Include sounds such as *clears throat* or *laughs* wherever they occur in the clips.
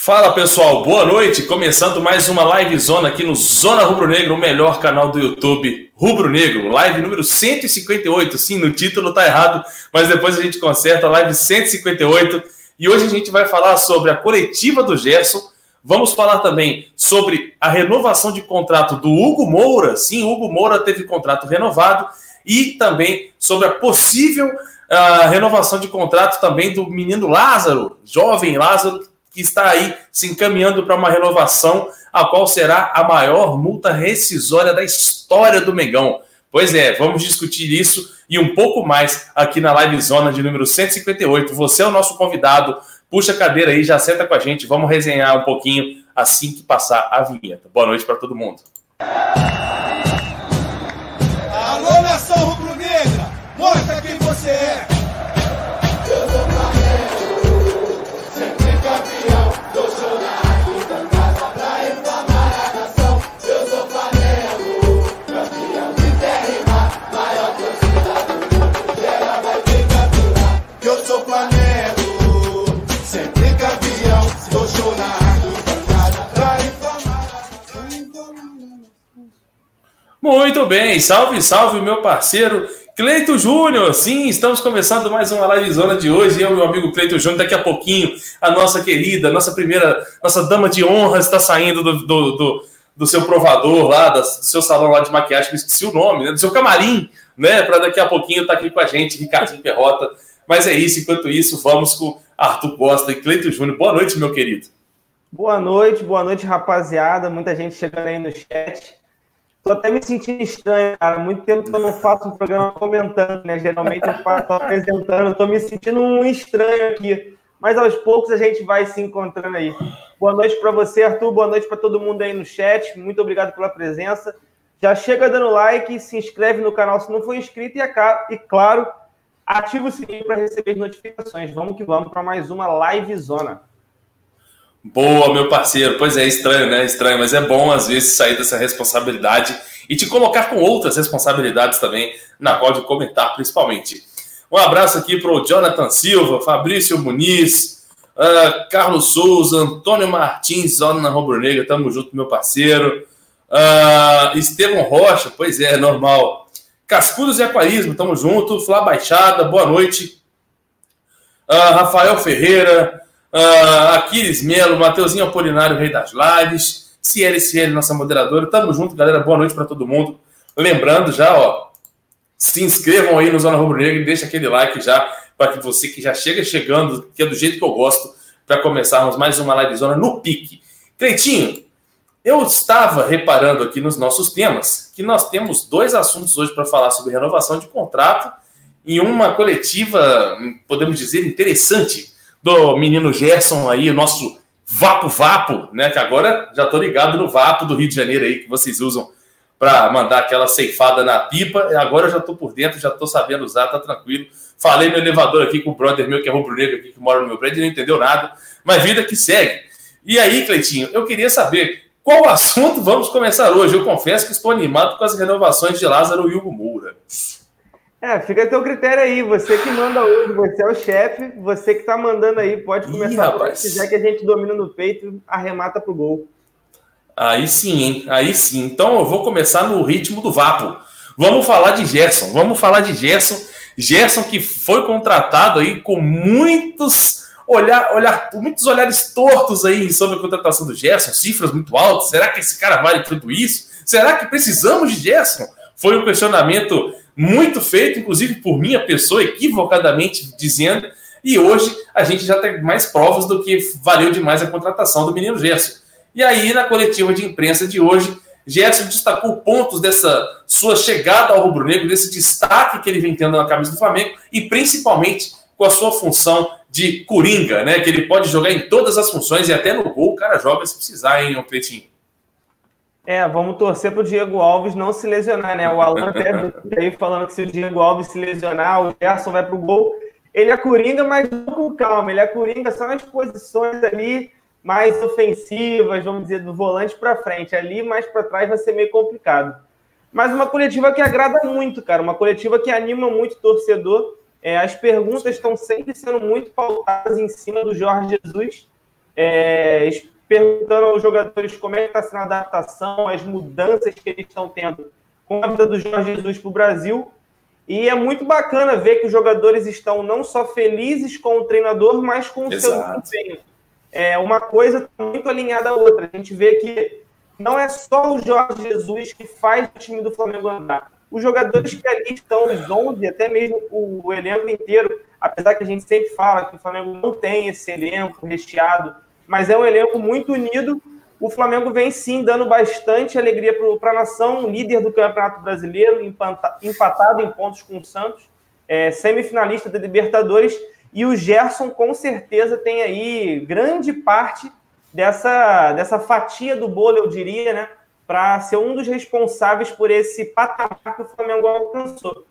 Fala pessoal, boa noite. Começando mais uma live zona aqui no Zona Rubro Negro, o melhor canal do YouTube Rubro Negro. Live número 158. Sim, no título tá errado, mas depois a gente conserta. Live 158. E hoje a gente vai falar sobre a coletiva do Gerson. Vamos falar também sobre a renovação de contrato do Hugo Moura. Sim, Hugo Moura teve contrato renovado. E também sobre a possível uh, renovação de contrato também do menino Lázaro, jovem Lázaro, que está aí se encaminhando para uma renovação, a qual será a maior multa rescisória da história do Mengão. Pois é, vamos discutir isso e um pouco mais aqui na Live Zona de número 158. Você é o nosso convidado. Puxa a cadeira aí, já senta com a gente. Vamos resenhar um pouquinho assim que passar a vinheta. Boa noite para todo mundo. Alô, nação rubro-negra! Mostra quem você é! Muito bem, salve, salve, meu parceiro Cleito Júnior. Sim, estamos começando mais uma live zona de hoje. Eu, meu amigo Cleito Júnior, daqui a pouquinho, a nossa querida, nossa primeira, nossa dama de honra está saindo do, do, do, do seu provador lá, do seu salão lá de maquiagem, que esqueci o nome, né? do seu camarim, né? Para daqui a pouquinho estar tá aqui com a gente, Ricardinho Perrota. Mas é isso, enquanto isso, vamos com Arthur Costa e Cleito Júnior. Boa noite, meu querido. Boa noite, boa noite, rapaziada. Muita gente chegando aí no chat. Tô até me sentindo estranho, cara. Muito tempo que eu não faço um programa comentando, né? Geralmente eu faço apresentando. Tô me sentindo um estranho aqui. Mas aos poucos a gente vai se encontrando aí. Boa noite para você, Arthur. Boa noite para todo mundo aí no chat. Muito obrigado pela presença. Já chega dando like, se inscreve no canal se não for inscrito e, e claro, ativa o sininho para receber notificações. Vamos que vamos para mais uma live zona. Boa, meu parceiro. Pois é, estranho, né? Estranho, mas é bom às vezes sair dessa responsabilidade e te colocar com outras responsabilidades também, na qual de comentar principalmente. Um abraço aqui para o Jonathan Silva, Fabrício Muniz, uh, Carlos Souza, Antônio Martins, Zona Rubro Negra, tamo junto, meu parceiro. Uh, Rocha, pois é, normal. Cascudos e Aquarismo, tamo junto. Flá Baixada, boa noite. Uh, Rafael Ferreira, Uh, Aquiles Melo, Mateuzinho Apolinário, Rei das Lives, Ciele, nossa moderadora. Tamo junto, galera. Boa noite para todo mundo. Lembrando já, ó, se inscrevam aí no Zona Rubro Negra e deixa aquele like já para que você que já chega chegando, que é do jeito que eu gosto, para começarmos mais uma live zona no pique. Cleitinho, eu estava reparando aqui nos nossos temas que nós temos dois assuntos hoje para falar sobre renovação de contrato e uma coletiva, podemos dizer, interessante do menino Gerson aí, o nosso Vapo Vapo, né? Que agora já tô ligado no Vapo do Rio de Janeiro aí, que vocês usam para mandar aquela ceifada na pipa. Agora eu já tô por dentro, já tô sabendo usar, tá tranquilo. Falei no elevador aqui com o brother meu, que é rubro-negro aqui, que mora no meu prédio, não entendeu nada. Mas vida que segue. E aí, Cleitinho, eu queria saber qual assunto vamos começar hoje. Eu confesso que estou animado com as renovações de Lázaro e Hugo Moura. É, fica a teu critério aí. Você que manda hoje, você é o chefe, você que tá mandando aí, pode começar Ih, se quiser que a gente domina no peito, arremata pro gol. Aí sim, hein? Aí sim. Então eu vou começar no ritmo do Vapo. Vamos falar de Gerson. Vamos falar de Gerson. Gerson que foi contratado aí com muitos olhar, olhar, muitos olhares tortos aí sobre a contratação do Gerson, cifras muito altas. Será que esse cara vale tudo isso? Será que precisamos de Gerson? Foi um questionamento muito feito, inclusive por minha pessoa, equivocadamente dizendo, e hoje a gente já tem mais provas do que valeu demais a contratação do menino Gerson. E aí, na coletiva de imprensa de hoje, Gerson destacou pontos dessa sua chegada ao rubro-negro, desse destaque que ele vem tendo na camisa do Flamengo, e principalmente com a sua função de coringa, né? Que ele pode jogar em todas as funções e até no gol o cara joga se precisar, hein, Cleitinho? É, vamos torcer para o Diego Alves não se lesionar, né? O Alan até *laughs* aí falando que se o Diego Alves se lesionar, o Gerson vai para o gol. Ele é coringa, mas com calma. Ele é coringa só nas posições ali mais ofensivas, vamos dizer, do volante para frente. Ali mais para trás vai ser meio complicado. Mas uma coletiva que agrada muito, cara. Uma coletiva que anima muito o torcedor. É, as perguntas estão sempre sendo muito pautadas em cima do Jorge Jesus é, perguntando aos jogadores como é que está sendo a adaptação, as mudanças que eles estão tendo com a vida do Jorge Jesus para o Brasil. E é muito bacana ver que os jogadores estão não só felizes com o treinador, mas com o Exato. seu desempenho. É uma coisa muito alinhada à outra. A gente vê que não é só o Jorge Jesus que faz o time do Flamengo andar. Os jogadores que ali estão, os 11, até mesmo o elenco inteiro, apesar que a gente sempre fala que o Flamengo não tem esse elenco recheado, mas é um elenco muito unido. O Flamengo vem sim dando bastante alegria para a nação, líder do Campeonato Brasileiro, empatado em pontos com o Santos, é, semifinalista da Libertadores. E o Gerson, com certeza, tem aí grande parte dessa, dessa fatia do bolo, eu diria, né? Para ser um dos responsáveis por esse patamar que o Flamengo alcançou.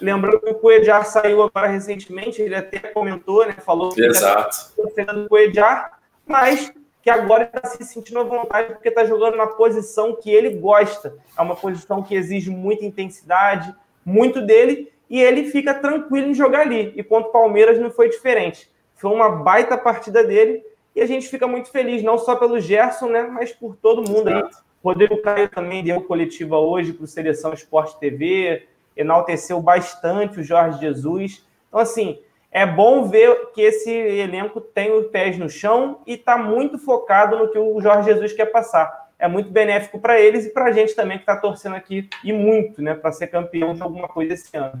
Lembrando que o Coedjar saiu agora recentemente, ele até comentou, né? Falou que Exato. do Coedjar, mas que agora está se sentindo à vontade porque está jogando na posição que ele gosta. É uma posição que exige muita intensidade, muito dele, e ele fica tranquilo em jogar ali. E contra o Palmeiras não foi diferente. Foi uma baita partida dele e a gente fica muito feliz, não só pelo Gerson, né, mas por todo mundo aí. Rodrigo Caio também deu coletiva hoje para o Seleção Esporte TV, enalteceu bastante o Jorge Jesus. Então, assim, é bom ver que esse elenco tem os pés no chão e está muito focado no que o Jorge Jesus quer passar. É muito benéfico para eles e para a gente também que está torcendo aqui, e muito, né, para ser campeão de alguma coisa esse ano.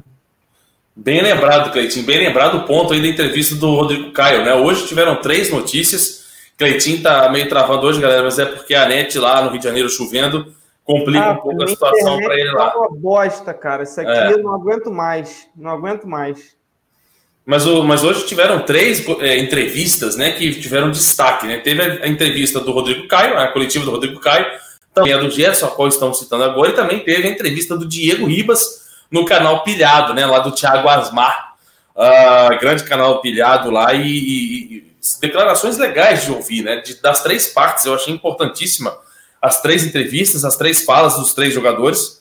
Bem lembrado, Cleitinho, bem lembrado o ponto aí da entrevista do Rodrigo Caio, né? Hoje tiveram três notícias. Cleitinho tá meio travando hoje, galera, mas é porque a net lá no Rio de Janeiro chovendo complica ah, um pouco a situação para ele lá. É uma bosta, cara. Isso aqui é. eu não aguento mais. Não aguento mais. Mas, o, mas hoje tiveram três é, entrevistas né, que tiveram destaque. Né? Teve a, a, entrevista do Rodrigo Caio, a coletiva do Rodrigo Caio, também a do Gerson, a qual estamos citando agora, e também teve a entrevista do Diego Ribas no canal Pilhado, né, lá do Thiago Asmar. Uh, grande canal Pilhado lá, e, e, e, declarações legais de ouvir, né? De, das três partes, eu achei importantíssima as três entrevistas, as três falas dos três jogadores.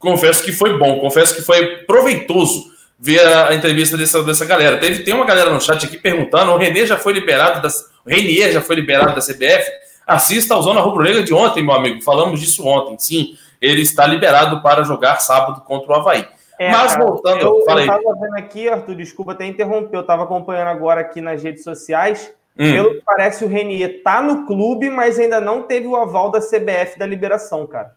Confesso que foi bom, confesso que foi proveitoso ver a, entrevista dessa, dessa galera. Teve, tem uma galera no chat aqui perguntando: o Renê já foi liberado, das, o Renier já foi liberado da CBF? Assista ao Zona Rubro Negra de ontem, meu amigo. Falamos disso ontem. Sim, ele está liberado para jogar sábado contra o Havaí. É, Mas cara, voltando, eu, falei. Eu estava vendo aqui, Arthur, desculpa até interromper, eu estava acompanhando agora aqui nas redes sociais. Hum. Pelo que parece, o Renier está no clube, mas ainda não teve o aval da CBF da liberação, cara.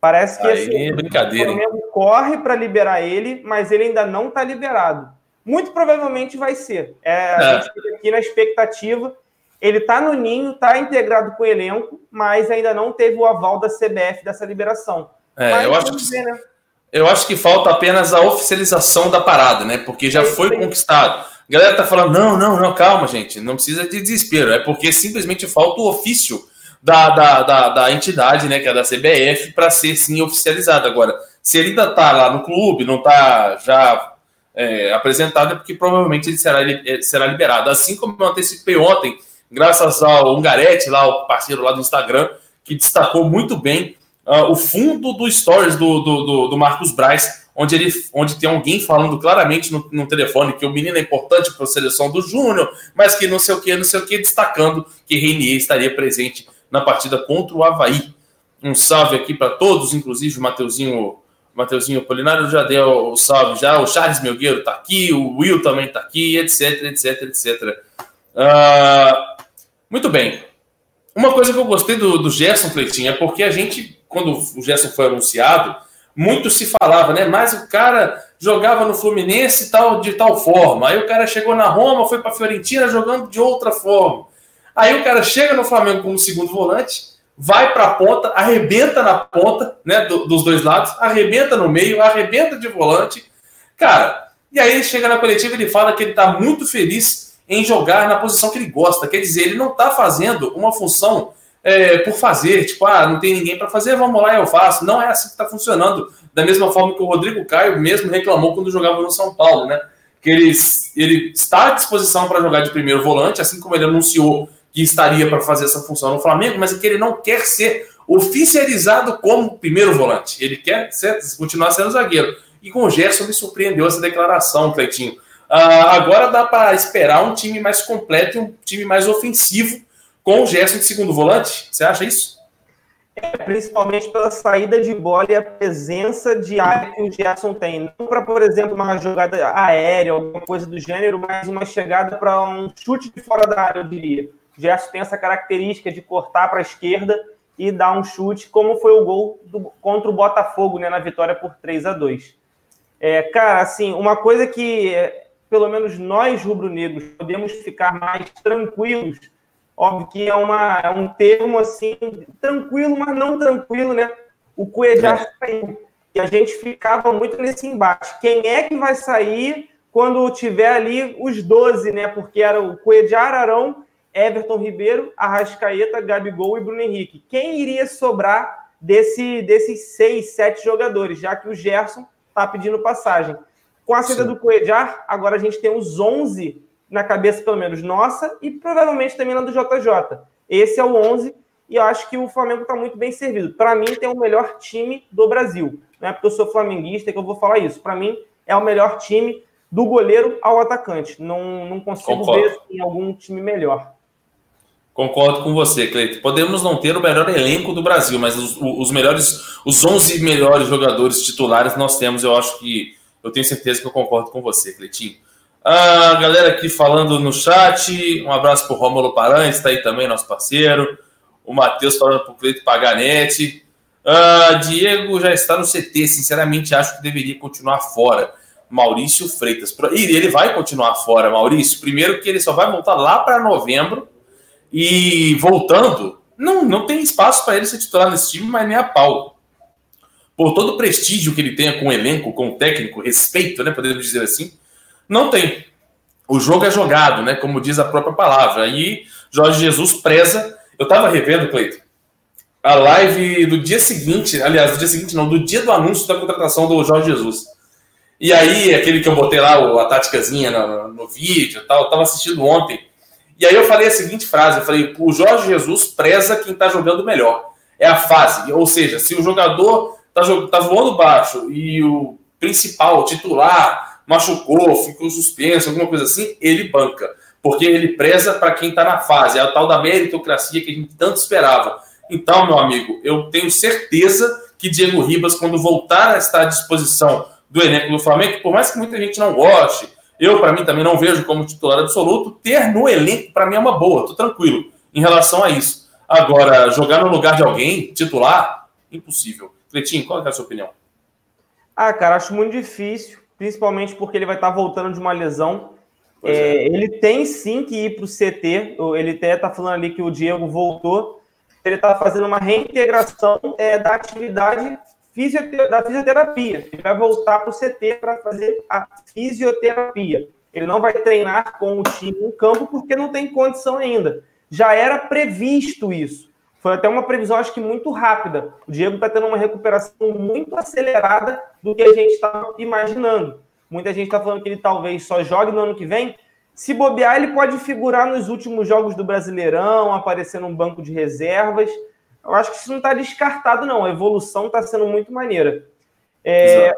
Parece que Aí, assim, brincadeira, o Flamengo corre para liberar ele, mas ele ainda não está liberado. Muito provavelmente vai ser. É, é. A gente fica aqui na expectativa. Ele está no ninho, está integrado com o elenco, mas ainda não teve o aval da CBF dessa liberação. É, mas, eu acho que ver, né? eu acho que falta apenas a oficialização da parada, né? Porque já é foi conquistado. A galera tá falando, não, não, não, calma, gente, não precisa de desespero. É porque simplesmente falta o ofício da, da, da, da entidade, né, que é da CBF, para ser sim oficializado. Agora, se ele ainda está lá no clube, não está já é, apresentado, é porque provavelmente ele será, ele será liberado. Assim como eu antecipei ontem, graças ao Ungarete, lá, o parceiro lá do Instagram, que destacou muito bem uh, o fundo do stories do, do, do, do Marcos Braz, onde, ele, onde tem alguém falando claramente no, no telefone que o menino é importante para a seleção do Júnior, mas que não sei o que, não sei o que, destacando que Renier estaria presente na partida contra o Havaí. Um salve aqui para todos, inclusive o Mateuzinho, Mateuzinho Polinário já deu o salve já, o Charles Melgueiro está aqui, o Will também está aqui, etc, etc, etc. Uh, muito bem. Uma coisa que eu gostei do, do Gerson Cleitinho é porque a gente, quando o Gerson foi anunciado, muito se falava, né? Mas o cara jogava no Fluminense tal, de tal forma. Aí o cara chegou na Roma, foi para a Fiorentina jogando de outra forma. Aí o cara chega no Flamengo como segundo volante, vai para a ponta, arrebenta na ponta, né, do, dos dois lados, arrebenta no meio, arrebenta de volante. Cara, e aí ele chega na coletiva e ele fala que ele está muito feliz em jogar na posição que ele gosta. Quer dizer, ele não está fazendo uma função é, por fazer, tipo, ah, não tem ninguém para fazer, vamos lá, eu faço. Não é assim que está funcionando. Da mesma forma que o Rodrigo Caio mesmo reclamou quando jogava no São Paulo, né? Que ele, ele está à disposição para jogar de primeiro volante, assim como ele anunciou que estaria para fazer essa função no Flamengo, mas é que ele não quer ser oficializado como primeiro volante. Ele quer continuar sendo zagueiro. E com o Gerson me surpreendeu essa declaração, Cleitinho. Uh, agora dá para esperar um time mais completo e um time mais ofensivo com o Gerson de segundo volante? Você acha isso? É, principalmente pela saída de bola e a presença de área que o Gerson tem. Não para, por exemplo, uma jogada aérea, alguma coisa do gênero, mas uma chegada para um chute de fora da área, eu diria. Gerson tem essa característica de cortar para a esquerda e dar um chute, como foi o gol do, contra o Botafogo, né, na vitória por 3 a 2 é, Cara, assim, uma coisa que pelo menos nós rubro-negros podemos ficar mais tranquilos. Óbvio que é, uma, é um termo assim, tranquilo, mas não tranquilo, né? O Cuejar é. saiu. E a gente ficava muito nesse embate. Quem é que vai sair quando tiver ali os 12, né? Porque era o Cuejar, Arão, Everton Ribeiro, Arrascaeta, Gabigol e Bruno Henrique. Quem iria sobrar desse, desses seis, sete jogadores, já que o Gerson está pedindo passagem? Com a saída do Coedjar, agora a gente tem os 11 na cabeça, pelo menos nossa, e provavelmente também na do JJ. Esse é o 11, e eu acho que o Flamengo está muito bem servido. Para mim, tem o melhor time do Brasil. Não é porque eu sou flamenguista que eu vou falar isso. Para mim, é o melhor time do goleiro ao atacante. Não, não consigo Concordo. ver em algum time melhor. Concordo com você, Cleiton. Podemos não ter o melhor elenco do Brasil, mas os, os melhores, os 11 melhores jogadores titulares nós temos. Eu acho que eu tenho certeza que eu concordo com você, Cleitinho. A galera aqui falando no chat, um abraço para o Rômulo Paranhos, está aí também, nosso parceiro. O Matheus falando para o Cleito Paganete. Uh, Diego já está no CT, sinceramente acho que deveria continuar fora. Maurício Freitas. E ele vai continuar fora, Maurício. Primeiro que ele só vai voltar lá para novembro. E voltando, não, não tem espaço para ele ser titular nesse time, mas nem a pau por todo o prestígio que ele tenha com o elenco, com o técnico, respeito, né, podemos dizer assim, não tem. O jogo é jogado, né, como diz a própria palavra. E Jorge Jesus preza. Eu estava revendo, Cleito, a live do dia seguinte, aliás, do dia seguinte não, do dia do anúncio da contratação do Jorge Jesus. E aí, aquele que eu botei lá, a táticazinha no, no vídeo tal, eu tava assistindo ontem. E aí eu falei a seguinte frase, eu falei, o Jorge Jesus preza quem está jogando melhor. É a fase. Ou seja, se o jogador tá, tá voando baixo e o principal, o titular, machucou, ficou suspenso, alguma coisa assim, ele banca. Porque ele preza para quem está na fase, é a tal da meritocracia que a gente tanto esperava. Então, meu amigo, eu tenho certeza que Diego Ribas, quando voltar a estar à disposição do elenco do Flamengo, por mais que muita gente não goste, eu, para mim, também não vejo como titular absoluto, ter no elenco, para mim, é uma boa, tô tranquilo em relação a isso. Agora, jogar no lugar de alguém, titular, impossível. Cleitinho, qual é a sua opinião? Ah, cara, acho muito difícil, principalmente porque ele vai estar voltando de uma lesão. É, é. Ele tem sim que ir para o CT. Ele até está falando ali que o Diego voltou. Ele está fazendo uma reintegração é, da atividade da fisioterapia. Ele vai voltar para o CT para fazer a fisioterapia. Ele não vai treinar com o time no campo porque não tem condição ainda. Já era previsto isso. Foi até uma previsão, acho que muito rápida. O Diego está tendo uma recuperação muito acelerada do que a gente estava imaginando. Muita gente está falando que ele talvez só jogue no ano que vem. Se bobear, ele pode figurar nos últimos jogos do Brasileirão, aparecer num banco de reservas. Eu acho que isso não está descartado, não. A evolução está sendo muito maneira. É,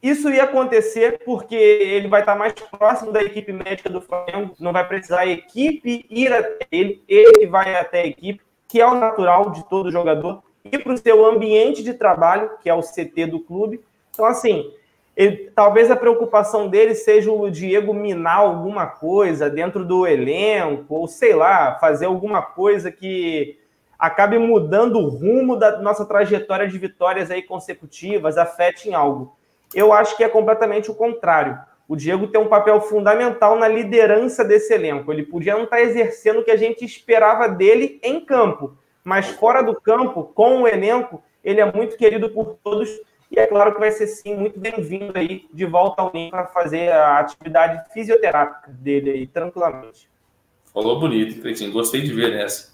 isso ia acontecer porque ele vai estar mais próximo da equipe médica do Flamengo, não vai precisar a equipe ir até ele, ele vai até a equipe que é o natural de todo jogador, e para o seu ambiente de trabalho, que é o CT do clube. Então, assim, ele, talvez a preocupação dele seja o Diego minar alguma coisa dentro do elenco, ou sei lá, fazer alguma coisa que acabe mudando o rumo da nossa trajetória de vitórias aí consecutivas, afete em algo. Eu acho que é completamente o contrário o Diego tem um papel fundamental na liderança desse elenco. Ele podia não estar exercendo o que a gente esperava dele em campo, mas fora do campo, com o elenco, ele é muito querido por todos e é claro que vai ser sim muito bem-vindo aí de volta ao Ninho para fazer a atividade fisioterápica dele aí tranquilamente. Falou bonito, Cleitinho. Gostei de ver nessa.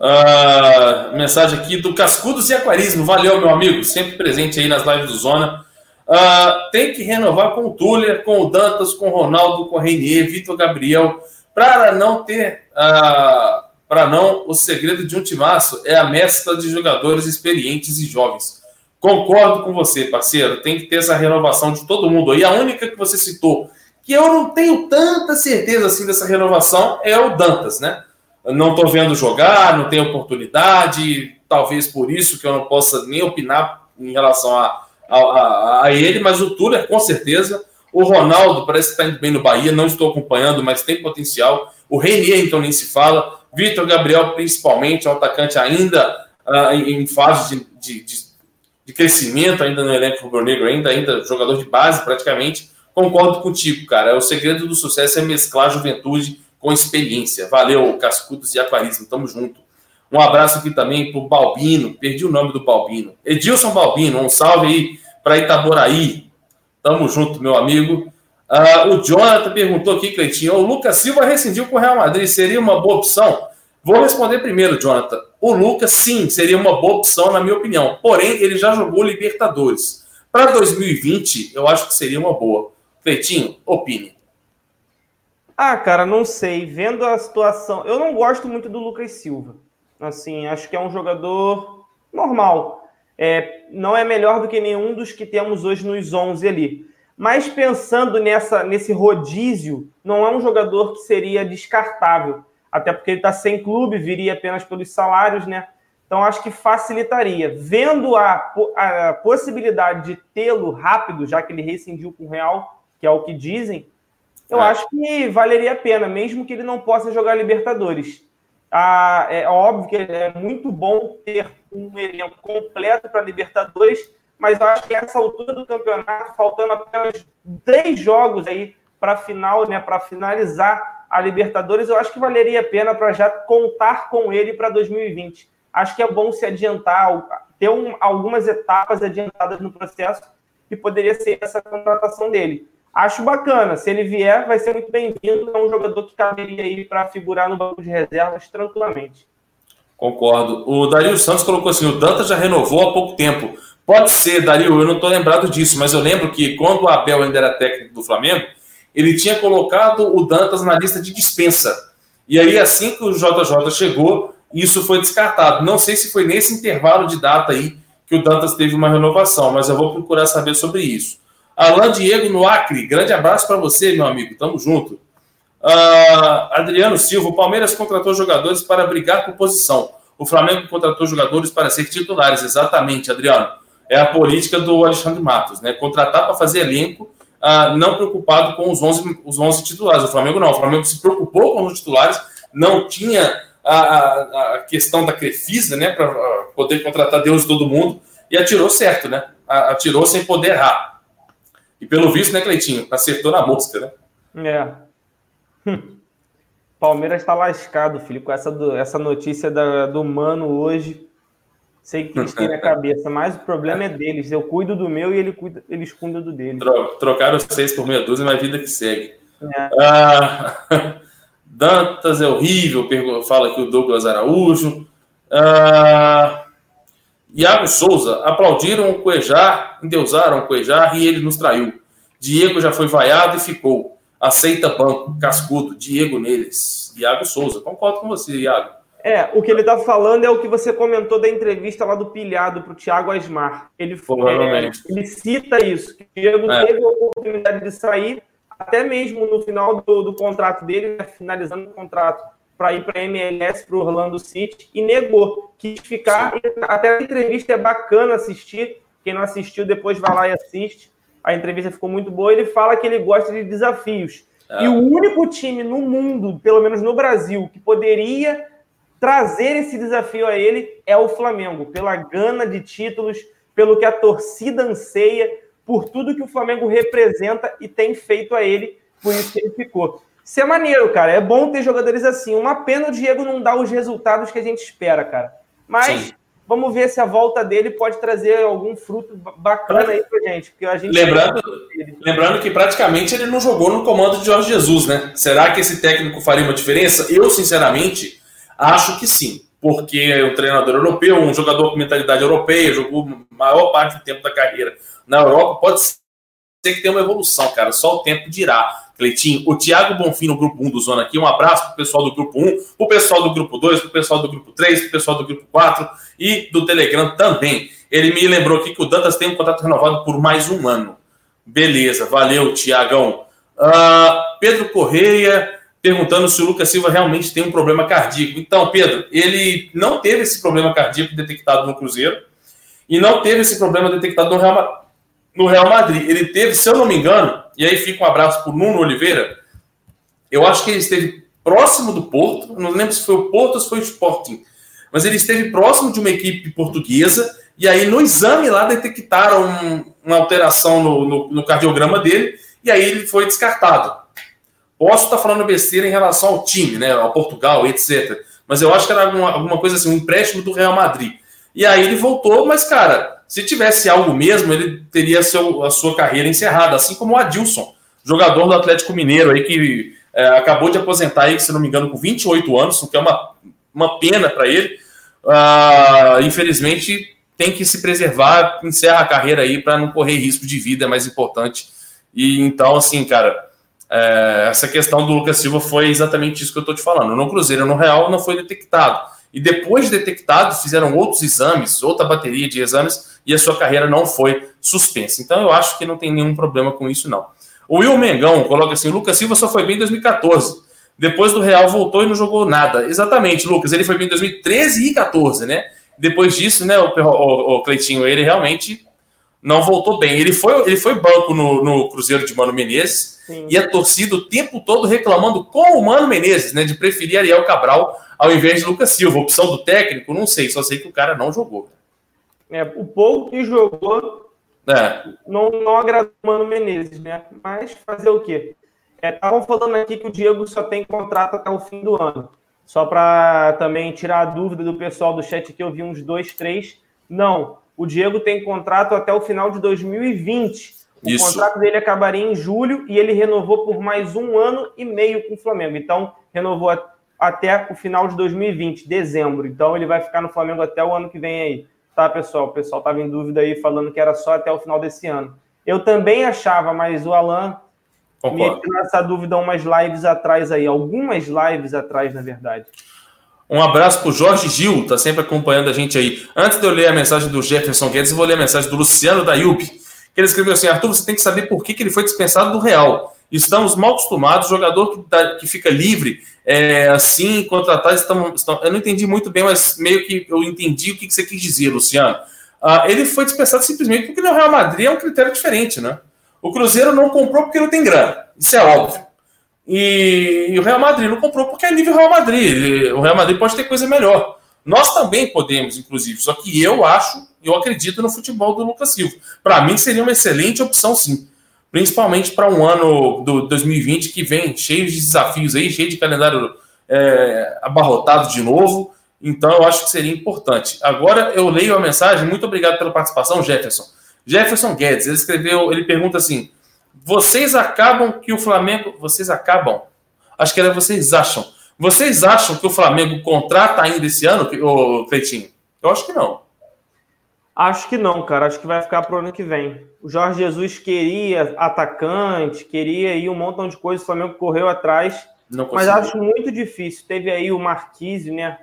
Uh, mensagem aqui do Cascudos e Aquarismo. Valeu, meu amigo. Sempre presente aí nas lives do Zona. Uh, tem que renovar com o Tuller, com o Dantas, com o Ronaldo, com o Reinier, Vitor Gabriel, para não ter. Uh, para não, o segredo de um timaço é a mescla de jogadores experientes e jovens. Concordo com você, parceiro. Tem que ter essa renovação de todo mundo. E a única que você citou que eu não tenho tanta certeza assim dessa renovação é o Dantas, né? Não estou vendo jogar, não tem oportunidade, talvez por isso que eu não possa nem opinar em relação a, a, a ele, mas o Tuller, com certeza. O Ronaldo parece que está indo bem no Bahia, não estou acompanhando, mas tem potencial. O Renier, então, nem se fala. Vitor Gabriel, principalmente, é um atacante ainda uh, em, fase de, de, de, de, crescimento, ainda no elenco rubro-negro, ainda, ainda jogador de base praticamente. Concordo contigo, cara. O segredo do sucesso é mesclar juventude com experiência. Valeu, Cascudos e Aquarismo, tamo junto. Um abraço aqui também pro Balbino, perdi o nome do Balbino. Edilson Balbino, um salve aí para Itaboraí. Tamo junto, meu amigo. Uh, o Jonathan perguntou aqui, Cleitinho, o Lucas Silva rescindiu com o Real Madrid, seria uma boa opção? Vou responder primeiro, Jonathan. O Lucas, sim, seria uma boa opção, na minha opinião. Porém, ele já jogou Libertadores. Para 2020, eu acho que seria uma boa. Cleitinho, opine. Ah, cara, não sei. Vendo a situação. Eu não gosto muito do Lucas Silva. Assim, acho que é um jogador normal. É, não é melhor do que nenhum dos que temos hoje nos 11 ali. Mas pensando nessa, nesse rodízio, não é um jogador que seria descartável, até porque ele está sem clube, viria apenas pelos salários, né? Então acho que facilitaria. Vendo a, a possibilidade de tê-lo rápido, já que ele rescindiu com o Real, que é o que dizem, eu é. acho que valeria a pena, mesmo que ele não possa jogar Libertadores. Ah, é óbvio que é muito bom ter um elenco completo para Libertadores, mas eu acho que essa altura do campeonato, faltando apenas três jogos aí para final, né, para finalizar a Libertadores, eu acho que valeria a pena para já contar com ele para 2020. Acho que é bom se adiantar, ter um, algumas etapas adiantadas no processo, que poderia ser essa contratação dele. Acho bacana. Se ele vier, vai ser muito bem-vindo. É um jogador que caberia aí para figurar no banco de reservas tranquilamente. Concordo. O Dario Santos colocou assim: o Dantas já renovou há pouco tempo. Pode ser, Dario, eu não estou lembrado disso, mas eu lembro que quando o Abel ainda era técnico do Flamengo, ele tinha colocado o Dantas na lista de dispensa. E aí, assim que o JJ chegou, isso foi descartado. Não sei se foi nesse intervalo de data aí que o Dantas teve uma renovação, mas eu vou procurar saber sobre isso. Alain Diego no Acre, grande abraço para você, meu amigo, tamo junto. Uh, Adriano Silva, o Palmeiras contratou jogadores para brigar por posição. O Flamengo contratou jogadores para ser titulares, exatamente, Adriano é a política do Alexandre Matos, né? Contratar para fazer elenco, ah, não preocupado com os 11, os 11 titulares. O Flamengo não, o Flamengo se preocupou com os titulares, não tinha a, a, a questão da Crefisa, né? Para ah, poder contratar Deus todo mundo, e atirou certo, né? Atirou sem poder errar. E pelo visto, né, Cleitinho? Acertou na mosca, né? É. *laughs* Palmeiras está lascado, filho, com essa, do, essa notícia da, do Mano hoje. Sei que eles têm na *laughs* cabeça, mas o problema é deles. Eu cuido do meu e ele cuida, eles cuidam do dele. Trocaram seis por meia dúzia, mas vida que segue. É. Ah, *laughs* Dantas é horrível, fala aqui o Douglas Araújo. Ah, Iago Souza, aplaudiram o Cuejar, endeusaram o Cuejar e ele nos traiu. Diego já foi vaiado e ficou. Aceita banco, cascudo, Diego neles. Iago Souza, concordo com você, Iago. É, o que ele está falando é o que você comentou da entrevista lá do pilhado para o Thiago Asmar. Ele, é, ele cita isso, que o Diego é. teve a oportunidade de sair, até mesmo no final do, do contrato dele, né, finalizando o contrato, para ir para a MLS, para o Orlando City, e negou. Quis ficar. Até a entrevista é bacana assistir. Quem não assistiu, depois vai lá e assiste. A entrevista ficou muito boa. Ele fala que ele gosta de desafios. É. E o único time no mundo, pelo menos no Brasil, que poderia trazer esse desafio a ele é o Flamengo, pela gana de títulos, pelo que a torcida anseia, por tudo que o Flamengo representa e tem feito a ele, por isso que ele ficou. Isso é maneiro, cara. É bom ter jogadores assim. Uma pena o Diego não dar os resultados que a gente espera, cara. Mas Sim. vamos ver se a volta dele pode trazer algum fruto bacana aí pra gente. Porque a gente lembrando, lembrando que praticamente ele não jogou no comando de Jorge Jesus, né? Será que esse técnico faria uma diferença? Eu, sinceramente, Acho que sim, porque é um treinador europeu, um jogador com mentalidade europeia, jogou maior parte do tempo da carreira na Europa, pode ser que tenha uma evolução, cara. Só o tempo dirá. Cleitinho, o Thiago Bonfim no grupo 1 do Zona aqui. Um abraço pro pessoal do grupo 1, pro pessoal do grupo 2, pro pessoal do grupo 3, pro pessoal do grupo 4 e do Telegram também. Ele me lembrou aqui que o Dantas tem um contrato renovado por mais um ano. Beleza, valeu, Tiagão. Uh, Pedro Correia perguntando se o Lucas Silva realmente tem um problema cardíaco. Então, Pedro, ele não teve esse problema cardíaco detectado no Cruzeiro e não teve esse problema detectado no Real, no Real Madrid. Ele teve, se eu não me engano, e aí fica um abraço para o Nuno Oliveira, eu acho que ele esteve próximo do Porto, não lembro se foi o Porto ou se foi o Sporting, mas ele esteve próximo de uma equipe portuguesa, e aí no exame lá detectaram um, uma alteração no, no, no, cardiograma dele, e aí ele foi descartado. Posso estar falando besteira em relação ao time, né, ao Portugal, etc. Mas eu acho que era alguma, alguma coisa assim, um empréstimo do Real Madrid. E aí ele voltou, mas, cara, se tivesse algo mesmo, ele teria seu, a sua carreira encerrada, assim como o Adilson, jogador do Atlético Mineiro aí que é, acabou de aposentar aí, se não me engano, com 28 anos, o que é uma, uma pena para ele. Uh, infelizmente, tem que se preservar, encerra a carreira aí para não correr risco de vida, é mais importante. E então, assim, cara, é, essa questão do Lucas Silva foi exatamente isso que eu estou te falando. No Cruzeiro, no Real, não foi detectado. E depois de detectado, fizeram outros exames, outra bateria de exames, e a sua carreira não foi suspensa. Então, eu acho que não tem nenhum problema com isso, não. O Will Mengão coloca assim: o Lucas Silva só foi bem em 2014. Depois do Real voltou e não jogou nada. Exatamente, Lucas. Ele foi bem em 2013 e 14, né? Depois disso, né, o, o, o Cleitinho, ele realmente não voltou bem. Ele foi, ele foi banco no, no Cruzeiro de Mano Menezes Sim. e a torcida o tempo todo reclamando com o Mano Menezes, né? De preferir Ariel Cabral ao invés de Lucas Silva. Opção do técnico, não sei, só sei que o cara não jogou. É, o pouco que jogou é. Não, não agradou o Mano Menezes, né? Mas fazer o quê? Estavam é, falando aqui que o Diego só tem contrato até o fim do ano. Só para também tirar a dúvida do pessoal do chat que eu vi uns dois, três. Não, o Diego tem contrato até o final de 2020. O Isso. contrato dele acabaria em julho e ele renovou por mais um ano e meio com o Flamengo. Então, renovou até o final de 2020, dezembro. Então, ele vai ficar no Flamengo até o ano que vem aí tá, pessoal? O pessoal estava em dúvida aí, falando que era só até o final desse ano. Eu também achava, mas o Alan Concordo. me tirou essa dúvida umas lives atrás aí, algumas lives atrás, na verdade. Um abraço para o Jorge Gil, tá sempre acompanhando a gente aí. Antes de eu ler a mensagem do Jefferson Guedes, eu vou ler a mensagem do Luciano da que ele escreveu assim: Arthur, você tem que saber por que, que ele foi dispensado do Real. Estamos mal acostumados, jogador que, tá, que fica livre é, assim, contratados, estão, estão, eu não entendi muito bem, mas meio que eu entendi o que, que você quis dizer, Luciano. Ah, ele foi dispensado simplesmente porque no Real Madrid é um critério diferente, né? O Cruzeiro não comprou porque não tem grana, isso é óbvio. E, e o Real Madrid não comprou porque é nível Real Madrid. O Real Madrid pode ter coisa melhor. Nós também podemos, inclusive, só que eu acho, eu acredito no futebol do Lucas Silva. Para mim seria uma excelente opção, sim principalmente para um ano do 2020 que vem cheio de desafios aí, cheio de calendário é, abarrotado de novo. Então eu acho que seria importante. Agora eu leio a mensagem. Muito obrigado pela participação, Jefferson. Jefferson Guedes, ele escreveu, ele pergunta assim: vocês acabam que o Flamengo, vocês acabam? Acho que era vocês acham. Vocês acham que o Flamengo contrata ainda esse ano, o Cleitinho? Eu acho que não. Acho que não, cara. Acho que vai ficar pro ano que vem. O Jorge Jesus queria atacante, queria ir um montão de coisas, o Flamengo correu atrás. mas acho muito difícil. Teve aí o Marquise, né?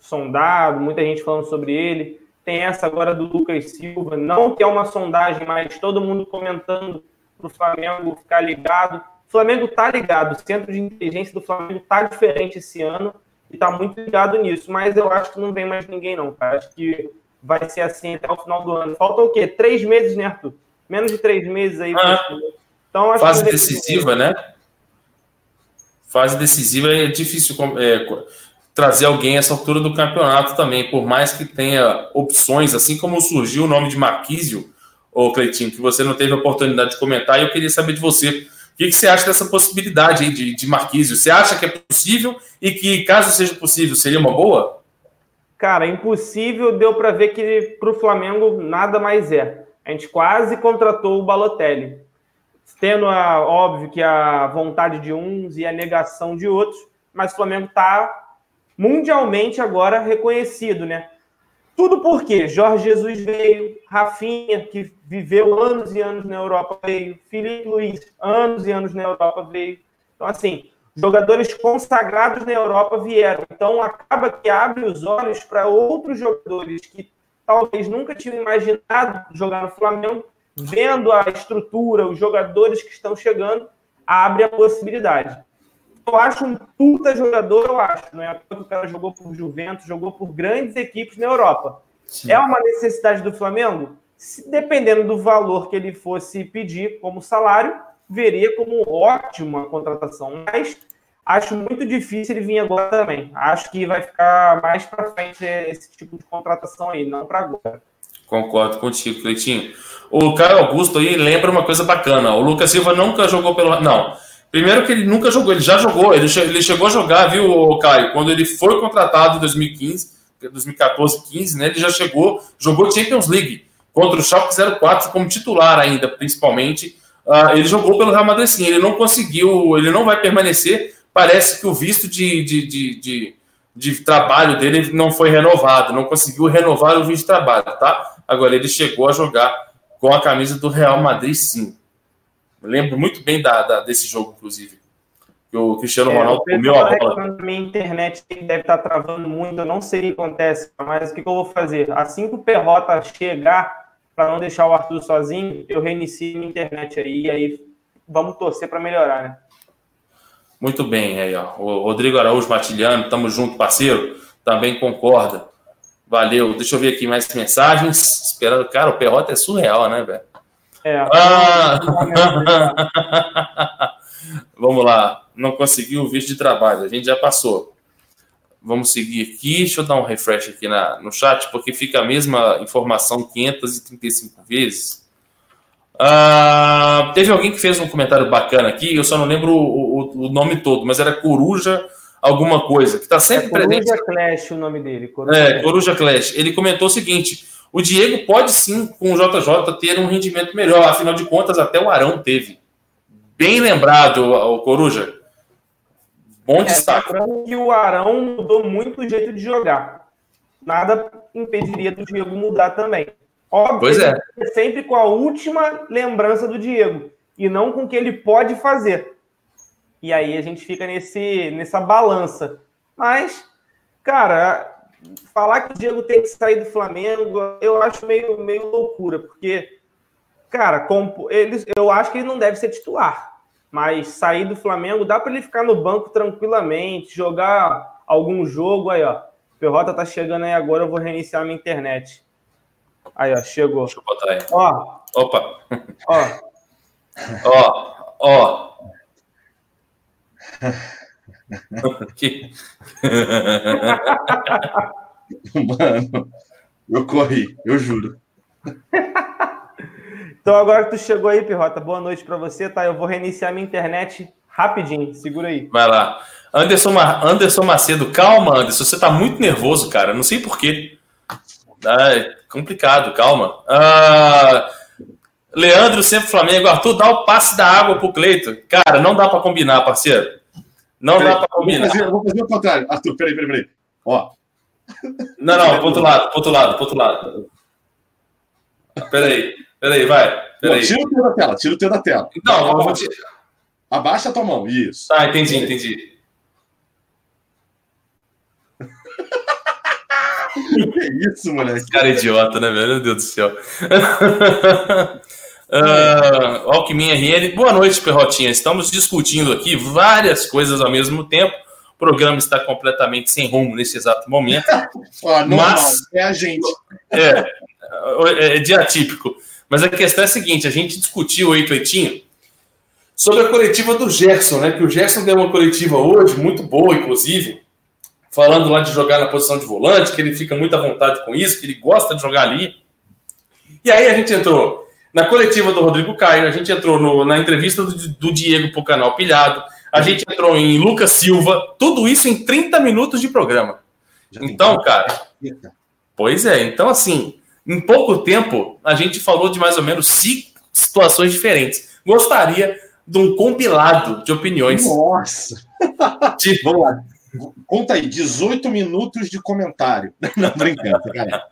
Sondado, muita gente falando sobre ele. Tem essa agora do Lucas Silva. Não que é uma sondagem, mas todo mundo comentando para o Flamengo ficar ligado. O Flamengo tá ligado. O centro de inteligência do Flamengo tá diferente esse ano e tá muito ligado nisso. Mas eu acho que não vem mais ninguém, não, cara. Acho que vai ser assim até o final do ano. Falta o quê? Três meses, né, Arthur? Menos de três meses aí. Ah, então, acho fase decisiva, né? Fase decisiva é difícil é, trazer alguém a essa altura do campeonato também, por mais que tenha opções, assim como surgiu o nome de Marquísio, ô Cleitinho, que você não teve a oportunidade de comentar, e eu queria saber de você. O que, que você acha dessa possibilidade aí de, de Marquísio? Você acha que é possível e que, caso seja possível, seria uma boa? Cara, impossível, deu para ver que para o Flamengo nada mais é. A gente quase contratou o Balotelli, tendo a, óbvio que a vontade de uns e a negação de outros, mas o Flamengo está mundialmente agora reconhecido, né? Tudo porque Jorge Jesus veio, Rafinha, que viveu anos e anos na Europa, veio, Felipe Luiz, anos e anos na Europa, veio. Então, assim, jogadores consagrados na Europa vieram. Então, acaba que abre os olhos para outros jogadores que talvez nunca tinham imaginado jogar no Flamengo, vendo a estrutura, os jogadores que estão chegando, abre a possibilidade. Eu acho um puta jogador, eu acho. Não é o cara jogou por Juventus, jogou por grandes equipes na Europa. Sim. É uma necessidade do Flamengo? Se, dependendo do valor que ele fosse pedir como salário, veria como ótima contratação. Mas acho muito difícil ele vir agora também. Acho que vai ficar mais para frente esse tipo de contratação aí, não para agora. Concordo contigo, Cleitinho. O Caio Augusto aí lembra uma coisa bacana. O Lucas Silva nunca jogou pelo. Não. Primeiro que ele nunca jogou, ele já jogou. Ele, ele chegou a jogar, viu, Caio? Quando ele foi contratado em 2015, 2014, 15, né? Ele já chegou, jogou Champions League contra o Schalke 04 como titular ainda, principalmente. Uh, ele jogou pelo Real Madrid sim, ele não conseguiu, ele não vai permanecer. Parece que o visto de, de, de, de, de trabalho dele não foi renovado, não conseguiu renovar o visto de trabalho, tá? Agora ele chegou a jogar com a camisa do Real Madrid, sim. Eu lembro muito bem da, da, desse jogo, inclusive. Que o Cristiano é, Ronaldo comeu a bola. Minha internet deve estar travando muito, eu não sei o que acontece, mas o que, que eu vou fazer? Assim que o Perrota chegar, para não deixar o Arthur sozinho, eu reinicio minha internet aí, e aí vamos torcer para melhorar, né? Muito bem, aí, ó. O Rodrigo Araújo Matilhano, tamo junto, parceiro, também concorda. Valeu. Deixa eu ver aqui mais mensagens. Esperando. Cara, o Perrota é surreal, né, velho? É. Ah! *laughs* Vamos lá. Não conseguiu o visto de trabalho. A gente já passou. Vamos seguir aqui. Deixa eu dar um refresh aqui na, no chat, porque fica a mesma informação 535 vezes. Ah, teve alguém que fez um comentário bacana aqui, eu só não lembro o, o, o nome todo, mas era Coruja alguma coisa, que está sempre é Coruja presente. Coruja Clash o nome dele. Coruja é, Clash. Coruja Clash. Ele comentou o seguinte: o Diego pode sim, com o JJ, ter um rendimento melhor. Afinal de contas, até o Arão teve. Bem lembrado, o Coruja. Bom é, destaque. que o Arão mudou muito o jeito de jogar. Nada impediria do Diego mudar também. Óbvio, pois é. sempre com a última lembrança do Diego e não com o que ele pode fazer. E aí a gente fica nesse, nessa balança. Mas, cara, falar que o Diego tem que sair do Flamengo, eu acho meio, meio loucura, porque, cara, ele, eu acho que ele não deve ser titular. Mas sair do Flamengo dá para ele ficar no banco tranquilamente, jogar algum jogo aí, ó. Perrota tá chegando aí agora, eu vou reiniciar minha internet. Aí, ó, chegou. Deixa eu botar aí. Ó. Opa. Ó. *laughs* ó, ó. *laughs* Mano, eu corri, eu juro. *laughs* Então agora que tu chegou aí, Pirrota, boa noite para você, tá? Eu vou reiniciar minha internet rapidinho, segura aí. Vai lá. Anderson, Anderson Macedo, calma, Anderson, você tá muito nervoso, cara, não sei porquê. É complicado, calma. Ah, Leandro, sempre Flamengo, Arthur, dá o passe da água pro Cleito. Cara, não dá para combinar, parceiro. Não peraí, dá para combinar. Vou fazer, vou fazer o contrário. Arthur, peraí, peraí, peraí. Ó. Não, não, pro outro lado, pro outro lado, pro outro lado. Peraí, peraí, vai. Peraí. Não, tira o teu da tela, tira o teu da tela. Não, vou tirar. Abaixa a tua mão, isso. Ah, entendi, entendi. *laughs* que isso, moleque? Esse cara é idiota, né, velho? Meu Deus do céu. Uh, *laughs* Alckmin RN, boa noite, Perrotinha. Estamos discutindo aqui várias coisas ao mesmo tempo. O programa está completamente sem rumo nesse exato momento. *laughs* ah, mas é a gente. É, é, é dia típico. Mas a questão é a seguinte: a gente discutiu aí, Cleitinho, sobre a coletiva do Gerson, né? Que o Gerson deu uma coletiva hoje, muito boa, inclusive, falando lá de jogar na posição de volante, que ele fica muito à vontade com isso, que ele gosta de jogar ali. E aí a gente entrou na coletiva do Rodrigo Caio, a gente entrou no, na entrevista do, do Diego para o canal Pilhado, a gente entrou em Lucas Silva, tudo isso em 30 minutos de programa. então, cara. Pois é, então assim, em pouco tempo, a gente falou de mais ou menos cinco situações diferentes. Gostaria de um compilado de opiniões. Nossa! *laughs* Tipo, Vamos lá. Conta aí, 18 minutos de comentário. *laughs* Não, brincando, cara.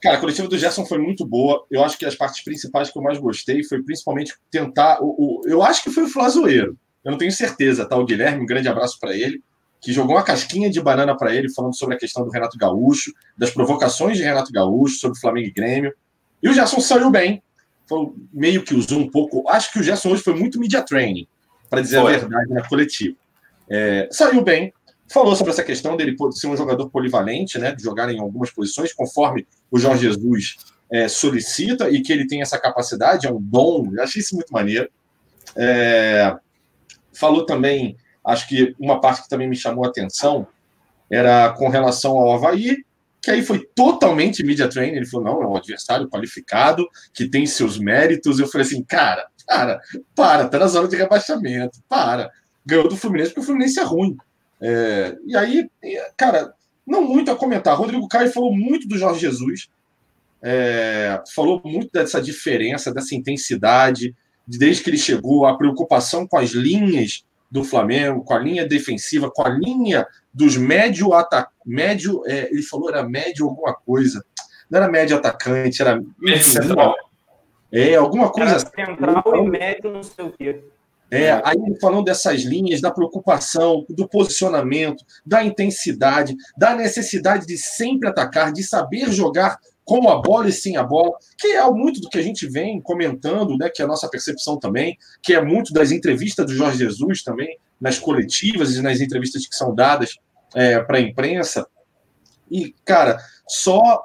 Cara, a coletiva do Gerson foi muito boa. Eu acho que as partes principais que eu mais gostei foi principalmente tentar. O, o eu acho que foi o Flazoeiro. Eu não tenho certeza, tá? O Guilherme, um grande abraço para ele, que jogou uma casquinha de banana para ele, falando sobre a questão do Renato Gaúcho, das provocações de Renato Gaúcho, sobre Flamengo e Grêmio. E o Gerson saiu bem. Foi meio que usou um pouco. Acho que o Gerson hoje foi muito media training. para dizer Foi. a verdade na coletiva. É, saiu bem, falou sobre essa questão dele ser um jogador polivalente, né, de jogar em algumas posições, conforme o Jorge Jesus é, solicita e que ele tem essa capacidade, é um dom, eu achei isso muito maneiro. É, falou também, acho que uma parte que também me chamou a atenção era com relação ao Havaí, que aí foi totalmente media training. Ele falou: não, é um adversário qualificado, que tem seus méritos. Eu falei assim, cara, cara, para, tá na zona de rebaixamento, para. Ganhou do Fluminense porque o Fluminense é ruim. É, e aí, cara, não muito a comentar. Rodrigo Caio falou muito do Jorge Jesus, é, falou muito dessa diferença, dessa intensidade, desde que ele chegou, a preocupação com as linhas do Flamengo, com a linha defensiva, com a linha dos médio atacantes. Médio, é, ele falou era médio alguma coisa. Não era médio atacante, era. central. É, alguma coisa. Era central e médio, não sei o quê. É, aí falando dessas linhas, da preocupação, do posicionamento, da intensidade, da necessidade de sempre atacar, de saber jogar com a bola e sem a bola, que é muito do que a gente vem comentando, né, que é a nossa percepção também, que é muito das entrevistas do Jorge Jesus também, nas coletivas e nas entrevistas que são dadas é, para a imprensa. E, cara, só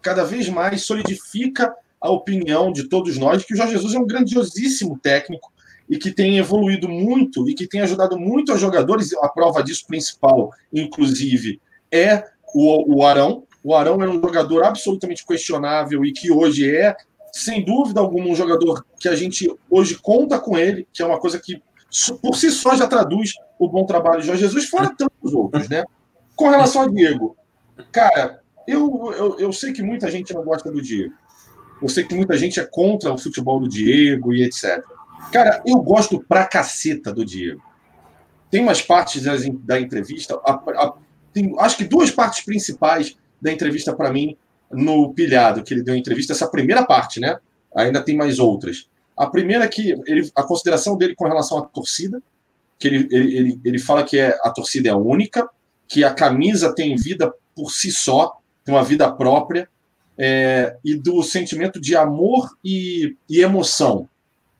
cada vez mais solidifica a opinião de todos nós que o Jorge Jesus é um grandiosíssimo técnico e que tem evoluído muito e que tem ajudado muito aos jogadores. A prova disso principal, inclusive, é o, o Arão, o Arão era um jogador absolutamente questionável e que hoje é, sem dúvida alguma, um jogador que a gente hoje conta com ele, que é uma coisa que por si só já traduz o bom trabalho de Jorge Jesus, fora tantos outros, né? Com relação a Diego, cara, eu, eu, eu sei que muita gente não gosta do Diego. Eu sei que muita gente é contra o futebol do Diego e etc. Cara, eu gosto pra caceta do Diego. Tem umas partes das, da entrevista, a, a, tem, acho que duas partes principais da entrevista para mim no pilhado, que ele deu entrevista, essa primeira parte, né? Ainda tem mais outras. A primeira é que ele, a consideração dele com relação à torcida, que ele, ele, ele, ele fala que é, a torcida é única, que a camisa tem vida por si só, tem uma vida própria, é, e do sentimento de amor e, e emoção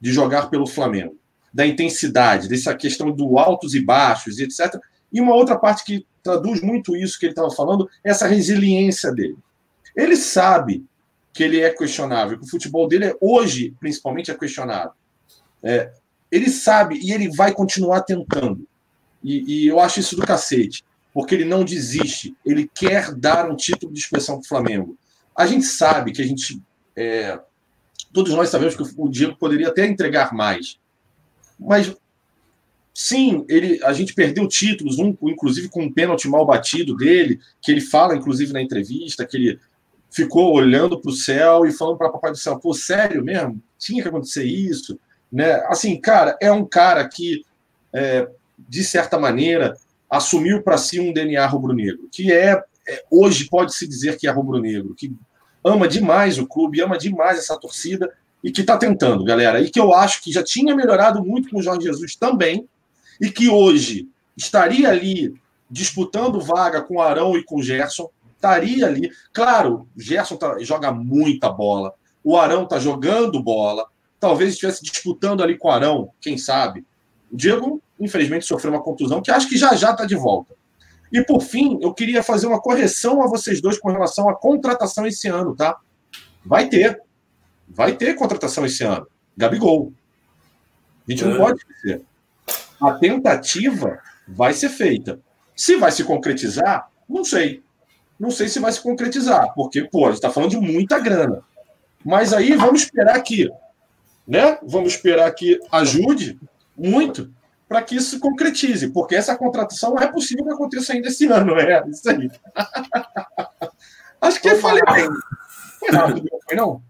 de jogar pelo Flamengo, da intensidade, dessa questão do altos e baixos, etc. E uma outra parte que traduz muito isso que ele estava falando, essa resiliência dele. Ele sabe que ele é questionável, que o futebol dele é, hoje, principalmente, é questionável. É, ele sabe e ele vai continuar tentando. E, e, eu acho isso do cacete, porque ele não desiste, ele quer dar um título de expressão para o Flamengo. A gente sabe que a gente. É, todos nós sabemos que o Diego poderia até entregar mais. Mas Sim, ele, a gente perdeu títulos, um, inclusive com um pênalti mal batido dele, que ele fala, inclusive, na entrevista, que ele ficou olhando para o céu e falando para Papai do Céu, pô, sério mesmo? Tinha que acontecer isso? Né? Assim, cara, é um cara que, é, de certa maneira, assumiu para si um DNA rubro-negro, que é, é, hoje pode-se dizer que é rubro-negro, que ama demais o clube, ama demais essa torcida e que está tentando, galera. E que eu acho que já tinha melhorado muito com o Jorge Jesus também, e que hoje estaria ali disputando vaga com Arão e com Gerson, estaria ali. Claro, o Gerson tá, joga muita bola, o Arão está jogando bola, talvez estivesse disputando ali com o Arão, quem sabe. O Diego, infelizmente, sofreu uma contusão que acho que já já está de volta. E por fim, eu queria fazer uma correção a vocês dois com relação à contratação esse ano, tá? Vai ter. Vai ter contratação esse ano. Gabigol. A gente é. não pode esquecer a tentativa vai ser feita. Se vai se concretizar, não sei. Não sei se vai se concretizar, porque, pô, a gente está falando de muita grana. Mas aí vamos esperar que, né? Vamos esperar que ajude muito para que isso se concretize, porque essa contratação não é possível que aconteça ainda esse ano, é isso aí. *laughs* Acho que eu falei bem. Foi rápido, foi não?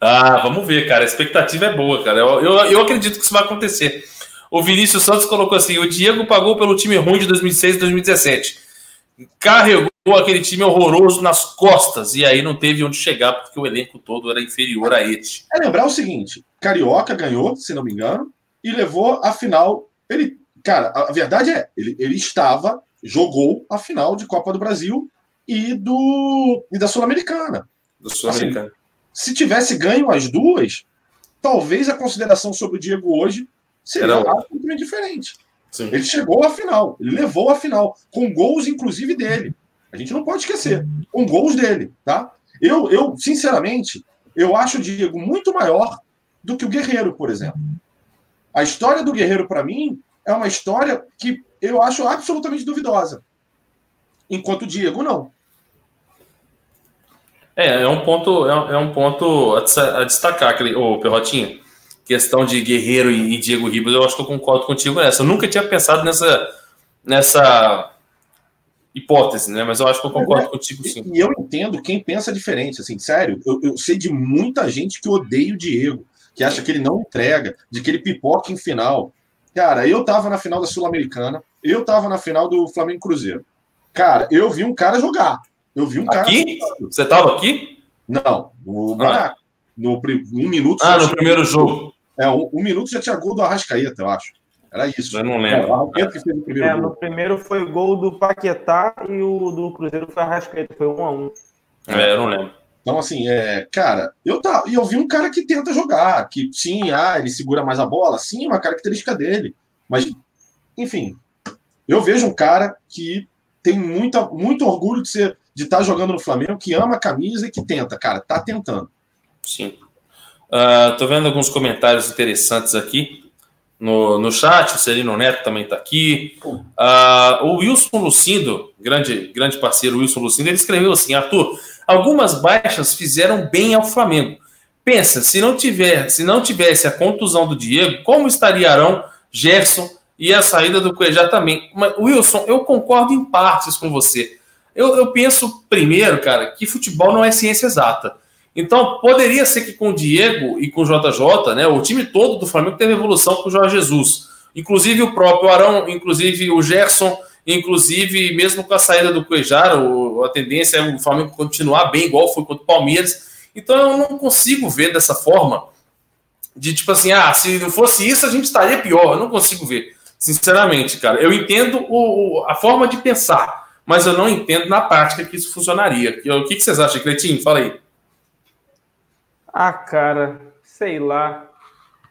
Ah, vamos ver, cara. A expectativa é boa, cara. Eu, eu, eu acredito que isso vai acontecer. O Vinícius Santos colocou assim: o Diego pagou pelo time ruim de 2006 e 2017. Carregou aquele time horroroso nas costas e aí não teve onde chegar porque o elenco todo era inferior a ele. É lembrar o seguinte: Carioca ganhou, se não me engano, e levou a final. Ele, cara, a verdade é, ele, ele estava, jogou a final de Copa do Brasil e do e da Sul-Americana. Sul-Americana. Assim, se tivesse ganho as duas, talvez a consideração sobre o Diego hoje seria Era... absolutamente diferente. Sim. Ele chegou à final, ele levou à final, com gols, inclusive, dele. A gente não pode esquecer, com gols dele, tá? Eu, eu sinceramente, eu acho o Diego muito maior do que o Guerreiro, por exemplo. A história do Guerreiro, para mim, é uma história que eu acho absolutamente duvidosa. Enquanto o Diego, não. É, é um ponto, é, um ponto a, destacar, aquele, ô, Perrotinho. Questão de Guerreiro e, Diego Ribas, eu acho que eu concordo contigo nessa. Eu nunca tinha pensado nessa, nessa hipótese, né? Mas eu acho que eu concordo é, contigo sim. E eu entendo quem pensa diferente, assim, sério. Eu, eu, sei de muita gente que odeia o Diego, que acha que ele não entrega, de que ele pipoca em final. Cara, eu tava na final da Sul-Americana, eu tava na final do Flamengo Cruzeiro. Cara, eu vi um cara jogar. Eu vi um cara. Aqui? Você tava aqui? Não, no ah. No um minuto. Ah, no primeiro jogo. É, um, um, minuto já tinha gol do Arrascaeta, eu acho. Era isso. Eu não lembro. É, que fez o primeiro é, no primeiro foi o gol do Paquetá e o do Cruzeiro foi o Arrascaeta, foi um a um. É, eu não lembro. Então, assim, é, cara, eu, tá, eu vi um cara que tenta jogar, que sim, ah, ele segura mais a bola, sim, é uma característica dele. Mas, enfim, eu vejo um cara que tem muita, muito orgulho de ser de estar tá jogando no Flamengo, que ama a camisa e que tenta, cara, tá tentando. Sim. Uh, tô vendo alguns comentários interessantes aqui no, no chat. O Celino Neto também está aqui. Uh, o Wilson Lucindo, grande, grande parceiro Wilson Lucindo, ele escreveu assim: Arthur, algumas baixas fizeram bem ao Flamengo. Pensa, se não tiver, se não tivesse a contusão do Diego, como estaria Arão, Jefferson e a saída do Cuejá também? Mas, Wilson, eu concordo em partes com você. Eu, eu penso primeiro, cara, que futebol não é ciência exata. Então, poderia ser que com o Diego e com o JJ, né, o time todo do Flamengo teve evolução com o Jorge Jesus. Inclusive o próprio Arão, inclusive o Gerson, inclusive mesmo com a saída do Cuejar, a tendência é o Flamengo continuar bem, igual foi contra o Palmeiras. Então, eu não consigo ver dessa forma, de tipo assim, ah, se não fosse isso, a gente estaria pior. Eu não consigo ver, sinceramente, cara. Eu entendo o, a forma de pensar, mas eu não entendo na prática que isso funcionaria. O que, que vocês acham, Cretinho? Fala aí. Ah, cara, sei lá.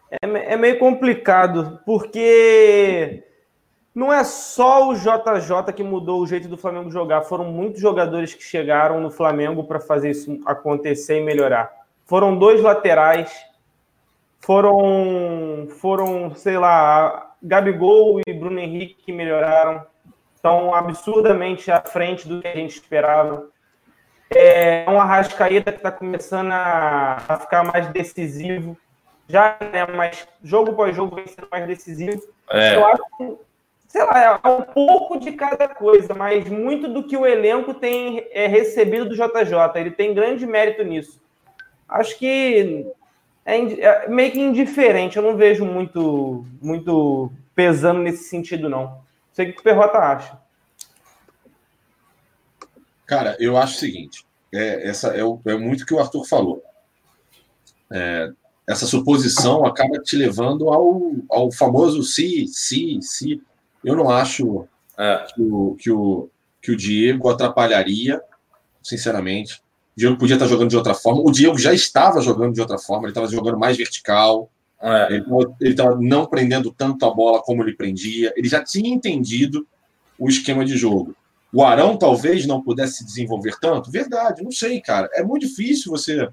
É, é meio complicado, porque não é só o JJ que mudou o jeito do Flamengo jogar. Foram muitos jogadores que chegaram no Flamengo para fazer isso acontecer e melhorar. Foram dois laterais, foram, foram, sei lá, Gabigol e Bruno Henrique que melhoraram. Estão absurdamente à frente do que a gente esperava. É um Arrascaeta que está começando a, a, ficar mais decisivo. Já, né, mas jogo após jogo vem sendo mais decisivo. É. Eu acho que, sei lá, é um pouco de cada coisa, mas muito do que o elenco tem é, recebido do JJ. Ele tem grande mérito nisso. Acho que é, é meio que indiferente. Eu não vejo muito, muito pesando nesse sentido, não. Não sei o que o Perrota acha. Cara, eu acho o seguinte: é, essa é, o, é muito que o Arthur falou. É, essa suposição acaba te levando ao, ao famoso se, se, se. Eu não acho é. que, o, que, o, que o Diego atrapalharia, sinceramente. O Diego podia estar jogando de outra forma. O Diego já estava jogando de outra forma, ele estava jogando mais vertical. É. Ele estava não prendendo tanto a bola como ele prendia. Ele já tinha entendido o esquema de jogo. O Arão talvez não pudesse se desenvolver tanto? Verdade, não sei, cara. É muito difícil você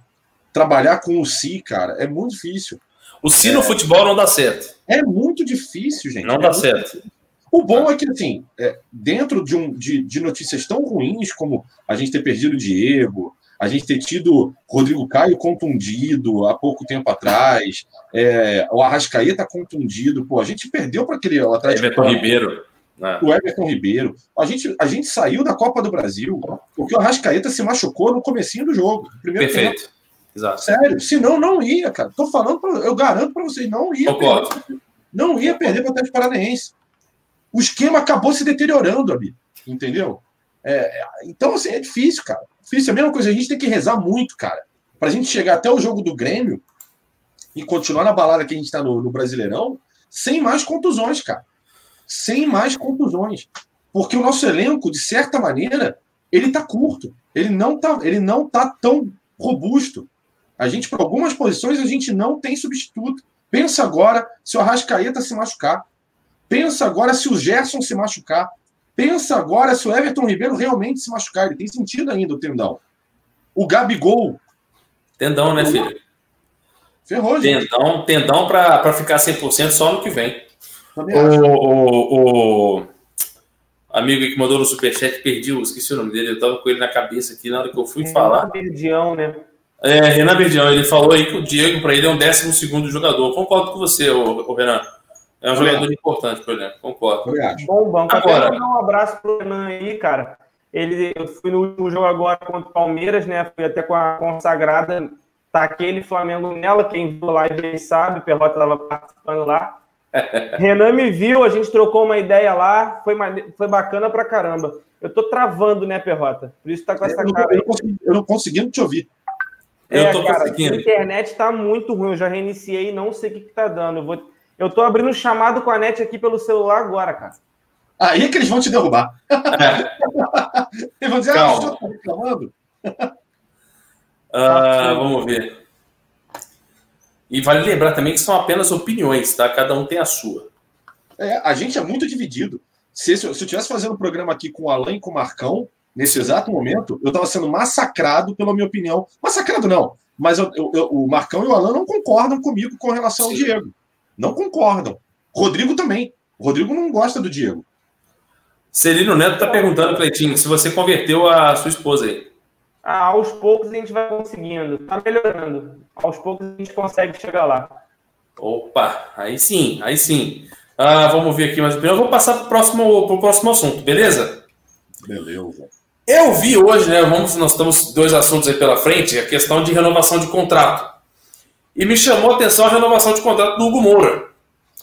trabalhar com o Si, cara. É muito difícil. O Si é... no futebol não dá certo. É muito difícil, gente. Não é dá certo. Difícil. O bom é que, assim, é, dentro de, um, de, de, notícias tão ruins como a gente ter perdido o Diego, a gente ter tido Rodrigo Caio contundido há pouco tempo atrás, é, o Arrascaeta contundido, pô, a gente perdeu para aquele Atlético. Everton Ribeiro. É. O Everton Ribeiro. A gente, a gente saiu da Copa do Brasil porque o Arrascaeta se machucou no comecinho do jogo. Perfeito. Tempo. Exato. Sério, senão não ia, cara. Tô falando, pra, eu garanto para vocês, não ia perder, não ia perder para o Atlético Paranaense. O esquema acabou se deteriorando ali, entendeu? É, então, assim, é difícil, cara. Difícil. É a mesma coisa, a gente tem que rezar muito, cara. Para a gente chegar até o jogo do Grêmio e continuar na balada que a gente está no, no Brasileirão sem mais contusões, cara sem mais contusões. Porque o nosso elenco, de certa maneira, ele está curto. Ele não está ele não tá tão robusto. A gente, por algumas posições, a gente não tem substituto. Pensa agora se o Arrascaeta se machucar. Pensa agora se o Gerson se machucar. Pensa agora se o Everton Ribeiro realmente se machucar. Ele tem sentido ainda o tendão. O Gabigol. Tendão, né, filho? Ferrou, gente. Tendão, tendão para ficar 100% só no que vem. O, o, o, amigo que mandou no superchat, perdi, esqueci o nome dele, eu tava com ele na cabeça aqui na hora que eu fui Renan falar. Berdião, né? É, Renan Berdião, ele falou aí que o Diego, para ele, é um décimo segundo jogador. Concordo com você, o, Renan. É um jogador importante para ele, concordo. Bom banco. Agora, mandar um abraço pro Renan aí, cara. Ele, eu fui no último jogo agora contra o Palmeiras, né? Fui até com a consagrada. Tá aquele Flamengo nela, quem viu lá e sabe, o Perrota estava participando lá. Renan me viu, a gente trocou uma ideia lá, foi, foi bacana pra caramba. Eu tô travando, né, Perrota? Por isso tá com essa eu cara. Eu não, consegui, eu não consegui te ouvir. É, eu tô cara, conseguindo. A internet tá muito ruim, eu já reiniciei não sei o que, que tá dando. Eu, vou... eu tô abrindo chamado com a net aqui pelo celular agora, cara. Aí é que eles vão te derrubar. *laughs* eles vão dizer, Calma. ah, tá reclamando. Uh, vamos ver. E vale lembrar também que são apenas opiniões, tá? Cada um tem a sua. É, a gente é muito dividido. Se, se eu estivesse fazendo um programa aqui com o Alain e com o Marcão, nesse exato momento, eu estava sendo massacrado pela minha opinião. Massacrado não, mas eu, eu, eu, o Marcão e o Alain não concordam comigo com relação Sim. ao Diego. Não concordam. Rodrigo também. O Rodrigo não gosta do Diego. Celino Neto está perguntando, Cleitinho, se você converteu a sua esposa aí. Ah, aos poucos a gente vai conseguindo, tá melhorando. Aos poucos a gente consegue chegar lá. Opa, aí sim, aí sim. Ah, vamos ver aqui mais opinião. Eu vou passar para o próximo, pro próximo assunto, beleza? Beleza. Eu vi hoje, né? Vamos, nós estamos dois assuntos aí pela frente, a questão de renovação de contrato. E me chamou a atenção a renovação de contrato do Hugo Moura.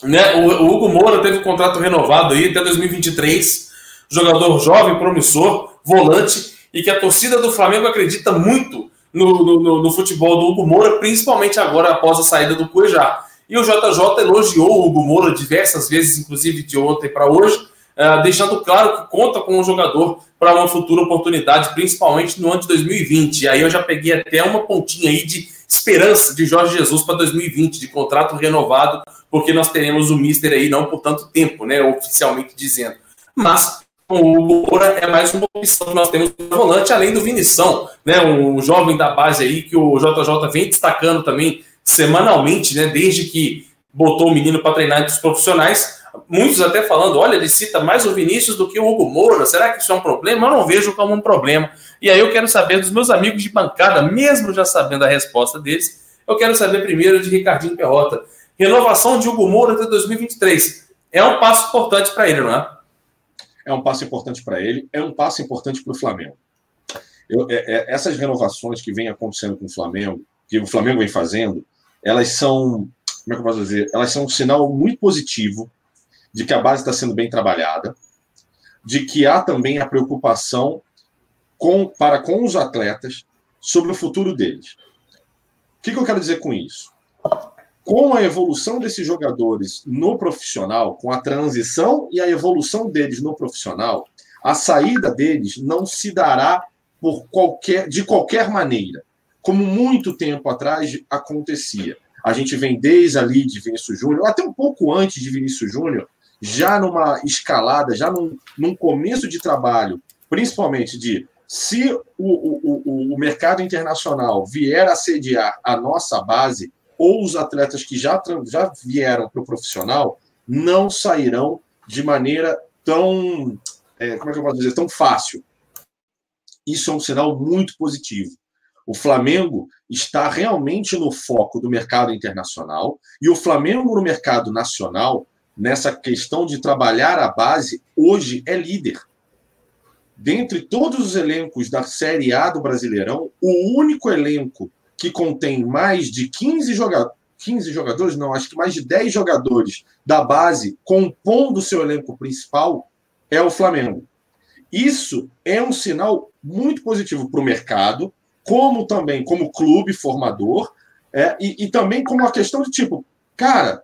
Né? O, o Hugo Moura teve o contrato renovado aí até 2023. Jogador jovem, promissor, volante e que a torcida do Flamengo acredita muito no, no, no, futebol do Hugo Moura, principalmente agora após a saída do Cuejá. E o JJ elogiou o Hugo Moura diversas vezes, inclusive de ontem para hoje, uh, deixando claro que conta com o jogador para uma futura oportunidade, principalmente no ano de 2020. E aí eu já peguei até uma pontinha aí de esperança de Jorge Jesus para 2020, de contrato renovado, porque nós teremos o Mister aí não por tanto tempo, né, oficialmente dizendo. Mas o Moura é mais uma opção que nós temos no volante, além do Vinição, né, um jovem da base aí que o JJ vem destacando também semanalmente, né, desde que botou o menino para treinar entre os profissionais. Muitos até falando, olha, ele cita mais o Vinícius do que o Hugo Moura, será que isso é um problema? Eu não vejo como um problema. E aí eu quero saber dos meus amigos de bancada, mesmo já sabendo a resposta deles, eu quero saber primeiro de Ricardinho Perrota. Renovação de Hugo Moura até 2023. É um passo importante para ele, não é? É um passo importante para ele, é um passo importante para o Flamengo. Eu, é, é, essas renovações que vem acontecendo com o Flamengo, que o Flamengo vem fazendo, elas são, como é que eu posso dizer? Elas são um sinal muito positivo de que a base está sendo bem trabalhada, de que há também a preocupação com, para com os atletas sobre o futuro deles. O que, que eu quero dizer com isso? Com a evolução desses jogadores no profissional, com a transição e a evolução deles no profissional, a saída deles não se dará por qualquer, de qualquer maneira, como muito tempo atrás acontecia. A gente vem desde ali de Vinícius Júnior, até um pouco antes de Vinícius Júnior, já numa escalada, já num, num começo de trabalho, principalmente de se o, o, o, o mercado internacional vier a sediar a nossa base, ou os atletas que já, já vieram para o profissional não sairão de maneira tão, é, como é que eu posso dizer, tão fácil. Isso é um sinal muito positivo. O Flamengo está realmente no foco do mercado internacional e o Flamengo no mercado nacional, nessa questão de trabalhar a base, hoje é líder. Dentre todos os elencos da Série A do Brasileirão, o único elenco que contém mais de 15 jogadores, 15 jogadores, não, acho que mais de 10 jogadores da base compondo o seu elenco principal, é o Flamengo. Isso é um sinal muito positivo para o mercado, como também como clube formador, é, e, e também como uma questão de tipo, cara,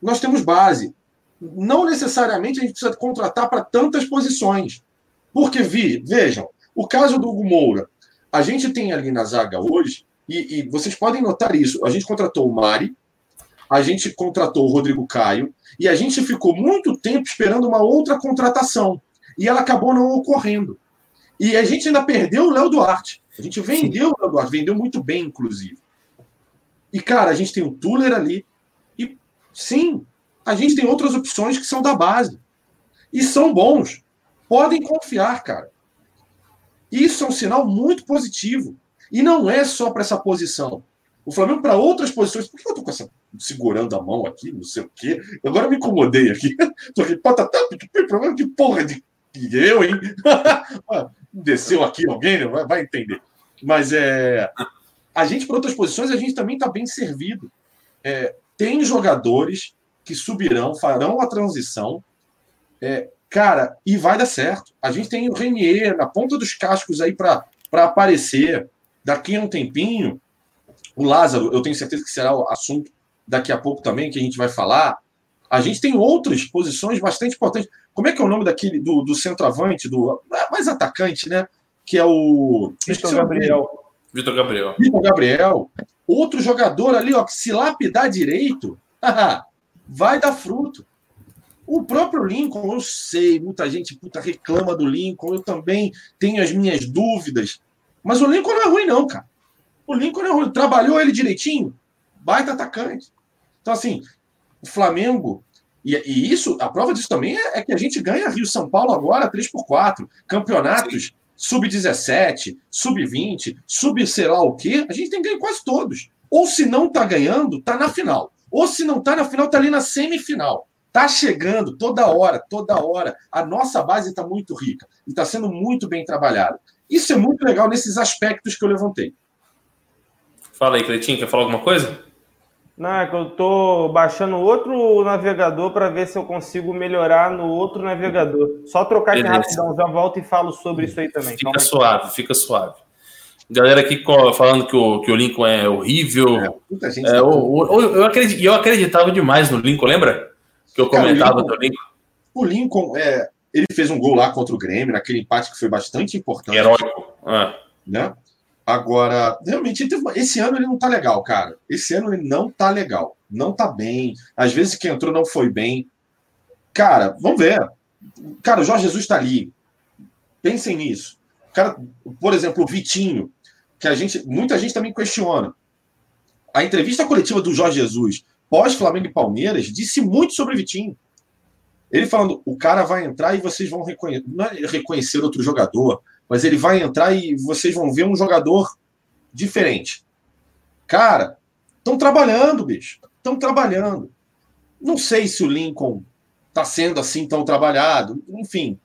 nós temos base. Não necessariamente a gente precisa contratar para tantas posições. Porque, vi, vejam, o caso do Hugo Moura, a gente tem ali na zaga hoje e, e, vocês podem notar isso. A gente contratou o Mari, a gente contratou o Rodrigo Caio e a gente ficou muito tempo esperando uma outra contratação. E ela acabou não ocorrendo. E a gente ainda perdeu o Léo Duarte. A gente vendeu o Léo Duarte, vendeu muito bem, inclusive. E, cara, a gente tem o Tuller ali. E, sim, a gente tem outras opções que são da base. E são bons. Podem confiar, cara. Isso é um sinal muito positivo. E não é só para essa posição. O Flamengo para outras posições. Por que eu tô com essa segurando a mão aqui, não sei o quê? Agora me incomodei aqui. *laughs* Tô aqui, patatá, problema de porra de eu, hein? *laughs* Desceu aqui alguém, né? vai, vai entender. Mas é a gente, para outras posições, a gente também está bem servido. É, tem jogadores que subirão, farão a transição. É, cara, e vai dar certo. A gente tem o Renier na ponta dos cascos aí para aparecer. Daqui a um tempinho, o Lázaro, eu tenho certeza que será o assunto daqui a pouco também, que a gente vai falar. A gente tem outras posições bastante importantes. Como é que é o nome daquele do, do centroavante, do mais atacante, né? Que é o. Vitor Gabriel. Vitor Gabriel. Vitor Gabriel. Outro jogador ali, ó, que se lapidar direito, vai dar fruto. O próprio Lincoln, eu sei, muita gente puta, reclama do Lincoln, eu também tenho as minhas dúvidas. Mas o Lincoln não é ruim, não, cara. O Lincoln não é ruim. Trabalhou ele direitinho, baita atacante. Então, assim, o Flamengo. E, e isso, a prova disso também é, é, que a gente ganha Rio São Paulo agora 3x4. Campeonatos Sim sub-17, sub-20, sub sei lá o quê, a gente tem ganho quase todos. Ou se não está ganhando, está na final. Ou se não está na final, está ali na semifinal. Está chegando toda hora, toda hora. A nossa base está muito rica e está sendo muito bem trabalhada. Isso é muito legal nesses aspectos que eu levantei. Fala aí, Cleitinho, quer falar alguma coisa? Não, é que eu estou baixando outro navegador para ver se eu consigo melhorar no outro navegador. Só trocar aqui rapidão, já volto e falo sobre isso aí também. Fica suave, fica suave. Galera aqui falando que o, que o Lincoln é horrível. É, é, tá eu, eu, acredit, eu acreditava demais no Lincoln, lembra? Que eu comentava Cara, o Lincoln, do Lincoln. O Lincoln, é, ele fez um gol lá contra o Grêmio, naquele empate que foi bastante importante. Heróico. É. Né? Agora, realmente, esse ano ele não tá legal, cara. Esse ano ele não tá legal. Não tá bem. Às vezes que entrou não foi bem. Cara, vamos ver. Cara, o Jorge Jesus tá ali. Pensem nisso. Cara, por exemplo, o Vitinho, que a gente, muita gente também questiona. A entrevista coletiva do Jorge Jesus, pós Flamengo e Palmeiras, disse muito sobre o Vitinho. Ele falando, o cara vai entrar e vocês vão reconhecer, não é reconhecer outro jogador, mas ele vai entrar e vocês vão ver um jogador diferente. Cara, estão trabalhando, bicho. Estão trabalhando. Não sei se o Lincoln está sendo assim tão trabalhado. Enfim,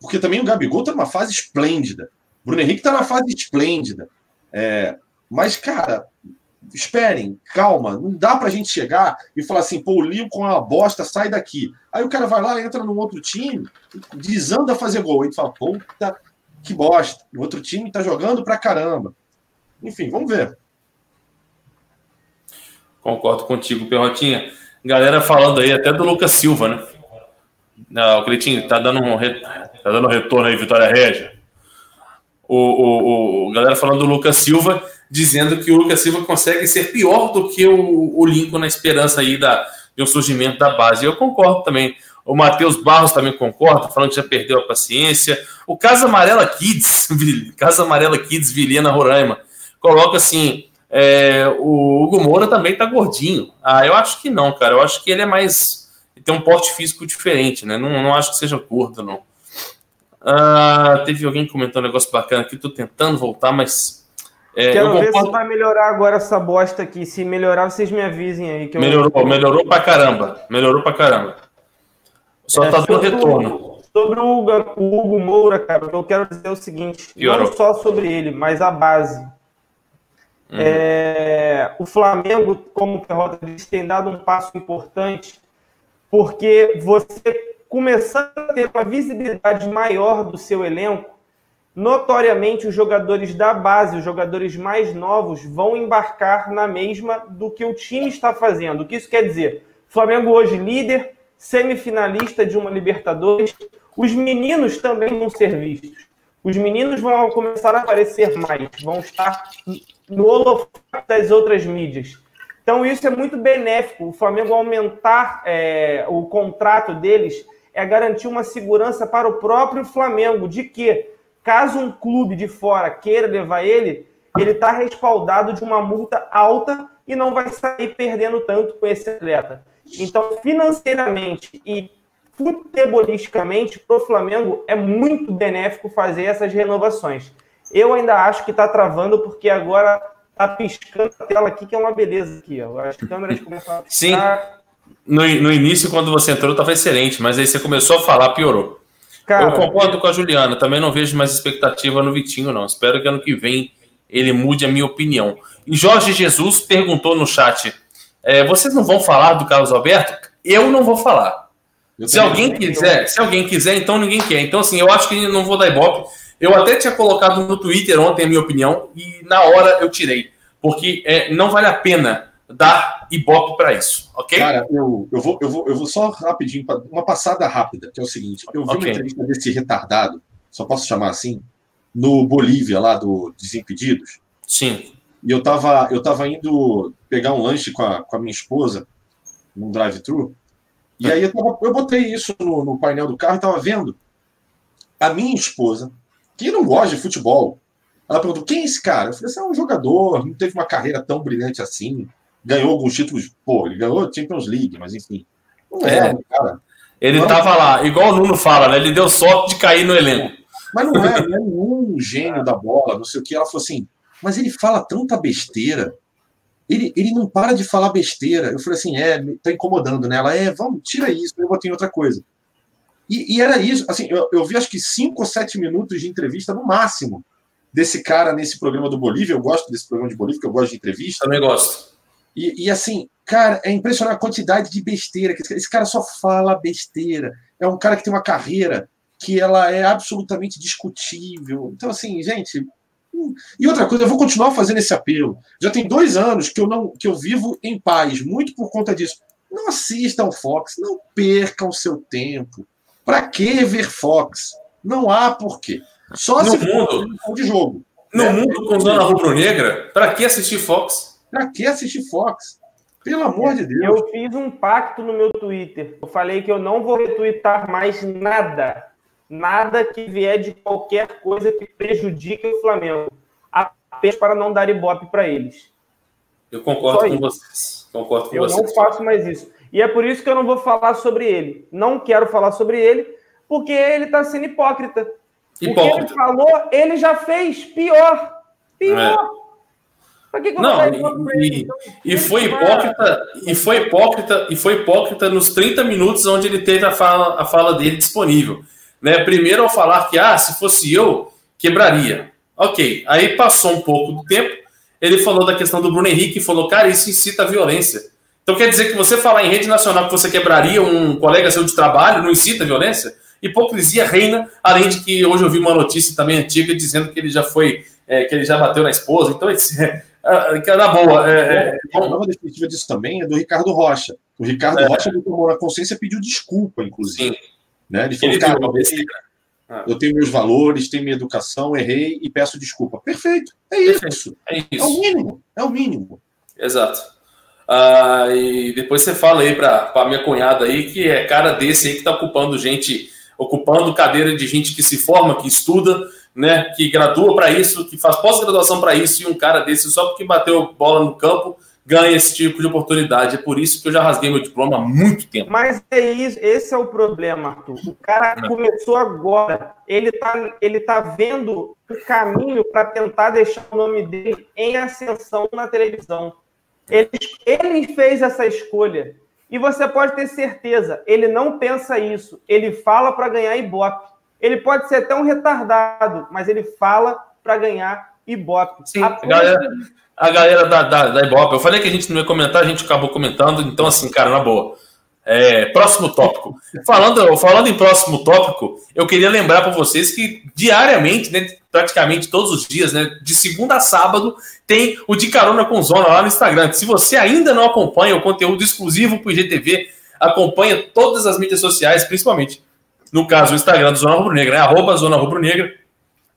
porque também o Gabigol está numa fase esplêndida. Bruno Henrique está na fase esplêndida. É, mas, cara, esperem, calma. Não dá para a gente chegar e falar assim, pô, o Lincoln é uma bosta, sai daqui. Aí o cara vai lá, entra num outro time, desanda a fazer gol. Aí fala, puta, que bosta. O outro time está jogando pra caramba. Enfim, vamos ver. Concordo contigo, Perrotinha. Galera falando aí até do Lucas Silva, né? Não, o Cleitinho tá dando um re... tá dando retorno aí, Vitória Regia. O, o, o, galera falando do Lucas Silva, dizendo que o Lucas Silva consegue ser pior do que o, o Lincoln na esperança aí da, de um surgimento da base. Eu concordo também. O Matheus Barros também concorda, falando que já perdeu a paciência. O Casa Amarela Kids, *laughs* Casa Amarela Kids Vilhena Roraima, coloca assim: é, o Hugo Moura também tá gordinho. Ah, eu acho que não, cara. Eu acho que ele é mais. Tem um porte físico diferente, né? Não, não acho que seja gordo, não. Ah, teve alguém comentou um negócio bacana aqui, tô tentando voltar, mas. É, Quero ver se vai melhorar agora essa bosta aqui. Se melhorar, vocês me avisem aí. Que melhorou, eu... melhorou pra caramba. Melhorou pra caramba. Só é, tá dando retorno. Sobre o Hugo Moura, cara, eu quero dizer o seguinte: Piorou. não só sobre ele, mas a base. Uhum. É, o Flamengo, como disse, tem dado um passo importante, porque você começando a ter uma visibilidade maior do seu elenco, notoriamente os jogadores da base, os jogadores mais novos, vão embarcar na mesma do que o time está fazendo. O que isso quer dizer? Flamengo hoje líder, semifinalista de uma Libertadores. Os meninos também vão ser vistos. Os meninos vão começar a aparecer mais, vão estar no holofote das outras mídias. Então, isso é muito benéfico. O Flamengo aumentar é, o contrato deles é garantir uma segurança para o próprio Flamengo, de que, caso um clube de fora queira levar ele, ele está respaldado de uma multa alta e não vai sair perdendo tanto com esse atleta. Então, financeiramente e futebolisticamente, para o Flamengo é muito benéfico fazer essas renovações. Eu ainda acho que está travando, porque agora está piscando a tela aqui, que é uma beleza aqui. Ó. As câmeras começam a piscar. Sim. No, no início, quando você entrou, estava excelente, mas aí você começou a falar, piorou. Cara, eu concordo com a Juliana, também não vejo mais expectativa no Vitinho, não. Espero que ano que vem ele mude a minha opinião. E Jorge Jesus perguntou no chat: é, vocês não vão falar do Carlos Alberto? Eu não vou falar. Eu se alguém quiser, se alguém quiser, então ninguém quer. Então, assim, eu acho que não vou dar ibope. Eu até tinha colocado no Twitter ontem a minha opinião e na hora eu tirei. Porque é, não vale a pena dar ibope para isso, ok? Cara, eu, eu, vou, eu, vou, eu vou só rapidinho, uma passada rápida, que é o seguinte: eu vi okay. uma entrevista desse retardado, só posso chamar assim, no Bolívia, lá do Desimpedidos. Sim. E eu tava, eu tava indo pegar um lanche com a, com a minha esposa, num drive-thru. E aí eu, tava, eu botei isso no, no, painel do carro e tava vendo. A minha esposa, que não gosta de futebol, ela perguntou: quem é esse cara? Eu falei: assim, é um jogador, não teve uma carreira tão brilhante assim. Ganhou alguns títulos, pô, ele ganhou Champions League, mas enfim. Não é, é cara. Ele não tava lá, igual o Nuno fala, né? Ele deu sorte de cair no elenco. Mas não é, não é nenhum gênio da bola, não sei o que. Ela falou assim, mas ele fala tanta besteira. Ele, ele não para de falar besteira. Eu falei assim, é, tá incomodando, né? Ela, é, vamos, tira isso, eu botei outra coisa. E, e, era isso, assim, eu, eu vi acho que cinco ou sete minutos de entrevista no máximo desse cara nesse programa do Bolívia. Eu gosto desse programa de Bolívia, eu gosto de entrevista. Também gosto. E, e assim, cara, é impressionante a quantidade de besteira. que Esse cara só fala besteira. É um cara que tem uma carreira que ela é absolutamente discutível. Então, assim, gente. Hum, e outra coisa, eu vou continuar fazendo esse apelo. Já tem dois anos que eu não que eu vivo em paz, muito por conta disso. Não assistam Fox, não percam seu tempo. Para que ver Fox? Não há porquê. Só no se mundo, for de jogo. No né? mundo com Zona Rubro-Negra, para que assistir Fox? Para que assistir Fox? Pelo amor de Deus. Eu fiz um pacto no meu Twitter. Eu falei que eu não vou retweetar mais nada nada que vier de qualquer coisa que prejudique o Flamengo, apenas para não dar ibope para eles. Eu concordo Só com isso. vocês. Concordo com eu vocês. não faço mais isso. E é por isso que eu não vou falar sobre ele. Não quero falar sobre ele, porque ele está sendo hipócrita. hipócrita. O que ele falou, ele já fez. Pior. Pior. É. Que que não, e, então, e foi hipócrita, e foi hipócrita, e foi hipócrita nos 30 minutos onde ele teve a fala, a fala dele disponível. Né? Primeiro, ao falar que, ah, se fosse eu, quebraria. Ok, aí passou um pouco do tempo, ele falou da questão do Bruno Henrique e falou, cara, isso incita a violência. Então quer dizer que você falar em rede nacional que você quebraria um colega seu de trabalho não incita a violência? Hipocrisia reina, além de que hoje eu vi uma notícia também antiga dizendo que ele já foi, é, que ele já bateu na esposa. Então, é, é, na boa. É, a nova definitiva disso também é do Ricardo Rocha. O Ricardo é. Rocha tomou na consciência e pediu desculpa, inclusive. Sim. Né? Ele falou, ele cara, eu, ah. eu tenho meus valores, tenho minha educação, errei e peço desculpa. Perfeito. É Perfeito. isso. É isso. É o mínimo. É o mínimo. Exato. Ah, e depois você fala aí para a minha cunhada aí que é cara desse aí que está ocupando gente, ocupando cadeira de gente que se forma, que estuda, né, que gradua para isso, que faz pós-graduação para isso, e um cara desse só porque bateu bola no campo ganha esse tipo de oportunidade. É por isso que eu já rasguei meu diploma há muito tempo. Mas é isso, esse é o problema, Arthur. O cara Não. começou agora. Ele tá, ele tá vendo o caminho para tentar deixar o nome dele em ascensão na televisão. Ele, ele fez essa escolha. E você pode ter certeza, ele não pensa isso. Ele fala para ganhar Ibope. Ele pode ser até um retardado, mas ele fala para ganhar Ibope. Sim, a galera, a galera da, da, da Ibope. Eu falei que a gente não ia comentar, a gente acabou comentando. Então, assim, cara, na boa. É, próximo tópico. Falando, falando em próximo tópico, eu queria lembrar para vocês que diariamente, né, praticamente todos os dias, né, de segunda a sábado, tem o De Carona com Zona lá no Instagram. Se você ainda não acompanha o conteúdo exclusivo para o IGTV, acompanha todas as mídias sociais, principalmente no caso o Instagram do Zona Rubro Negra, né, arroba Zona Rubro Negra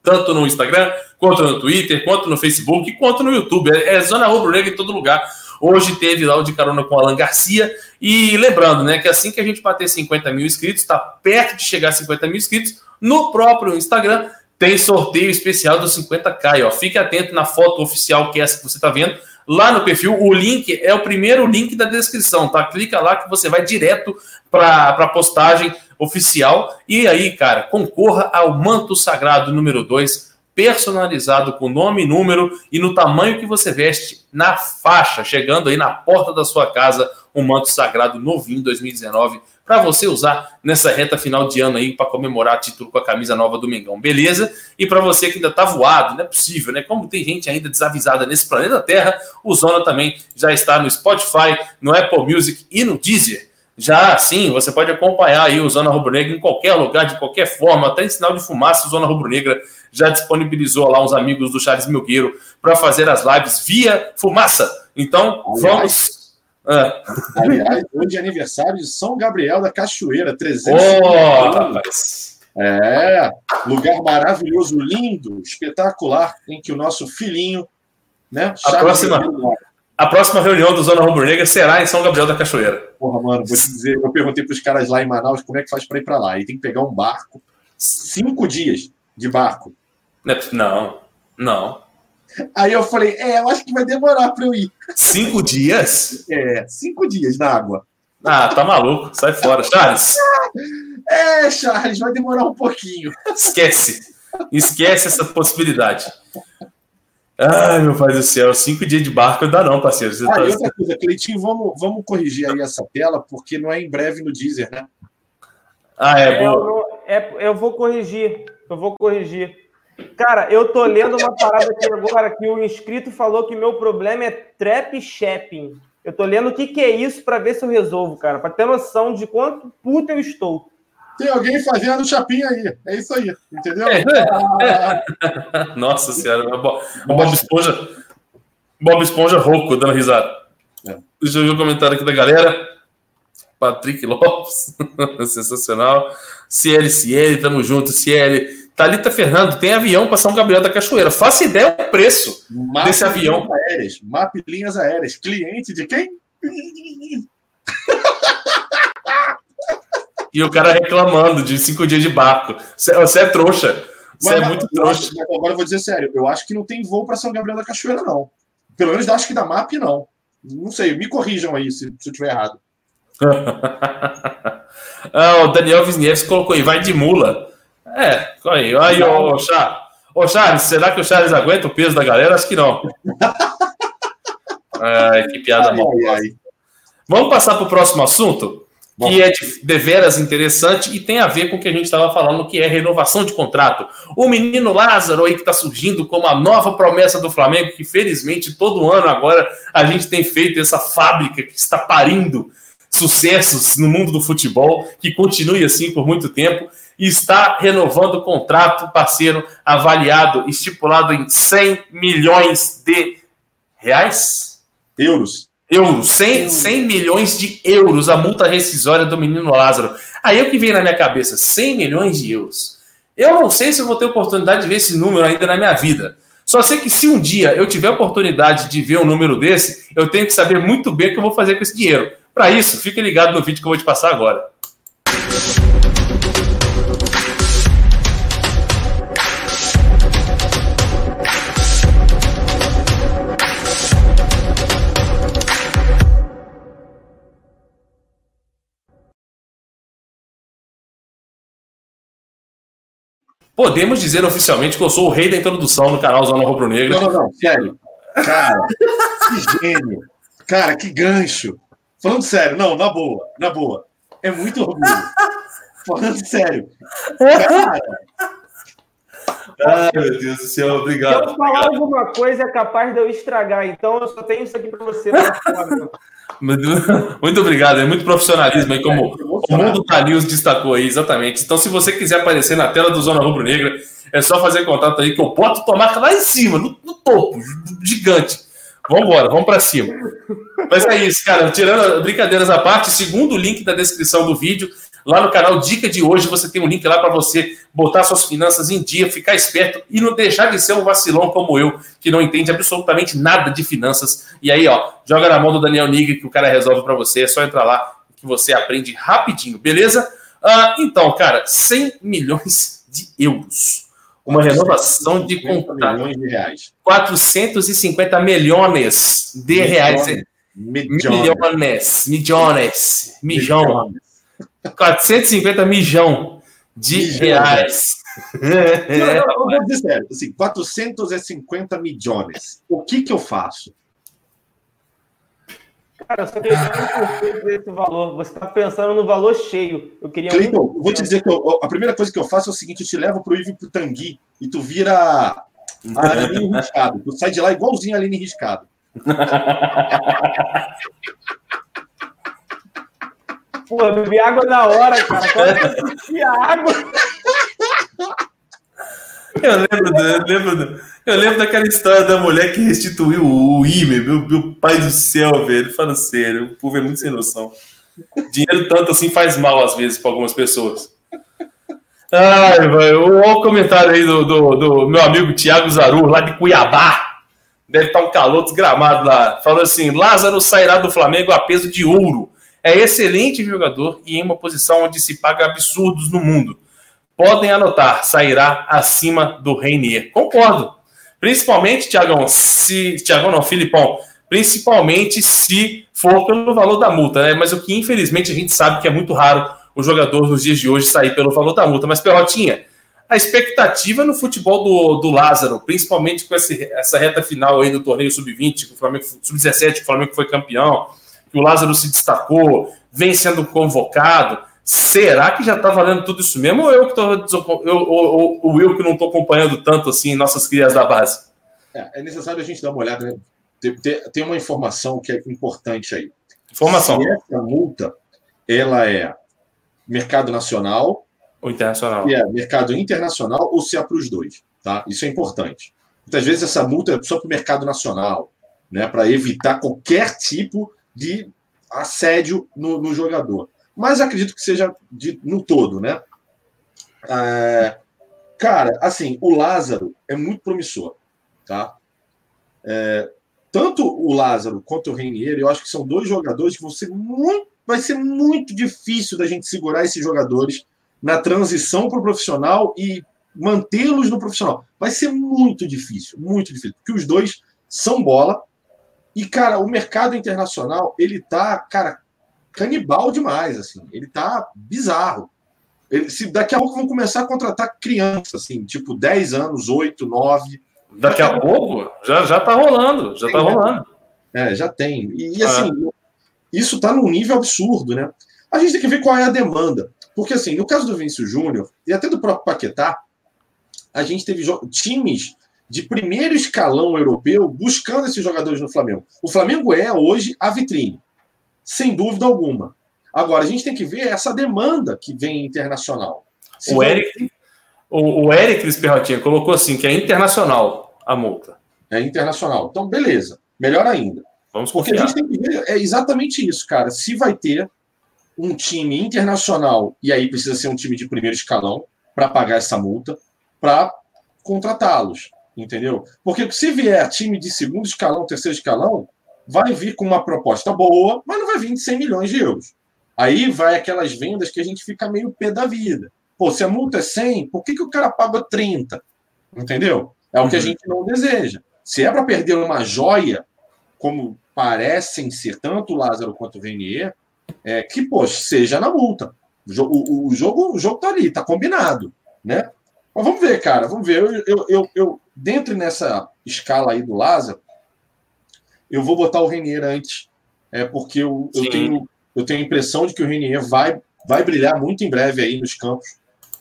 tanto no Instagram, quanto no Twitter, quanto no Facebook, quanto no YouTube. É, é Zona Rubro Negra em todo lugar. Hoje teve lá o de carona com Alan Garcia. E lembrando, né, que assim que a gente bater 50 mil inscritos, está perto de chegar a 50 mil inscritos, no próprio Instagram tem sorteio especial dos 50k. Ó. Fique atento na foto oficial que é essa que você está vendo. Lá no perfil, o link é o primeiro link da descrição, tá? Clica lá que você vai direto para a postagem oficial. E aí, cara, concorra ao manto sagrado número 2, personalizado com nome e número e no tamanho que você veste na faixa, chegando aí na porta da sua casa, um manto sagrado novinho 2019 para você usar nessa reta final de ano aí para comemorar título com a camisa nova do Mengão, beleza? E para você que ainda tá voado, não é possível, né? Como tem gente ainda desavisada nesse planeta Terra, o Zona também já está no Spotify, no Apple Music e no Deezer. Já sim, você pode acompanhar aí o Zona Rubro Negra em qualquer lugar, de qualquer forma, até em sinal de fumaça, o Zona Rubro Negra já disponibilizou lá uns amigos do Charles Milgueiro para fazer as lives via fumaça. Então, vamos ah. Aliás, hoje é aniversário de São Gabriel da Cachoeira, 300 oh, É, lugar maravilhoso, lindo, espetacular, em que o nosso filhinho, né? A próxima, a próxima reunião do Zona Rubro Negra será em São Gabriel da Cachoeira. Porra, mano, vou te dizer, eu perguntei para os caras lá em Manaus como é que faz para ir para lá. E tem que pegar um barco, cinco dias de barco. Não, não. Aí eu falei, é, eu acho que vai demorar para eu ir. Cinco dias? É, cinco dias na água. Ah, tá maluco. Sai fora. Charles. *laughs* É, Charles, vai demorar um pouquinho. Esquece. Esquece essa possibilidade. Ai, meu pai do céu, cinco dias de barco não dá não, parceiro. Você ah, tá... e outra coisa, Cleitinho, vamos, vamos corrigir aí essa tela, porque não é em breve no Deezer, né? Ah, é, boa. Eu, é, eu vou corrigir, eu vou corrigir. Cara, eu tô lendo uma parada aqui agora que o inscrito falou que meu problema é trap shopping. Eu tô lendo o que, que é isso para ver se eu resolvo, cara, para ter noção de quanto puto eu estou. Tem alguém fazendo chapinha aí. É isso aí, entendeu? É. *laughs* Nossa senhora, o Bob Esponja. Bob Esponja rouco, dando risada. É. Deixa eu ver o comentário aqui da galera. Patrick Lopes, *laughs* sensacional. CLCL, tamo junto, CL. Thalita Fernando, tem avião para São Gabriel da Cachoeira. Faça ideia o preço Map desse avião. Aéreas, Map Linhas Aéreas. Cliente de quem? *laughs* e o cara reclamando de cinco dias de barco. Você, é trouxa. Você é muito trouxa. Acho, agora eu vou dizer sério. Eu acho que não tem voo para São Gabriel da Cachoeira, não. Pelo menos acho que da MAP, não. Não sei, me corrijam aí se, se eu estiver errado. *laughs* ah, o Daniel Wisniewski colocou aí, vai de mula. É, aí, aí ô, Charles. Ô, Charles, será que o Charles aguenta o peso da galera? Acho que não. *laughs* Ai, que piada mal. Vamos passar para o próximo assunto, que é de deveras interessante e tem a ver com o que a gente estava falando, que é renovação de contrato. O menino Lázaro aí que está surgindo como a nova promessa do Flamengo, que felizmente todo ano agora a gente tem feito essa fábrica que está parindo sucessos no mundo do futebol, que continue assim por muito tempo e está renovando o contrato parceiro avaliado, estipulado em 100 milhões de reais? Euros. Euros, 100, 100 milhões de euros a multa rescisória do menino Lázaro. Aí é o que vem na minha cabeça, 100 milhões de euros. Eu não sei se eu vou ter oportunidade de ver esse número ainda na minha vida. Só sei que se um dia eu tiver oportunidade de ver um número desse, eu tenho que saber muito bem o que eu vou fazer com esse dinheiro. Para isso, fique ligado no vídeo que eu vou te passar agora. Podemos dizer oficialmente que eu sou o rei da introdução no canal Zona Rubro Negra. Não, não, não, sério. Cara, que gênio. Cara, que gancho. Falando sério, não, na boa, na boa. É muito orgulho. Falando sério. Cara. Ai, meu Deus do céu, obrigado. Se eu falar obrigado. alguma coisa é capaz de eu estragar, então eu só tenho isso aqui para você. *laughs* Muito obrigado, é muito profissionalismo aí, como o Mundo da News destacou aí, exatamente. Então, se você quiser aparecer na tela do Zona Rubro Negra, é só fazer contato aí que eu boto tua marca lá em cima, no, no topo, gigante. Vamos embora, vamos para cima. Mas é isso, cara. Tirando brincadeiras à parte, segundo o link da descrição do vídeo, Lá no canal Dica de hoje você tem um link lá para você botar suas finanças em dia, ficar esperto e não deixar de ser um vacilão como eu, que não entende absolutamente nada de finanças. E aí, ó, joga na mão do Daniel Nigri que o cara resolve para você. É só entrar lá que você aprende rapidinho, beleza? Ah, então, cara, 100 milhões de euros. Uma renovação de contrato. milhões de reais. 450 milhões de reais. Milhões. Milhões. Milhão. 450 milhão de Milhão. reais. Não, não, *laughs* eu vou dizer sério, assim, 450 milhões. O que que eu faço? Cara, eu só queria um desse valor. Você está pensando no valor cheio. Eu queria Cleiton, eu vou te dizer que eu- a primeira coisa que eu faço é o seguinte: eu te levo pro Ivo e pro Tangui e tu vira a Aline Riscado. Tu sai de lá igualzinho a Aline Riscado. *laughs* Eu bebi água na hora, cara. Quase eu bebi água. Eu lembro, do- eu, lembro, do- eu lembro daquela história da mulher que restituiu o IME, meu, meu pai do céu, velho. Fala sério, o povo é muito sem noção. Dinheiro tanto assim faz mal às vezes para algumas pessoas. Ai, velho. Olha o comentário aí do, do, do meu amigo Thiago Zaru, lá de Cuiabá. Deve estar um calor desgramado lá. Falando assim: Lázaro sairá do Flamengo a peso de ouro. É excelente jogador e em uma posição onde se paga absurdos no mundo. Podem anotar, sairá acima do Reinier. Concordo. Principalmente, Tiagão, se. Tiagão não, Filipão. Principalmente se for pelo valor da multa, né? Mas o que infelizmente a gente sabe que é muito raro o jogador nos dias de hoje sair pelo valor da multa. Mas, Pelotinha, a expectativa no futebol do, do Lázaro, principalmente com esse, essa reta final aí do torneio sub-20, que o Flamengo sub-17, que o Flamengo foi campeão, que o Lázaro se destacou, vem sendo convocado. Será que já tá valendo tudo isso mesmo? Ou eu que tô desocu- eu, ou, ou, ou eu que não tô acompanhando tanto assim nossas crias da base? É, é necessário a gente dar uma olhada. Né? Tem, tem- uma informação que é importante aí. Informação. Se essa multa ela é mercado nacional, O internacional. é mercado internacional ou se é para os dois. Tá? Isso é importante. Muitas vezes essa multa é só para o mercado nacional, né? para evitar qualquer tipo de assédio no, no jogador. Mas acredito que seja de- no todo, né? É, cara, assim, o Lázaro é muito promissor, tá? É, tanto o Lázaro quanto o Reinier, eu acho que são dois jogadores que vão ser muito, vai ser muito difícil da gente segurar esses jogadores na transição para o profissional e mantê-los no profissional. Vai ser muito difícil, muito difícil, porque os dois são bola. E, cara, o mercado internacional, ele tá, cara, canibal demais, assim. Ele tá bizarro. Ele- se daqui a pouco vão começar a contratar crianças, assim, tipo 10 anos, 8, 9. Daqui a pouco já, já tá rolando, já tá Sim, né? rolando. É, já tem. E, e, assim, isso está num nível absurdo, né? A gente tem que ver qual é a demanda. Porque, assim, no caso do Vinícius Júnior e até do próprio Paquetá, a gente teve times de primeiro escalão europeu buscando esses jogadores no Flamengo. O Flamengo é, hoje, a vitrine, sem dúvida alguma. Agora, a gente tem que ver essa demanda que vem internacional. Se O vai- Eric, o, o Eric Perrotinha colocou assim, que é internacional a multa. É internacional. Então, beleza. Melhor ainda. Vamos Porque a confiar. gente tem que ver é exatamente isso, cara. Se vai ter um time internacional, e aí precisa ser um time de primeiro escalão para pagar essa multa, para contratá-los, entendeu? Porque se vier time de segundo escalão, terceiro escalão, vai vir com uma proposta boa, mas não vai vir de 100 milhões de euros. Aí vai aquelas vendas que a gente fica meio pé da vida. Pô, se a multa é 100, por que, que o cara paga 30? Entendeu? É o que a Uhum. gente não deseja. Se é para perder uma joia, como parecem ser tanto o Lázaro quanto o Renier, é que, poxa, seja na multa. O, o- o jogo, o jogo tá ali, tá combinado, né? Mas vamos ver, cara, vamos ver. Eu, eu, eu, eu- dentro nessa escala aí do Lázaro, eu vou botar o Renier antes, é porque eu, eu tenho, eu tenho a impressão de que o Renier vai, vai brilhar muito em breve aí nos campos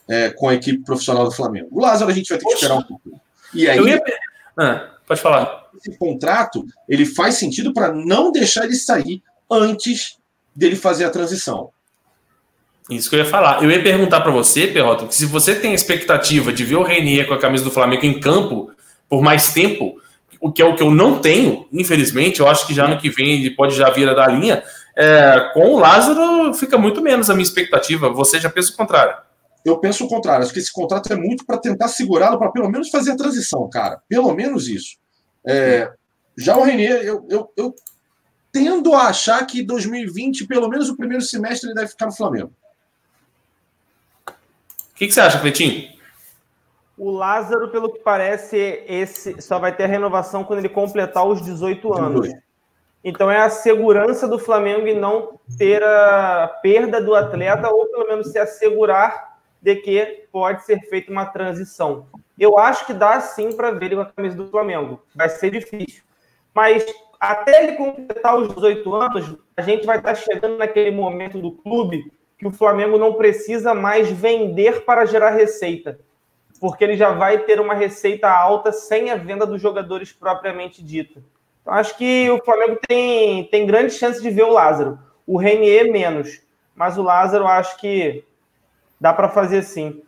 é, com a equipe profissional do Flamengo. O Lázaro a gente vai ter que esperar um pouco. E aí, ia... Ah, pode falar. esse contrato ele faz sentido para não deixar ele sair antes dele fazer a transição. Isso que eu ia falar. Eu ia perguntar para você, Perrota, que se você tem a expectativa de ver o Reinier com a camisa do Flamengo em campo por mais tempo, o que é o que eu não tenho, infelizmente, eu acho que já ano que vem ele pode já vir da linha. É, com o Lázaro fica muito menos a minha expectativa. Você já pensa o contrário? Eu penso o contrário. Acho que esse contrato é muito para tentar segurá-lo, para pelo menos fazer a transição, cara. Pelo menos isso. É, já o Renier, eu, eu, eu tendo a achar que 2020, pelo menos o primeiro semestre, ele deve ficar no Flamengo. O que, que você acha, Cleitinho? O Lázaro, pelo que parece, esse só vai ter a renovação quando ele completar os 18 anos. Então é a segurança do Flamengo em não ter a perda do atleta, ou pelo menos se assegurar de que pode ser feita uma transição. Eu acho que dá sim para ver ele com a camisa do Flamengo. Vai ser difícil. Mas até ele completar os 18 anos, a gente vai estar chegando naquele momento do clube que o Flamengo não precisa mais vender para gerar receita, porque ele já vai ter uma receita alta sem a venda dos jogadores propriamente dita. Então, acho que o Flamengo tem, tem grande chance de ver o Lázaro. O Renier menos, mas o Lázaro acho que dá para fazer sim.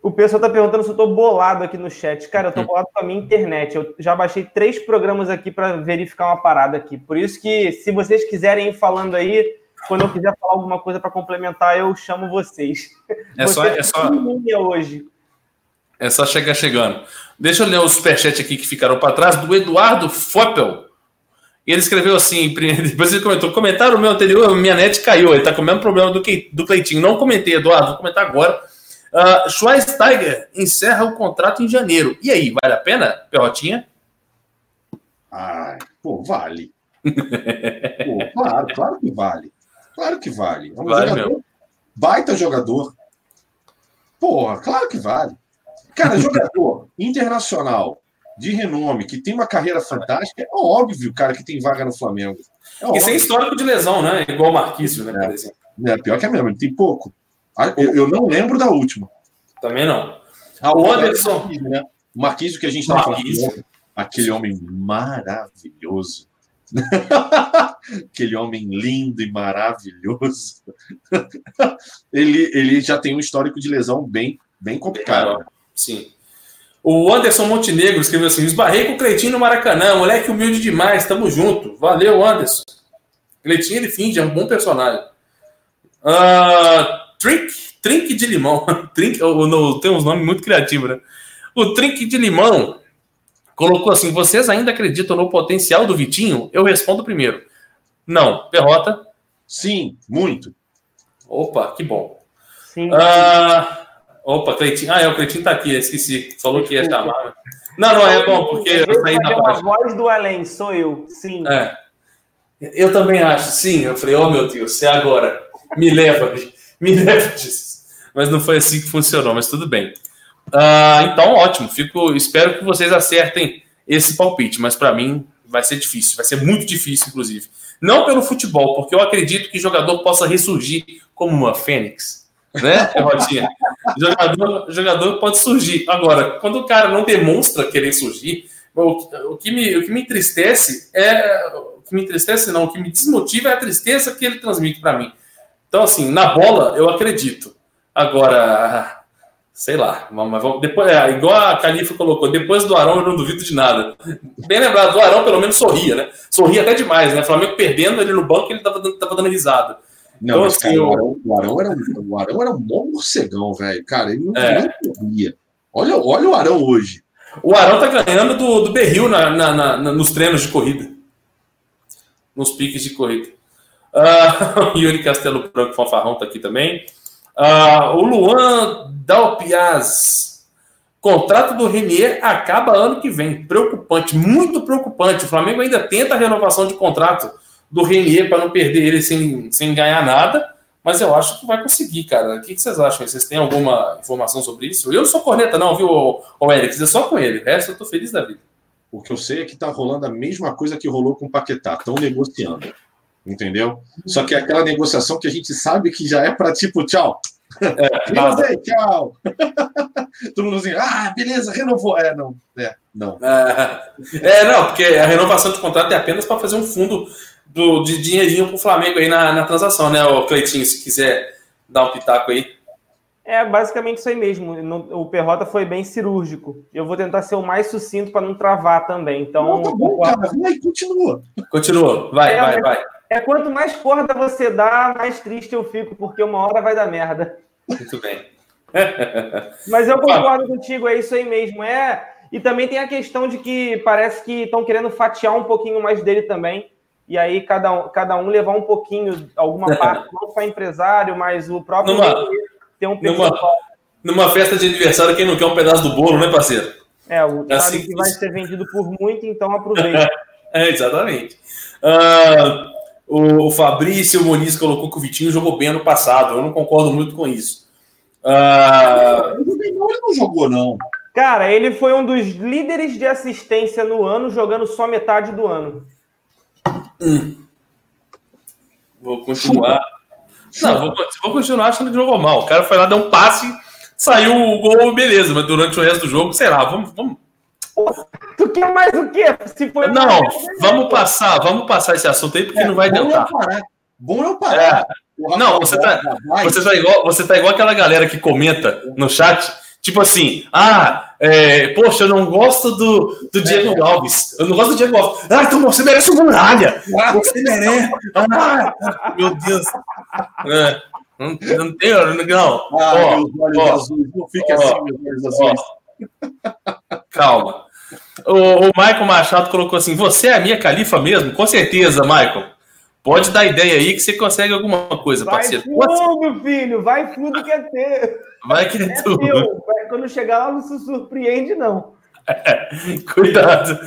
O pessoal está perguntando se eu estou bolado aqui no chat. Cara, eu estou bolado com a minha internet. Eu já baixei três programas aqui para verificar uma parada aqui. Por isso que, se vocês quiserem ir falando aí, quando eu quiser falar alguma coisa para complementar, eu chamo vocês. É só, é só hoje. É só chegar chegando. Deixa eu ler os superchats aqui que ficaram para trás do Eduardo Foppel. Ele escreveu assim, *laughs* depois ele comentou, comentário meu anterior, minha net caiu, ele está com o mesmo problema do, que, do Cleitinho. Não comentei, Eduardo, vou comentar agora. Uh, Schweinsteiger encerra o contrato em janeiro. E aí, vale a pena, Perrotinha? Ai, pô, vale. *laughs* pô, claro, claro que vale. Claro que vale. É um vale jogador, mesmo. baita jogador. Porra, claro que vale. Cara, *laughs* jogador internacional de renome, que tem uma carreira fantástica, é óbvio, cara, que tem vaga no Flamengo. É e sem histórico de lesão, né? Igual o Marquício, né, é. por exemplo. É, pior que é mesmo, ele tem pouco. Ah, eu, eu não lembro da última. Também não. Ah, o Anderson. Né? O Marquinhos que a gente estava falando. Aquele homem maravilhoso. *laughs* Aquele homem lindo e maravilhoso. *laughs* ele, ele já tem um histórico de lesão bem, bem complicado. Sim. O Anderson Montenegro escreveu assim: esbarrei com o Cleitinho no Maracanã, moleque humilde demais, tamo junto. Valeu, Anderson. Cleitinho ele finge, é um bom personagem. Uh, Trink, Trink de limão. *laughs* Trink, no, tem uns nomes muito criativos, né? O Trink de limão colocou assim: vocês ainda acreditam no potencial do Vitinho? Eu respondo primeiro. Não. Perrota? Sim, muito. Opa, que bom. Sim. Uh, opa, Cleitinho. Ah, é, o Cleitinho tá aqui, esqueci. Falou que ia chamar. Não, não é bom, porque eu, saí da página. A voz do além, sou eu, sim. É. Eu também acho, sim. Eu falei, oh meu Deus, é agora. Me leva, *laughs* me leva disso. Mas não foi assim que funcionou, mas tudo bem. Uh, então, ótimo. Fico, espero que vocês acertem esse palpite, mas para mim vai ser difícil, vai ser muito difícil, inclusive. Não pelo futebol, porque eu acredito que jogador possa ressurgir como uma fênix, né, Rodinha? *laughs* jogador, jogador pode surgir. Agora, quando o cara não demonstra querer surgir, o, o, que, me, o que me entristece é. O que me entristece, não, o que me desmotiva é a tristeza que ele transmite para mim. Então, assim, na bola, eu acredito. Agora, sei lá, mas vamos, depois, é, igual a Califa colocou, depois do Arão eu não duvido de nada. Bem lembrado, do Arão pelo menos sorria, né? Sorria até demais, né? Flamengo perdendo ele no banco, ele tava dando, tava dando risada. Não, então, mas, assim, cara, o, Arão, o, Arão era, o Arão era um bom morcegão, velho. Cara, ele não, é. sorria. Olha, olha o Arão hoje. O Arão tá ganhando do, do Berril na, na, na, nos treinos de corrida. Nos piques de corrida. *laughs* Uh, Yuri Castelo Branco Fanfarrão está aqui também. Uh, o Luan Dalpiaz. Contrato do Renier acaba ano que vem. Preocupante, muito preocupante. O Flamengo ainda tenta a renovação de contrato do Renier para não perder ele sem, sem ganhar nada. Mas eu acho que vai conseguir, cara. O que, vocês acham? Vocês têm alguma informação sobre isso? Eu não sou corneta, não, viu, o Eric? É só com ele. O resto eu tô feliz da vida. O que eu sei é que tá rolando a mesma coisa que rolou com o Paquetá. Estão negociando entendeu? Só que é aquela negociação que a gente sabe que já é para tipo, tchau. É, *laughs* tchau. *laughs* Todo mundo assim, ah, beleza, renovou. É, não, é, não. É, é não, porque a renovação de contrato é apenas para fazer um fundo do, de dinheirinho para o Flamengo aí na, na transação, né, o Cleitinho, se quiser dar um pitaco aí. É basicamente isso aí mesmo. O Perrota foi bem cirúrgico. Eu vou tentar ser o mais sucinto para não travar também. Então, não, tá bom, cara. Vai, continua. Continua. Vai, é, vai, vai. É quanto mais corda você dá, mais triste eu fico, porque uma hora vai dar merda. Muito bem. *laughs* Mas eu concordo contigo, é isso aí mesmo. É, e também tem a questão de que parece que estão querendo fatiar um pouquinho mais dele também. E aí cada um, cada um levar um pouquinho, alguma *laughs* parte, não só empresário, mas o próprio Numa- ter um Numa, numa festa de aniversário, quem não quer um pedaço do bolo, né, parceiro? É, o É sabe assim que que vai ser vendido por muito, então aproveita. *laughs* É, exatamente. Ah, o, o Fabrício Muniz colocou que o Vitinho jogou bem ano passado. Eu não concordo muito com isso. Ah, Ele não jogou, não. Cara, ele foi um dos líderes de assistência no ano, jogando só metade do ano. vou continuar. Não, vou, vou continuar achando que jogou mal. O cara foi lá, deu um passe, saiu o gol, beleza. Mas durante o resto do jogo, sei lá, vamos. vamos Tu quer mais o quê? Se foi não, vamos passar, vamos passar esse assunto aí, porque não vai Bom é eu adiantar. parar. Bom eu parar. O Não, você tá- Você tá, igual, você tá igual aquela galera que comenta no chat, tipo assim, ah, é, poxa, eu não gosto do, do Diego Alves. Eu não gosto do Diego Alves. Ah, então você merece uma muralha. Você merece. Ah, meu Deus. É, não, não tem, não. Ah, Ó, meus olhos ó, azuis. Não fique ó, assim, meus olhos azuis. Calma. O, o Michael Machado colocou assim: Você é a minha califa mesmo? Com certeza, Michael. Pode dar ideia aí que você consegue alguma coisa, Vai parceiro. Pode- fundo, filho, vai fundo que é teu. Vai que é É tudo. teu. Vai- Quando chegar lá, não se surpreende, não. *laughs* Cuidado.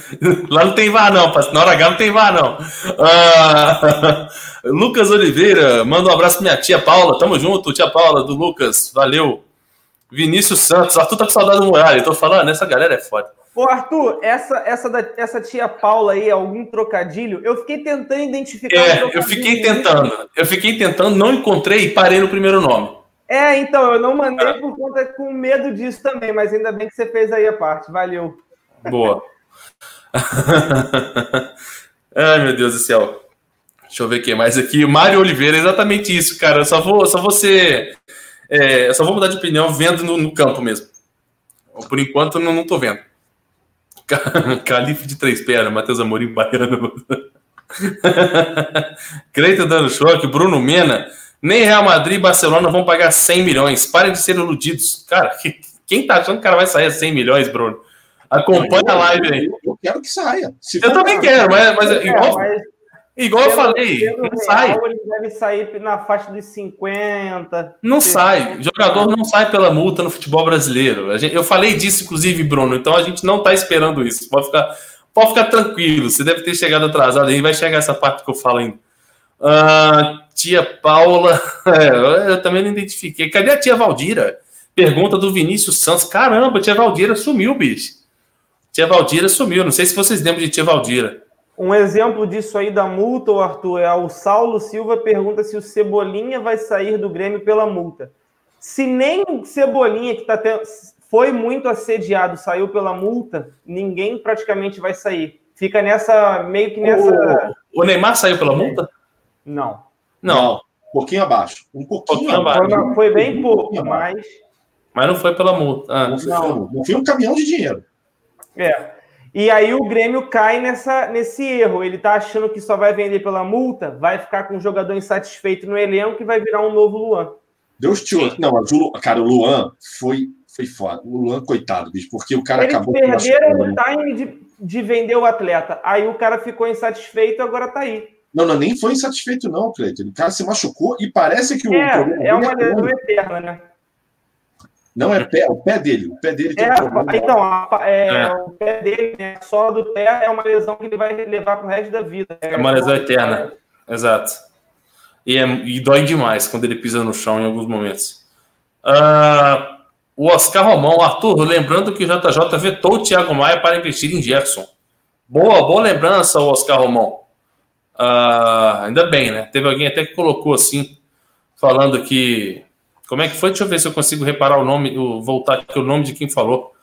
Lá não tem VAR, não, parceiro. Na hora H não tem VAR, não. Ah, *laughs* Lucas Oliveira, manda um abraço pra minha tia Paula. Tamo junto, tia Paula, do Lucas. Valeu. Vinícius Santos. Arthur tá com saudade do Muralha. Tô falando, essa galera é foda. Ô, Arthur, essa, essa, da, essa tia Paula aí, algum trocadilho? Eu fiquei tentando identificar. um É, eu trocadilho fiquei tentando. Eu fiquei tentando, não encontrei e parei no primeiro nome. É, então, eu não mandei por conta com medo disso também, mas ainda bem que você fez aí a parte. Valeu. Boa. *laughs* Ai, meu Deus do céu. Deixa eu ver o que mais aqui. Mário Oliveira, exatamente isso, cara. Eu só vou, só vou ser. é, eu só vou mudar de opinião vendo no, no campo mesmo. Por enquanto, não, não tô vendo. Ca- *laughs* Calife de três pernas, Matheus Amorim baiano. *laughs* Creita dando choque, Bruno Mena. Nem Real Madrid e Barcelona vão pagar 100 milhões. Parem de ser iludidos. Cara, que- quem tá achando que o cara vai sair a 100 milhões, Bruno? Acompanha a live aí. Eu, eu quero que saia. Eu também quero, mas, mas É, igual, mas igual eu pelo- falei, pelo não sai. real, Ele deve sair na faixa dos 50. Não sai. Jogador não sai pela multa no futebol brasileiro. Eu falei disso, inclusive, Bruno. Então a gente não tá esperando isso. Pode ficar, pode ficar tranquilo. Você deve ter chegado atrasado aí. Vai chegar essa parte que eu falo ainda. Ah, tia Paula. *laughs* É, eu também não identifiquei. Cadê a tia Valdira? Pergunta do Vinícius Santos. Caramba, a tia Valdira sumiu, bicho. Tia Valdira sumiu. Não sei se vocês lembram de tia Valdira. Um exemplo disso aí da multa, Arthur, é o Saulo Silva pergunta se o Cebolinha vai sair do Grêmio pela multa. Se nem o Cebolinha, que tá tendo, foi muito assediado, saiu pela multa, ninguém praticamente vai sair. Fica nessa, meio que nessa. O, o Neymar saiu pela multa? Não. Não. Um pouquinho abaixo. Um pouquinho, pouquinho abaixo. Foi, foi bem Um pouco, abaixo. mas. Mas não foi pela multa. Ah. Não foi, não foi um caminhão de dinheiro. É. E aí o Grêmio cai nessa, nesse erro. Ele tá achando que só vai vender pela multa, vai ficar com um jogador insatisfeito no elenco e vai virar um novo Luan. Deus te ouça. Não, mas o cara, o Luan foi, foi foda. O Luan, coitado, bicho, porque o cara Eles acabou perderam machucando. o time de, de vender o atleta. Aí o cara ficou insatisfeito e agora tá aí. Não, não, nem foi insatisfeito, não, Cleiton. O cara se machucou e parece que o problema É, é uma lesão eterna, né? Não é pé, o pé dele. O pé dele tem É, um problema. então, a- é, É. o pé dele, né, a sola do pé é uma lesão que ele vai levar pro resto da vida. É uma lesão eterna. Exato. E, é- e dói demais quando ele pisa no chão em alguns momentos. Ah, o Oscar Romão, Arthur, lembrando que o JJ vetou o Thiago Maia para investir em Gerson. Boa, boa lembrança, Oscar Romão. Ah, ainda bem, né? Teve alguém até que colocou assim, falando que. Como é que foi? Deixa eu ver se eu consigo reparar o nome, voltar aqui o nome de quem falou.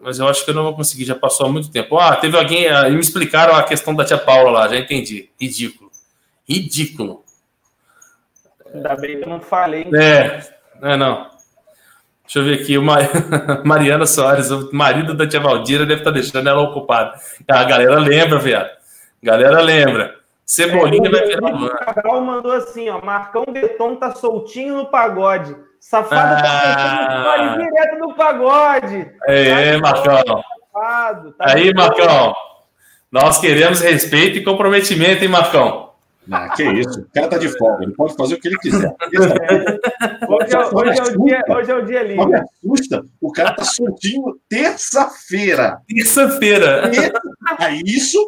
Mas eu acho que eu não vou conseguir, já passou há muito tempo. Ah, teve alguém. ah, me explicaram a questão da tia Paula lá, já entendi. Ridículo. Ridículo. Ainda bem que eu não falei. É, é não. Deixa eu ver aqui, o Ma- *laughs* Mariana Soares, o marido da tia Valdira, deve estar deixando ela ocupada. A galera lembra, viado. Galera lembra. Cebolinha é, vai virar. O Cabral mandou assim, ó, Marcão Beton tá soltinho no pagode. Safado tá ah. tá direto no pagode. É, tá Marcão. Safado, tá Aí, Marcão. Nós queremos respeito e comprometimento, hein, Marcão? Ah, que isso, o cara tá de folga, ele pode fazer o que ele quiser. hoje, *laughs* é, hoje, é, o dia, hoje é o dia livre. assusta, o cara tá soltinho terça-feira. Terça-feira. Aí isso,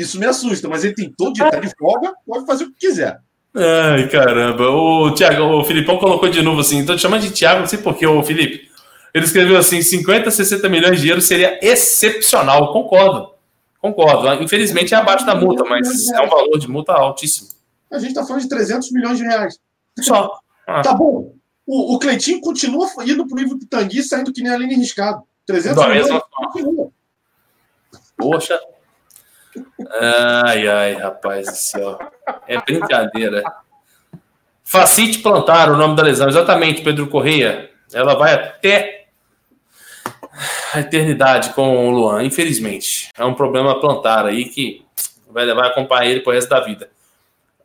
isso me assusta, mas ele tem todo dia, tá de folga, pode fazer o que quiser. Ai, caramba. O Thiago, o Filipão colocou de novo assim, então chama de Thiago, não sei porquê, o Felipe. Ele escreveu assim: 50, 60 milhões de euros seria excepcional. Concordo. Concordo. Infelizmente é abaixo da multa, mas é um valor de multa altíssimo. A gente está falando de 300 milhões de reais. Só. Ah. Tá bom. O, o Cleitinho continua indo para o livro do Tangui, saindo que nem a linha riscado. 300 Não, milhões. Continua. Poxa. Ai, ai, rapaz do céu. É brincadeira. Facite plantar o nome da lesão. Exatamente, Pedro Correia. Ela vai até a eternidade com o Luan, infelizmente. É um problema plantar aí que vai, vai acompanhar ele pro resto da vida.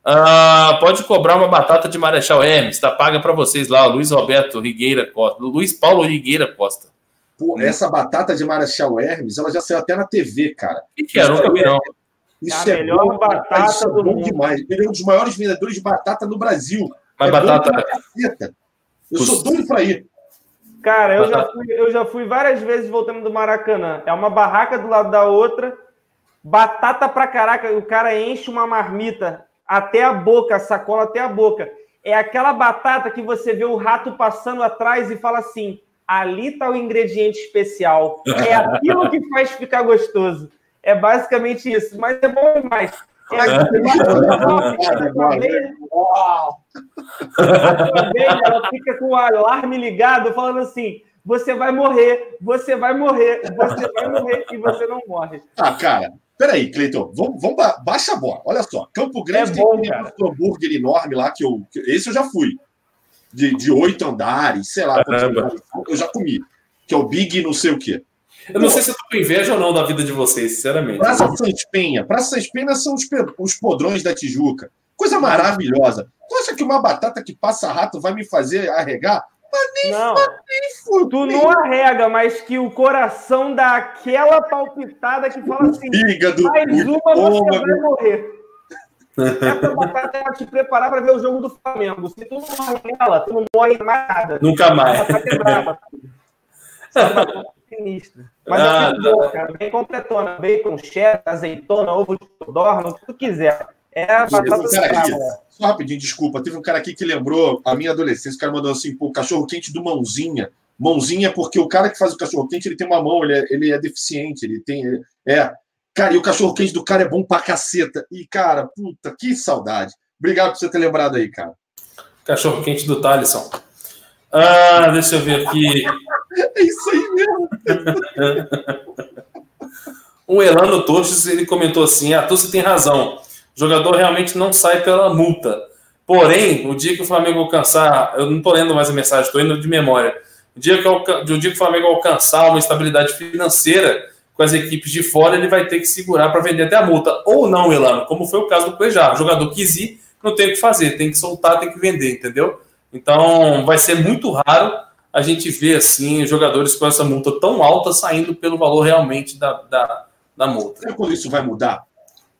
Ah, pode cobrar uma batata de Marechal Hermes, tá paga para vocês lá, Luiz Roberto Rigueira Costa, Luiz Paulo Rigueira Costa. Pô, essa batata de Marechal Hermes, ela já saiu até na TV, cara. O que, era? Nunca vi, não. Isso é a melhor bom, batata isso é do bom mundo. demais. Ele é um dos maiores vendedores de batata no Brasil. Mas é batata. Eu sou doido para ir. Cara, eu já, fui, eu já fui várias vezes voltando do Maracanã. É uma barraca do lado da outra, batata pra caraca. O cara enche uma marmita até a boca, a sacola até a boca. É aquela batata que você vê o rato passando atrás e fala assim: ali tá o ingrediente especial. É aquilo que faz ficar gostoso. É basicamente isso, mas é bom demais. É *laughs* ela fica com o alarme ligado, falando assim: você vai morrer, você vai morrer, você vai morrer e você não morre. Ah, cara, peraí, Cleiton, vamos, vamos baixa a bola. Olha só, Campo Grande é bom, tem um hambúrguer enorme lá que eu. Esse eu já fui. De oito andares, sei lá, eu já comi. Que é o Big não sei o quê. Eu não Pô, sei se eu tô com inveja ou não da vida de vocês, sinceramente. Praça Sans Penha. Praça Sans Penha são os, os podrões da Tijuca. Coisa maravilhosa. Tu acha que uma batata que passa rato vai me fazer arregar? Mas nem, não. Mas nem Tu não arrega, mas que o coração dá aquela palpitada que fala assim: Fígado, mais uma você vai morrer. Essa batata é te preparar para ver o jogo do Flamengo. Se tu não morre nela, tu não morre mais nada. Nunca mais. sinistra. Mas ah, é boa, cara. Bem completona. Bacon, cheddar, azeitona, ovo de codorna, o que tu quiser. É a batata um aqui, Só rapidinho, desculpa. Teve um cara aqui que lembrou a minha adolescência. O cara mandou assim, pô, cachorro quente do Mãozinha. Mãozinha, porque o cara que faz o cachorro quente, ele tem uma mão, ele é, ele é deficiente, ele tem. Ele, é. Cara, e o cachorro quente do cara é bom pra caceta. E, cara, puta, que saudade. Obrigado por você ter lembrado aí, cara. Cachorro quente do Thalisson. Ah, deixa eu ver aqui. *laughs* É isso aí mesmo. o *laughs* Elano Torres, ele comentou assim: ah, você tem razão. O jogador realmente não sai pela multa. Porém, o dia que o Flamengo alcançar, eu não estou lendo mais a mensagem, estou indo de memória. O dia, que, o dia que o Flamengo alcançar uma estabilidade financeira com as equipes de fora, ele vai ter que segurar para vender até a multa. Ou não, Elano, como foi o caso do Cuejá. O jogador quis ir, não tem o que fazer, tem que soltar, tem que vender, entendeu? Então, vai ser muito raro a gente ver assim jogadores com essa multa tão alta saindo pelo valor realmente da, da, da multa. Sabe quando isso vai mudar?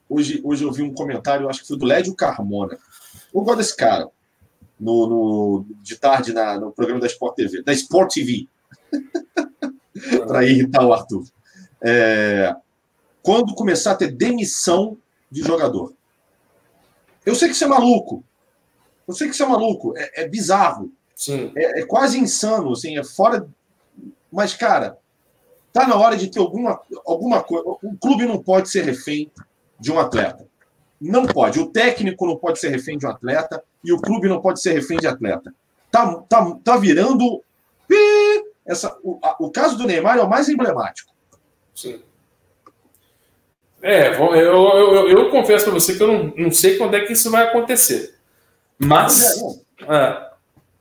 Hoje, hoje eu vi um comentário, acho que foi do Lédio Carmona. Eu gosto desse cara. No, no de tarde na, no programa da Sport TV, da Sport TV. *laughs* Para irritar o Arthur. É, quando começar a ter demissão de jogador. Eu sei que você é maluco. Eu sei que isso é maluco, é, é bizarro. Sim. É, é, quase insano, assim, é fora. Mas, cara, tá na hora de ter alguma, alguma coisa. O clube não pode ser refém de um atleta. Não pode. O técnico não pode ser refém de um atleta e o clube não pode ser refém de atleta. Tá, tá, tá virando. Essa, o, a, o caso do Neymar é o mais emblemático. Sim. É, eu, eu, eu, eu confesso para você que eu não, não sei quando é que isso vai acontecer. Mas. É, é.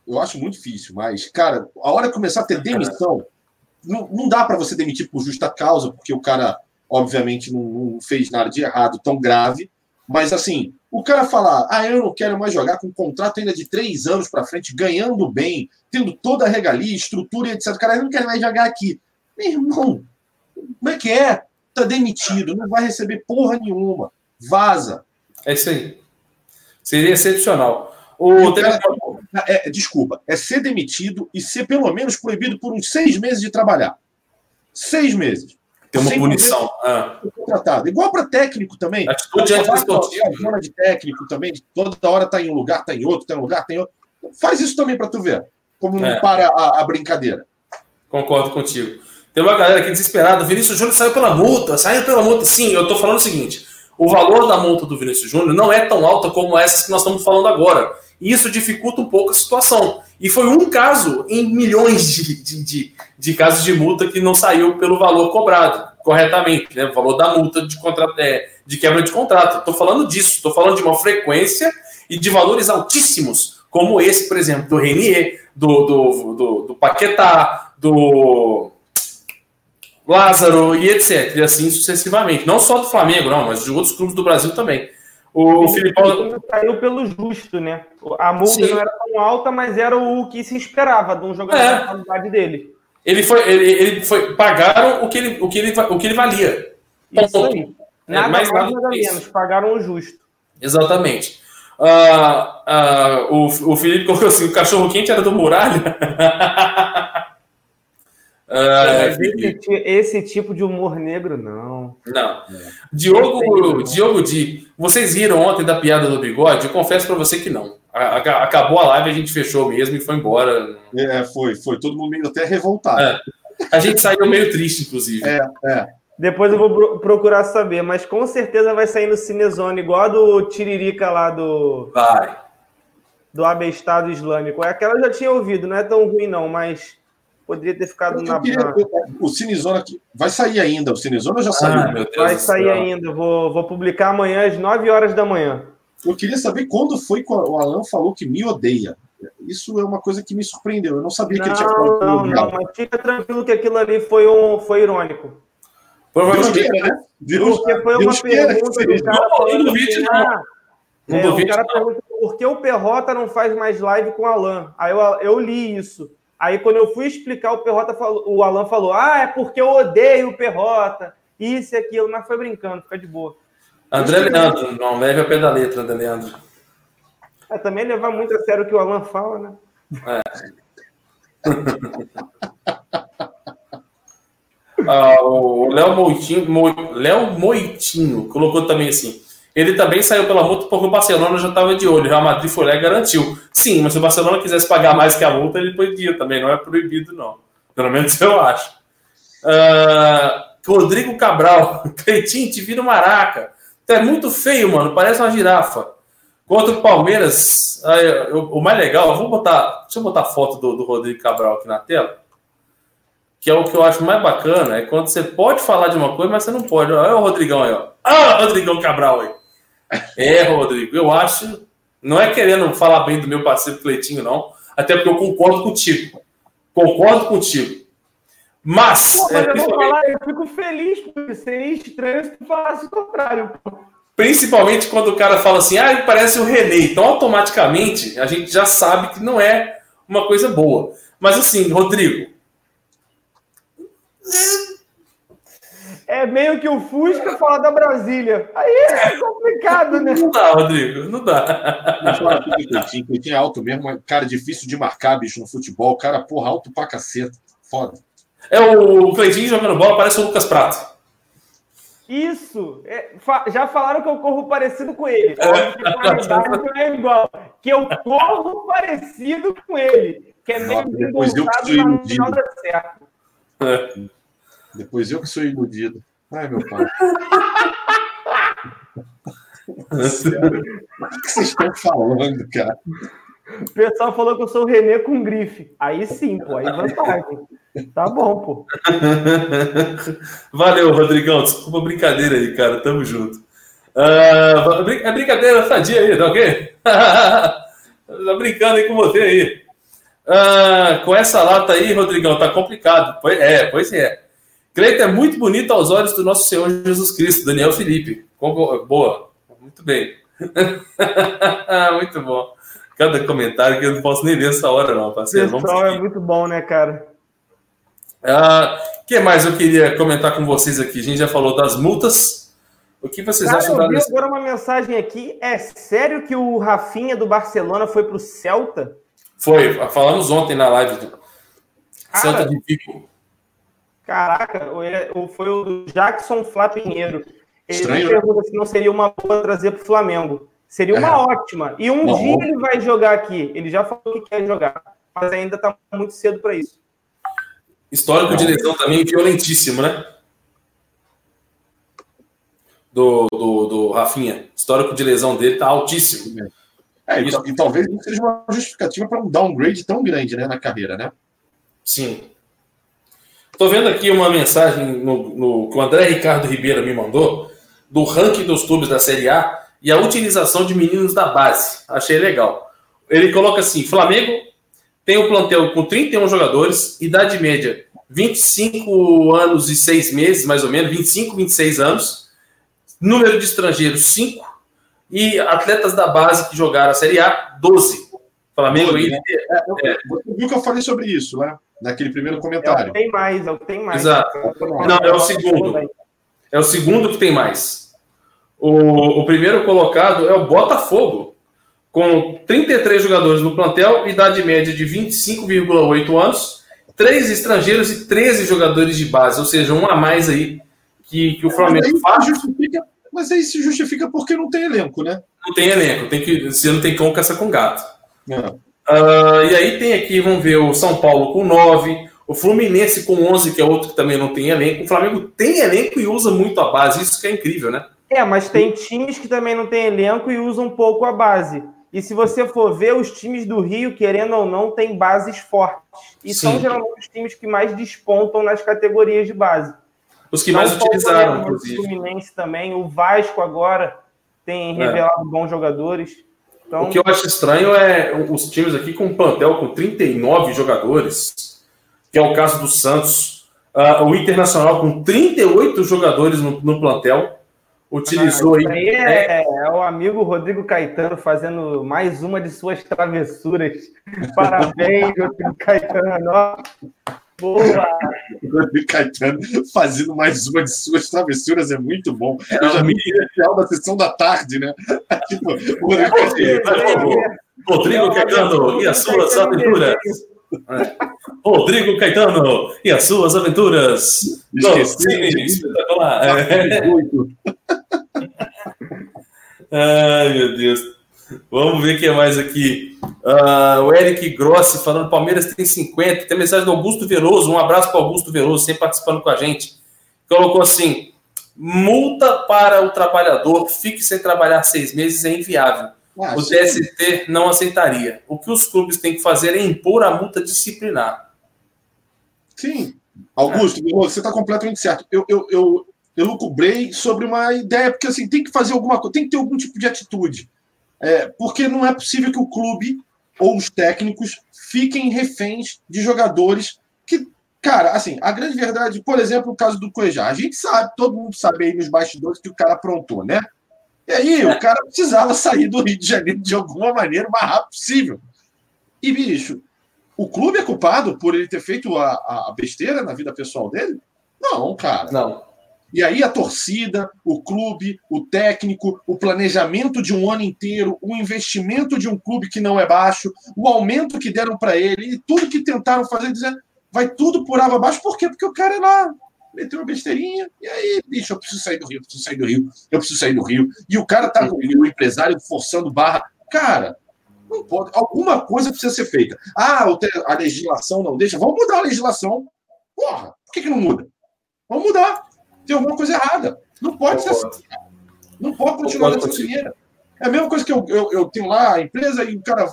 Eu acho muito difícil, mas, cara, a hora que começar a ter demissão, não, não dá para você demitir por justa causa, porque o cara, obviamente, não, não, fez nada de errado tão grave, Mas assim, o cara falar, ah, eu não quero mais jogar com um contrato ainda de três anos para frente, ganhando bem, tendo toda a regalia, estrutura e etc. Cara, eu não quero mais jogar aqui. Meu irmão, como é que é? Tá demitido, não vai receber porra nenhuma. Vaza. É isso aí. Seria excepcional. O cara, é, desculpa, é ser demitido e ser pelo menos proibido por uns seis meses de trabalhar. Seis meses. Tem uma punição. Ah. Contratado. Igual para técnico também. Atitude A zona de técnico também, toda hora tá em um lugar, tá em outro, tá em um lugar, tá em outro. Faz isso também para tu ver. Como não é. para a, a, brincadeira. Concordo contigo. Tem uma galera aqui desesperada. Vinícius Júnior saiu pela multa, saiu pela multa. Sim, eu tô falando o seguinte: o valor da multa do Vinícius Júnior não é tão alta como essas que nós estamos falando agora. E isso dificulta um pouco a situação. E foi um caso em milhões de, de, de, de casos de multa que não saiu pelo valor cobrado corretamente, né? o valor da multa de, contrato, é, de quebra de contrato. Estou falando disso, estou falando de uma frequência e de valores altíssimos, como esse, por exemplo, do Renier, do, do, do, do Paquetá, do Lázaro e etc. E assim sucessivamente. Não só do Flamengo, não, mas de outros clubes do Brasil também. O, o Filipão. Saiu pelo justo, né? A multa Sim. não era tão alta, mas era o que se esperava de um jogador é. da qualidade dele. Ele foi, ele, ele foi, pagaram o que ele, o que ele, o que ele valia. Isso aí. É, nada é, mais, nada, nada menos, pagaram o justo. Exatamente. Uh, uh, o, o Felipe colocou assim: o cachorro quente era do Muralha. *laughs* Uh, esse, esse, tipo de humor negro, não. Não. Diogo, Diogo Di, vocês viram ontem da piada do bigode? Eu confesso para você que não. Acabou a live, a gente fechou mesmo e foi embora. É, foi, foi. Todo mundo meio até revoltado. É. A gente saiu meio triste, inclusive. É, é. Depois eu vou procurar saber, mas com certeza vai sair no Cinezone, igual a do Tiririca lá do. Vai. Do Abestado Islâmico. É aquela eu já tinha ouvido, não é tão ruim, não, mas Poderia ter ficado na. Queria, o Cinezona aqui. Vai sair ainda. O Cinezona já saiu. Ah, vai sair ainda. Vou, vou publicar amanhã às 9 horas da manhã. Eu queria saber quando foi que o Alan falou que me odeia. Isso é uma coisa que me surpreendeu. Eu não sabia não, que ele tinha falado. Não, não, mas fica tranquilo que aquilo ali foi, um, foi irônico. Provavelmente, Deus né? Deus, Porque foi uma pergunta do cara falando assim, ah, é, o cara pergunta por que o Perrota não faz mais live com o Alan. Aí eu, eu li isso. Aí, quando eu fui explicar, o Perrota falou, o Alan falou: Ah, é porque eu odeio o Perrota, isso e aquilo, mas foi brincando, fica de boa. André Leandro, não leve a pé da letra, André Leandro. É, também levar muito a sério o que o Alan fala, né? É. *laughs* ah, o Léo Moitinho, Mo, Léo Moitinho colocou também assim: ele também saiu pela multa porque o Barcelona já estava de olho. O Real Madrid foi lá e garantiu. Sim, mas se o Barcelona quisesse pagar mais que a multa, ele podia também. Não é proibido, não. Pelo menos eu acho. Uh, Rodrigo Cabral. *laughs* Cleitinho, te vira maraca. É muito feio, mano. Parece uma girafa. Contra o Palmeiras, o mais legal, vou botar. Deixa eu botar a foto do, do Rodrigo Cabral aqui na tela. Que é o que eu acho mais bacana, é quando você pode falar de uma coisa, mas você não pode. Olha o Rodrigão aí, ó. Ah, Rodrigão Cabral aí. É, Rodrigo, eu acho. Não é querendo falar bem do meu parceiro Cleitinho, não. Até porque eu concordo contigo. Concordo contigo. Mas. Pô, mas é, eu vou falar, eu fico feliz por seria estranho se tu falasse o contrário. Principalmente quando o cara fala assim, ah, ele parece o René. Então, automaticamente, a gente já sabe que não é uma coisa boa. Mas assim, Rodrigo, é meio que o Fusca fala da Brasília. Aí é complicado, né? Não dá, Rodrigo, não dá. O Coutinho é alto mesmo, cara difícil de marcar, bicho, no futebol. Cara, porra, alto pra caceta. Foda. É o Cleitinho jogando bola, parece o Lucas Prato. Isso! É, fa já falaram que eu corro parecido com ele. É. não é igual. Que eu corro parecido com ele. Que é meio depois eu que sou iludido. É. Depois eu que sou iludido. Ai, meu pai. *laughs* o que vocês estão falando, cara? O pessoal falou que eu sou o Renê com grife. Aí sim, pô, aí vantagem. Tá bom, pô. *laughs* Valeu, Rodrigão. Desculpa a brincadeira aí, cara. Tamo junto. Uh, é brincadeira sadia aí, tá ok? *laughs* tá brincando aí com você aí. Uh, com essa lata aí, Rodrigão, tá complicado. É, pois é. Cleiton é muito bonito aos olhos do nosso Senhor Jesus Cristo, Daniel Felipe. Boa. Muito bem. *laughs* muito bom. Cada comentário que eu não posso nem ler essa hora, não, parceiro. O pessoal é muito bom, né, cara? O ah, que mais eu queria comentar com vocês aqui? A gente já falou das multas. O que vocês cara, acham eu vi das... agora uma mensagem aqui. É sério que o Rafinha do Barcelona foi pro Celta? Foi, falamos ontem na live do cara, Celta de Vigo. Caraca, foi o Jackson Flá Pinheiro. Ele Estranho, né? pergunta se não seria uma boa trazer para o Flamengo. Seria uma é. ótima. E um dia ele vai jogar aqui. Ele já falou que quer jogar, mas ainda está muito cedo para isso. Histórico de lesão também violentíssimo, né? Do, do, do Rafinha. Histórico de lesão dele tá altíssimo. É, e, e, talvez não seja uma justificativa para um downgrade tão grande né, na carreira, né? Sim. Estou vendo aqui uma mensagem no, no, que o André Ricardo Ribeiro me mandou do ranking dos clubes da Série A e a utilização de meninos da base. Achei legal. Ele coloca assim: Flamengo tem o um plantel com 31 jogadores, idade média 25 anos e 6 meses, mais ou menos, 25, 26 anos, número de estrangeiros 5 e atletas da base que jogaram a Série A 12. Flamengo aí. É, é, você viu que eu falei sobre isso, né? Naquele primeiro comentário. É o que tem mais, é o que tem mais. Exato. Não, é o segundo. É o segundo que tem mais. O, o primeiro colocado é o Botafogo, com 33 jogadores no plantel, idade média de 25,8 anos, três estrangeiros e 13 jogadores de base, ou seja, um a mais aí que, que o Flamengo mas faz. Justifica, mas aí se justifica porque não tem elenco, né? Não tem elenco, tem que, você não tem cão caça com gato. É. Uh, e aí tem aqui, vamos ver, o São Paulo com 9, o Fluminense com 11, que é outro que também não tem elenco. O Flamengo tem elenco e usa muito a base, isso que é incrível, né? É, mas tem times que também não tem elenco e usam um pouco a base. E se você for ver, os times do Rio, querendo ou não, têm bases fortes. E Sim. são geralmente os times que mais despontam nas categorias de base. Os que não mais utilizaram, inclusive. O Fluminense também, o Vasco agora tem é. revelado é. bons jogadores. Então... O que eu acho estranho é os times aqui com um plantel com 39 jogadores, que é o caso do Santos. Uh, o Internacional com 38 jogadores no, no plantel. Utilizou ah, aí. É, é, o amigo Rodrigo Caetano fazendo mais uma de suas travessuras. *laughs* Parabéns, Rodrigo Caetano. Boa! O *laughs* Caetano fazendo mais uma de suas travessuras é muito bom. Eu já vi o final da sessão da tarde, né? *laughs* tipo, o Rodrigo Caetano e as suas aventuras. Rodrigo Caetano e as suas aventuras. Esqueci, espetacular. *laughs* Ai, meu Deus. Vamos ver o que é mais aqui. Uh, o Eric Grossi falando: Palmeiras tem 50. Tem mensagem do Augusto Veloso. Um abraço para Augusto Veloso, sempre participando com a gente. Colocou assim: multa para o trabalhador, fique sem trabalhar seis meses é inviável. Ah, o TST não aceitaria. O que os clubes têm que fazer é impor a multa disciplinar. Sim. Augusto, é. você está completamente certo. Eu, eu, eu, eu lucubrei sobre uma ideia, porque assim, tem que fazer alguma coisa, tem que ter algum tipo de atitude. É, porque não é possível que o clube ou os técnicos fiquem reféns de jogadores que, cara, assim, a grande verdade, por exemplo, o caso do Cuejá, a gente sabe, todo mundo sabe aí nos bastidores que o cara aprontou, né? E aí o cara precisava sair do Rio de Janeiro de alguma maneira o mais rápido possível. E, bicho, o clube é culpado por ele ter feito a, a besteira na vida pessoal dele? Não, cara. Não. E aí a torcida, o clube, o técnico, o planejamento de um ano inteiro, o investimento de um clube que não é baixo, o aumento que deram para ele e tudo que tentaram fazer, dizer, vai tudo por água abaixo. Por quê? Porque o cara é lá, meteu uma besteirinha, e aí, bicho, eu preciso sair do Rio, preciso sair do Rio, eu preciso sair do Rio. E o cara tá, o empresário forçando barra. Cara, não pode. Alguma coisa precisa ser feita. Ah, a legislação não deixa. Vamos mudar a legislação. Porra, por que, que não muda? Vamos mudar tem alguma coisa errada. Não pode ser assim. Não pode continuar dessa maneira. É a mesma coisa que eu, eu, eu, tenho lá a empresa e o cara,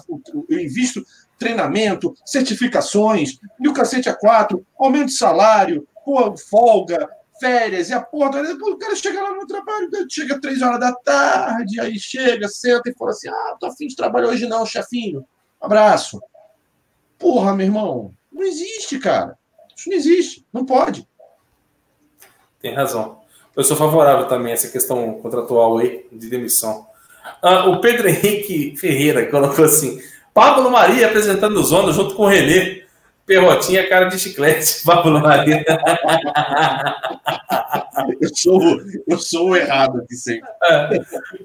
eu invisto treinamento, certificações, e o cacete a quatro, aumento de salário, pô, folga, férias, e a porra, o cara chega lá no trabalho, chega três horas da tarde, aí chega, senta e fala assim: ah, tô afim de trabalhar hoje não, chefinho. Abraço. Porra, meu irmão, não existe, cara. Isso não existe, não pode. Tem razão. Eu sou favorável também a essa questão contratual aí de demissão. Ah, o Pedro Henrique Ferreira colocou assim: Pablo Maria apresentando o Zona junto com o Renê. Perrotinha, cara de chiclete. *laughs* Pablo Maria. *laughs* eu, sou, eu sou o errado aqui sempre. É.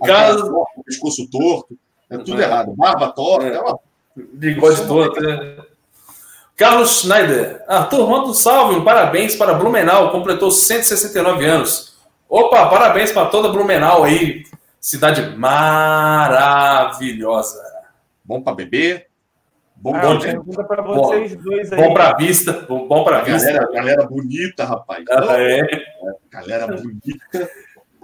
Caso... Pescoço torto. É tudo é. errado. Barba torta. É. Uma... Bigode torto. É. Carlos Schneider. Arthur, manda um salve, um parabéns para Blumenau, completou 169 anos. Opa, parabéns para toda Blumenau aí, cidade maravilhosa. Bom para beber, bom, ah, bom de... pergunta para vocês bom, dois aí. Bom para vista, bom, bom para vista. Galera, galera bonita, rapaz. Ah, é. Galera bonita.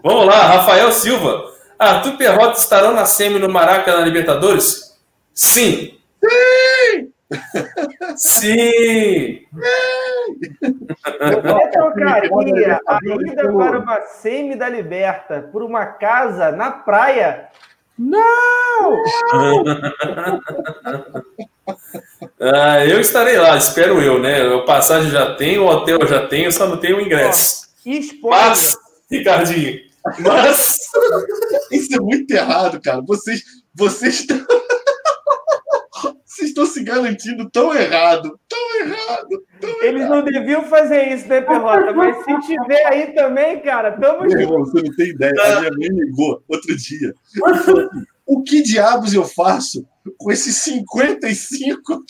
Vamos lá, Rafael Silva. Arthur Perrota estarão na semi no Maracanã Libertadores? Sim. Sim! Sim! Eu trocaria a ida para uma semi da Liberta por uma casa na praia? Não! *laughs* ah, eu estarei lá, espero eu, né? O passagem já tenho, o hotel já tenho, só não tenho o ingresso. Mas, Ricardinho, mas. *laughs* Isso é muito errado, cara. Vocês, vocês estão. *laughs* Vocês estão se garantindo tão errado, tão errado. Tão Eles errado. não deviam fazer isso, né, Perrota? Mas se tiver aí também, cara, tamo junto. Você não tem ideia. A minha mãe ligou outro dia. *laughs* O que diabos eu faço com esses 55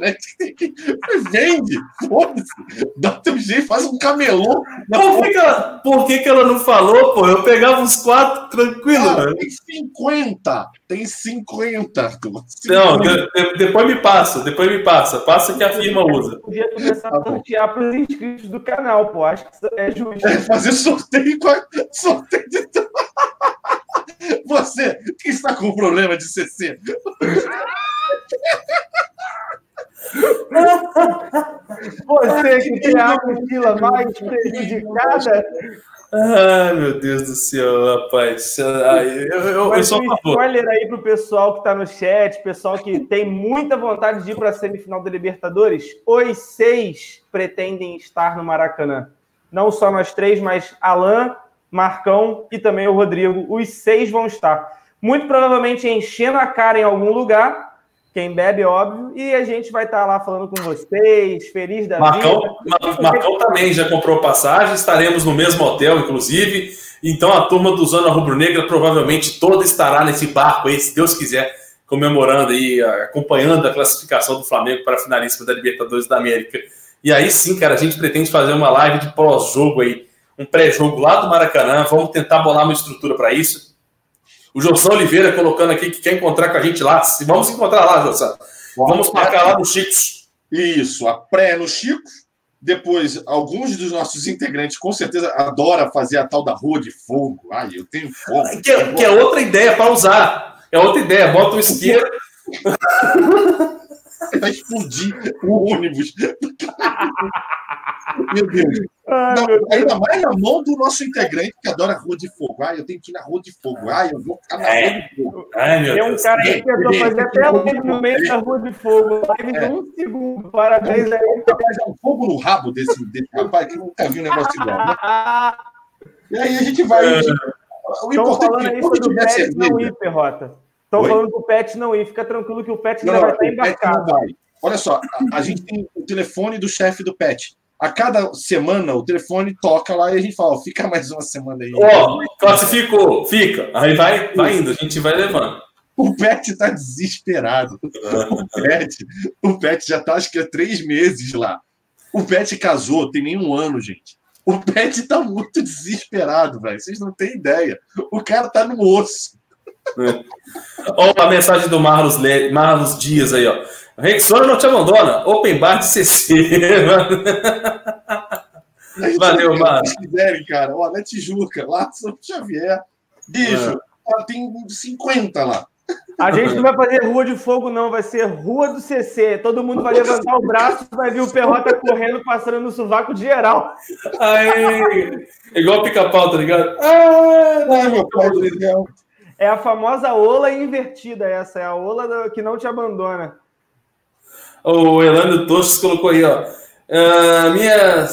*laughs* Vende! Foda-se! Dá teu jeito, faz um camelô. Por, que, que, ela, por que, que ela não falou, pô? Eu pegava uns quatro tranquilo, ah, Tem 50! Tem 50, 50. Não, de, de, depois me passa, depois me passa. Passa que a firma usa. Podia começar a tá sortear para os inscritos do canal, pô. Acho que é justo. É fazer sorteio com a, sorteio de Você que está com problema de CC. Você que tem a mochila mais prejudicada. Ai, meu Deus do céu, rapaz. Ai, eu, eu, eu sou um spoiler aí pro pessoal que está no chat, pessoal que tem muita vontade de ir para a semifinal da Libertadores. Os seis pretendem estar no Maracanã. Não só nós três, mas Alain, Marcão e também o Rodrigo. Os seis vão estar. Muito provavelmente enchendo a cara em algum lugar, quem bebe, óbvio, e a gente vai estar lá falando com vocês, feliz da Marcão, vida. Marcão também já comprou passagem, estaremos no mesmo hotel, inclusive. Então a turma do Zona Rubro Negra provavelmente toda estará nesse barco aí, se Deus quiser, comemorando aí, acompanhando a classificação do Flamengo para a finalíssima da Libertadores da América. E aí sim, cara, a gente pretende fazer uma live de pós-jogo aí, um pré-jogo lá do Maracanã. Vamos tentar bolar uma estrutura para isso. O Josão Oliveira colocando aqui que quer encontrar com a gente lá. Vamos encontrar lá, Josão. Vamos marcar lá no Chicos. Isso, a pré no Chicos. Depois, alguns dos nossos integrantes com certeza adoram fazer a tal da rua de fogo. Ai, eu tenho fogo. Que, é, que é outra ideia para usar. É outra ideia. Bota o *laughs* isqueiro. Vai explodir o ônibus. *laughs* Meu Deus. Ai, não, meu ainda Deus. mais na mão do nosso integrante que adora rua de fogo. Ah, eu tenho que ir na rua de fogo. Ah, eu vou ficar na é. rua de fogo. Ai, meu Tem um Deus. cara que tentou fazer até live no meio da rua de fogo. Live é. um segundo. Parabéns aí. um fogo no rabo desse, desse rapaz que nunca viu um negócio igual. Né? *laughs* E aí a gente vai. É. O importante é que quando tiver cerveja. Não ir, Perrota. Estão falando o Pet não ir. Fica tranquilo que o Pet não, vai estar embarcado. Olha só, a, a gente tem o telefone do chefe do Pet a cada semana o telefone toca lá e a gente fala, fica mais uma semana aí. Ó, oh, classificou, fica. Aí vai, vai indo, a gente vai levando. O Pet tá desesperado. O Pet, o Pet já tá, acho que há três meses lá. O Pet casou, tem nem um ano, gente. O Pet tá muito desesperado, velho. Vocês não têm ideia. O cara tá no osso. Olha a mensagem do Marlos, Le... Marlos Dias aí, ó. Rexona não te abandona. Open bar de CC. *laughs* Valeu, mano. Se quiserem, cara. Ó, na Tijuca, lá São Xavier. Bicho, é. tem 50 lá. A gente não vai fazer rua de fogo, não. Vai ser rua do CC. Todo mundo vai levantar o braço vai ver o Perrota correndo, passando no sovaco de geral. Aí, igual pica-pau, tá ligado? Ah, não, meu pai do céu. É a famosa ola invertida, essa. É a ola que não te abandona. O Elano Tostes colocou aí, ó. Uh, minha,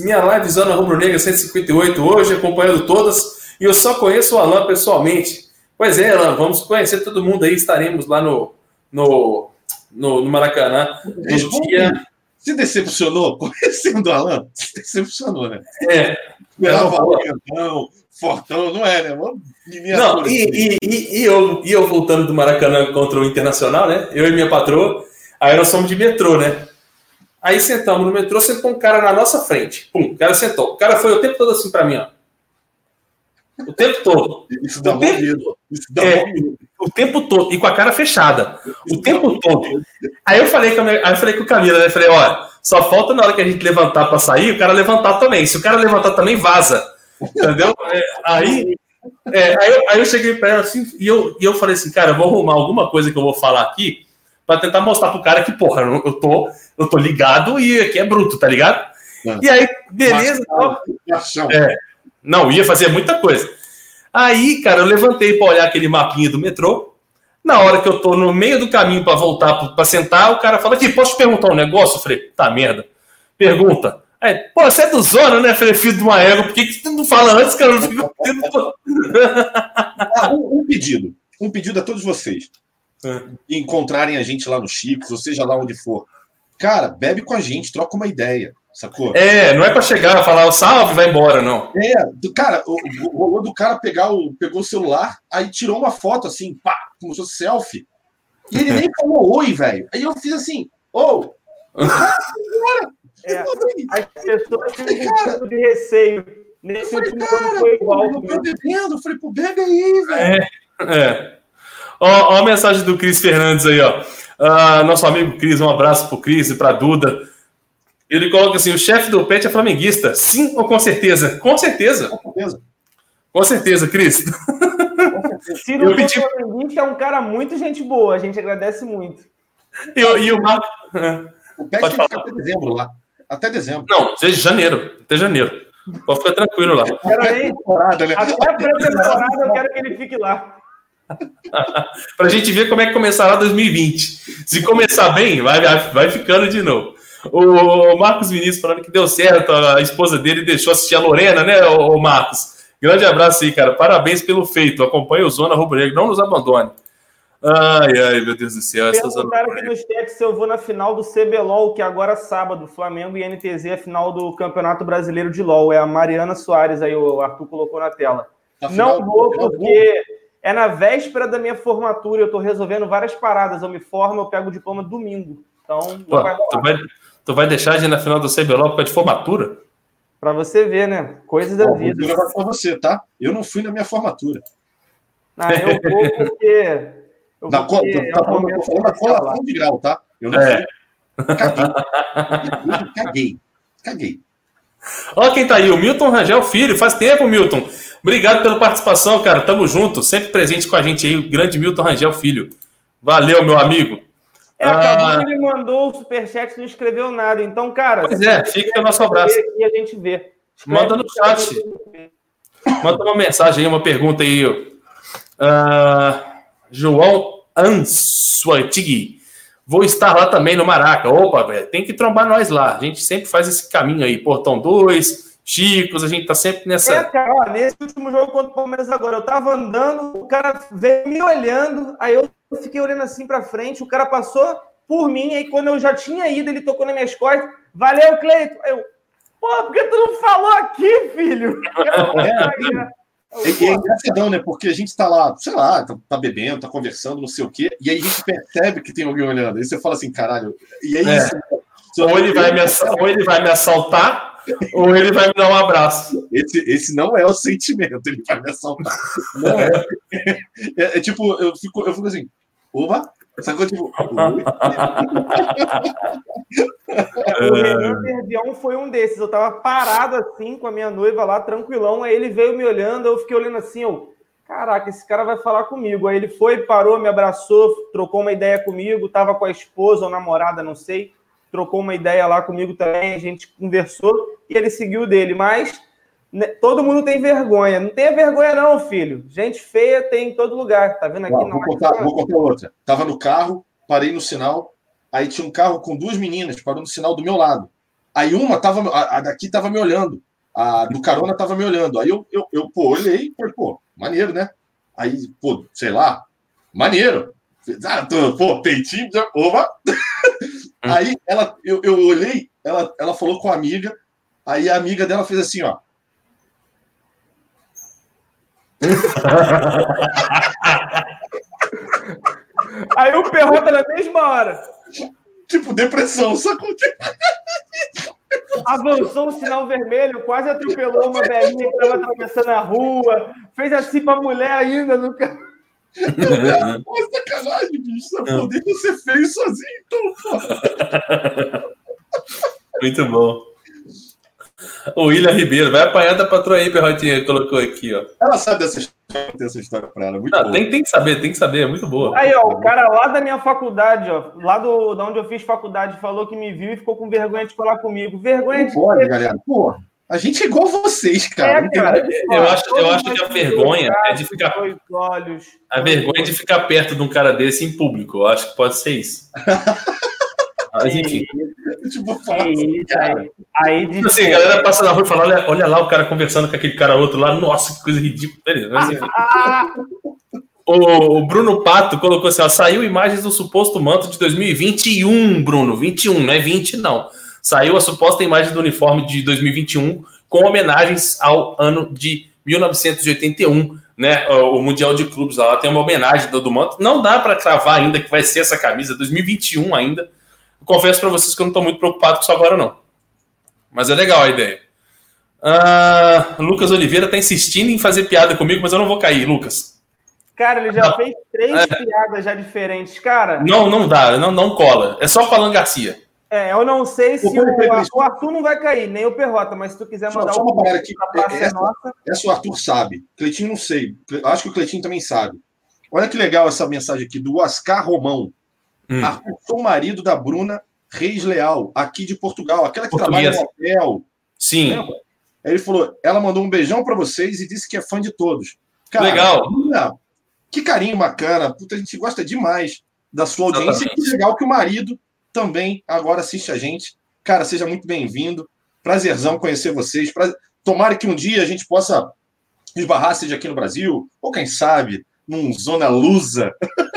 minha live Zona Rubro Negra 158 hoje, acompanhando todas, e eu só conheço o Alan pessoalmente. Pois é, Alan, vamos conhecer todo mundo aí, estaremos lá no, no, no, no Maracanã. No dia... Se decepcionou *laughs* conhecendo o Alan? Se decepcionou, né? É. Esperava o fortão, não é, né? Não, e, e, e, e, eu, e eu voltando do Maracanã contra o Internacional, né? Eu e minha patroa, aí nós somos de metrô, né? Aí sentamos no metrô, sentou um cara na nossa frente. Pum, o cara sentou. O cara foi o tempo todo assim para mim, ó. O tempo todo. Isso dá o tempo, medo. Isso dá é, O tempo todo. E com a cara fechada. O tempo todo. Aí eu falei com, minha, aí eu falei com o Camila, né? Eu falei, olha, só falta na hora que a gente levantar para sair, o cara levantar também. Se o cara levantar também, vaza. Entendeu? É, aí, é, aí, eu, aí, eu, cheguei para ela assim, e eu, e eu falei assim, cara, eu vou arrumar alguma coisa que eu vou falar aqui para tentar mostrar pro cara que, porra, eu tô eu tô ligado e aqui é bruto, tá ligado? É. E aí, beleza. é, não, ia fazer muita coisa. Aí, cara, eu levantei para olhar aquele mapinha do metrô. Na hora que eu tô no meio do caminho para voltar para sentar, o cara fala aqui, posso te perguntar um negócio? Eu falei, tá merda. Pergunta. Aí, pô, você é do Zona, né? Falei, filho de uma égua, por que, que você não fala antes, cara? ah, um, um, pedido. Um pedido a todos vocês. É. Encontrarem a gente lá no Chico, ou seja lá onde for. Cara, bebe com a gente, troca uma ideia, sacou? É, não é para chegar, falar o salve, vai embora, não. É, do, cara, rolou do cara pegar o, pegou o celular, aí tirou uma foto assim, pá, como se fosse selfie. E ele nem falou oi, velho. Aí eu fiz assim, ô, *laughs* oh, é, as pessoas têm um tipo de receio. Nesse falei, último cara, ano foi igual. Eu tô bebendo, eu falei, pô, bebe aí, velho. É, é. Ó, ó, a mensagem do Cris Fernandes aí, ó. Uh, nosso amigo Cris, um abraço pro Cris e pra Duda. Ele coloca assim: o chefe do PET é flamenguista. Sim ou com certeza? Com certeza. Com certeza, com certeza Cris. Ciro *laughs* eu pedi... flamenguista é um cara muito gente boa, a gente agradece muito. E, e o Marco. O PET Pode até dezembro lá. Até dezembro. Não, desde janeiro. Até janeiro. Pode ficar tranquilo lá. Peraí, né? até a pré-temporada eu quero que ele fique lá. *laughs* para a gente ver como é que começará 2020. Se começar bem, vai, vai ficando de novo. O Marcos Vinícius falando que deu certo, a esposa dele deixou assistir a Lorena, né, o Marcos? Grande abraço aí, cara. Parabéns pelo feito. Acompanhe o Zona Rubro Negro. Não nos abandone. Ai, ai, meu Deus do céu. Perguntaram aqui no chat se eu vou na final do CBLOL, que agora é sábado, Flamengo e NTZ, a final do Campeonato Brasileiro de LOL. É a Mariana Soares aí, o Arthur colocou na tela. Não vou, porque é na véspera da minha formatura, eu estou resolvendo várias paradas. Eu me formo, eu pego o diploma domingo. Então, Pô, vai tu, vai, tu vai deixar de ir na final do CBLOL por causa de formatura? Para você ver, né? Coisas da vida. Eu vou para você, tá? Eu não fui na minha formatura. Ah, eu vou porque. Eu na vou porque tá, falando da colação de grau, tá? Eu não é. fui. Caguei. Caguei. Caguei. Olha quem tá aí, o Milton Rangel Filho. Faz tempo, Milton. Obrigado pela participação, cara. Tamo junto, sempre presente com a gente aí, o grande Milton Rangel Filho. Valeu, meu amigo. É, acabou ah, que ele mandou o superchat e não escreveu nada. Então, cara. Pois é, fica o nosso abraço. E a gente vê. Escreve Manda no chat. Manda uma mensagem aí, uma pergunta aí. Uh, João Ansuantigui. Vou estar lá também no Maraca. Opa, velho, tem que trombar nós lá. A gente sempre faz esse caminho aí. Portão 2, Chicos, a gente tá sempre nessa. É, cara, ó, nesse último jogo contra o Palmeiras agora, eu tava andando, o cara veio me olhando, aí eu fiquei olhando assim pra frente, o cara passou por mim, aí quando eu já tinha ido, ele tocou nas minhas costas. Valeu, Cleito! Eu, pô, por que tu não falou aqui, filho? *laughs* É, é engraçadão, né? Porque a gente tá lá, sei lá, tá, tá, bebendo, tá conversando, não sei o quê, e aí a gente percebe que tem alguém olhando. Aí você fala assim, caralho, e é, é. isso. Ou ele, vai me, ou ele vai me assaltar, ou ele vai me dar um abraço. Esse, esse não é o sentimento, ele vai me assaltar. Não é. É, é tipo, eu fico, eu fico assim, opa, sacou? Tipo, *laughs* o Renan Verdião foi um desses. Eu tava parado assim com a minha noiva lá, tranquilão. Aí ele veio me olhando, eu fiquei olhando assim, eu, caraca, esse cara vai falar comigo. Aí ele foi, parou, me abraçou, trocou uma ideia comigo, tava com a esposa ou namorada, não sei trocou uma ideia lá comigo também, a gente conversou e ele seguiu dele, mas todo mundo tem vergonha. Não tenha vergonha, não, filho. Gente feia tem em todo lugar. Tá vendo aqui? Não, vou, contar, vou contar outra. Tava no carro, parei no sinal, aí tinha um carro com duas meninas, parou no sinal do meu lado. Aí uma tava, a, a daqui tava me olhando, a do carona tava me olhando. Aí eu, eu, eu pô, olhei, falei, pô, maneiro, né? Aí, pô, sei lá, maneiro. Ah, tô, pô, peitinho, já, opa. *laughs* Aí ela, eu, eu olhei, ela, ela falou com a amiga, aí a amiga dela fez assim, ó. *laughs* Aí o perrota na mesma hora. Tipo, depressão, sacou? Avançou um sinal vermelho, quase atropelou uma velhinha que estava atravessando a rua, fez assim pra mulher ainda no carro. Pô, sacanagem, bicho. Só poder você fez sozinho, então, pô. *laughs* Muito bom. O William Ribeiro, vai apanhar da patroa aí, Perrotinha, colocou aqui, ó. Ela sabe dessa história, tem essa história pra ela. é Muito Não, boa. tem, tem que saber, tem que saber, é muito boa. Aí, ó, o cara lá da minha faculdade, ó, lá do, da onde eu fiz faculdade, falou que me viu e ficou com vergonha de falar comigo. Vergonha Não de pode, galera. Pô, a gente é igual vocês, cara. É, cara. Eu acho, eu acho que a vergonha é de ficar. Dois olhos. A vergonha é de ficar perto de um cara desse em público. Eu acho que pode ser isso. *laughs* Mas enfim. Tipo, assim, isso, cara. aí, aí de Assim, a galera passa na rua e fala: olha, olha lá o cara conversando com aquele cara outro lá. Nossa, que coisa ridícula. Beleza, mas *laughs* enfim. O, o Bruno Pato colocou assim: ó, saiu imagens do suposto manto de 2021, Bruno. 21, não é 20, não. Saiu a suposta imagem do uniforme de 2021 com homenagens ao ano de 1981, né? O, o Mundial de Clubes lá tem uma homenagem do, do manto. Não dá para cravar ainda que vai ser essa camisa 2021 ainda. Confesso para vocês que eu não estou muito preocupado com isso agora, não. Mas é legal a ideia. Ah, Lucas Oliveira está insistindo em fazer piada comigo, mas eu não vou cair, Lucas. cara, ele já fez três piadas já diferentes. Cara, Não, não dá, não, não cola. É só Alan Garcia. é, eu não sei se o, o Arthur não vai cair, nem o Perrota, mas se tu quiser Só- mandar só um uma parada aqui. é Essa- nossa. Essa o Arthur sabe. Cleitinho não sei. Acho que o Cleitinho também sabe. Olha que legal essa mensagem aqui do Oscar Romão. Hum. Arthur, sou marido da Bruna Reis Leal, aqui de Portugal, aquela que trabalha no Portuguesa. hotel. Sim. Aí ele falou: ela mandou um beijão para vocês e disse que é fã de todos. Cara, Legal. Bruna, que carinho bacana. Puta, a gente gosta demais da sua audiência. Exatamente. Que legal que o marido também agora assiste a gente. Cara, seja muito bem-vindo. Prazerzão conhecer vocês. Pra... Tomara que um dia a gente possa esbarrar, seja aqui no Brasil, ou quem sabe, num Zona Lusa, *laughs*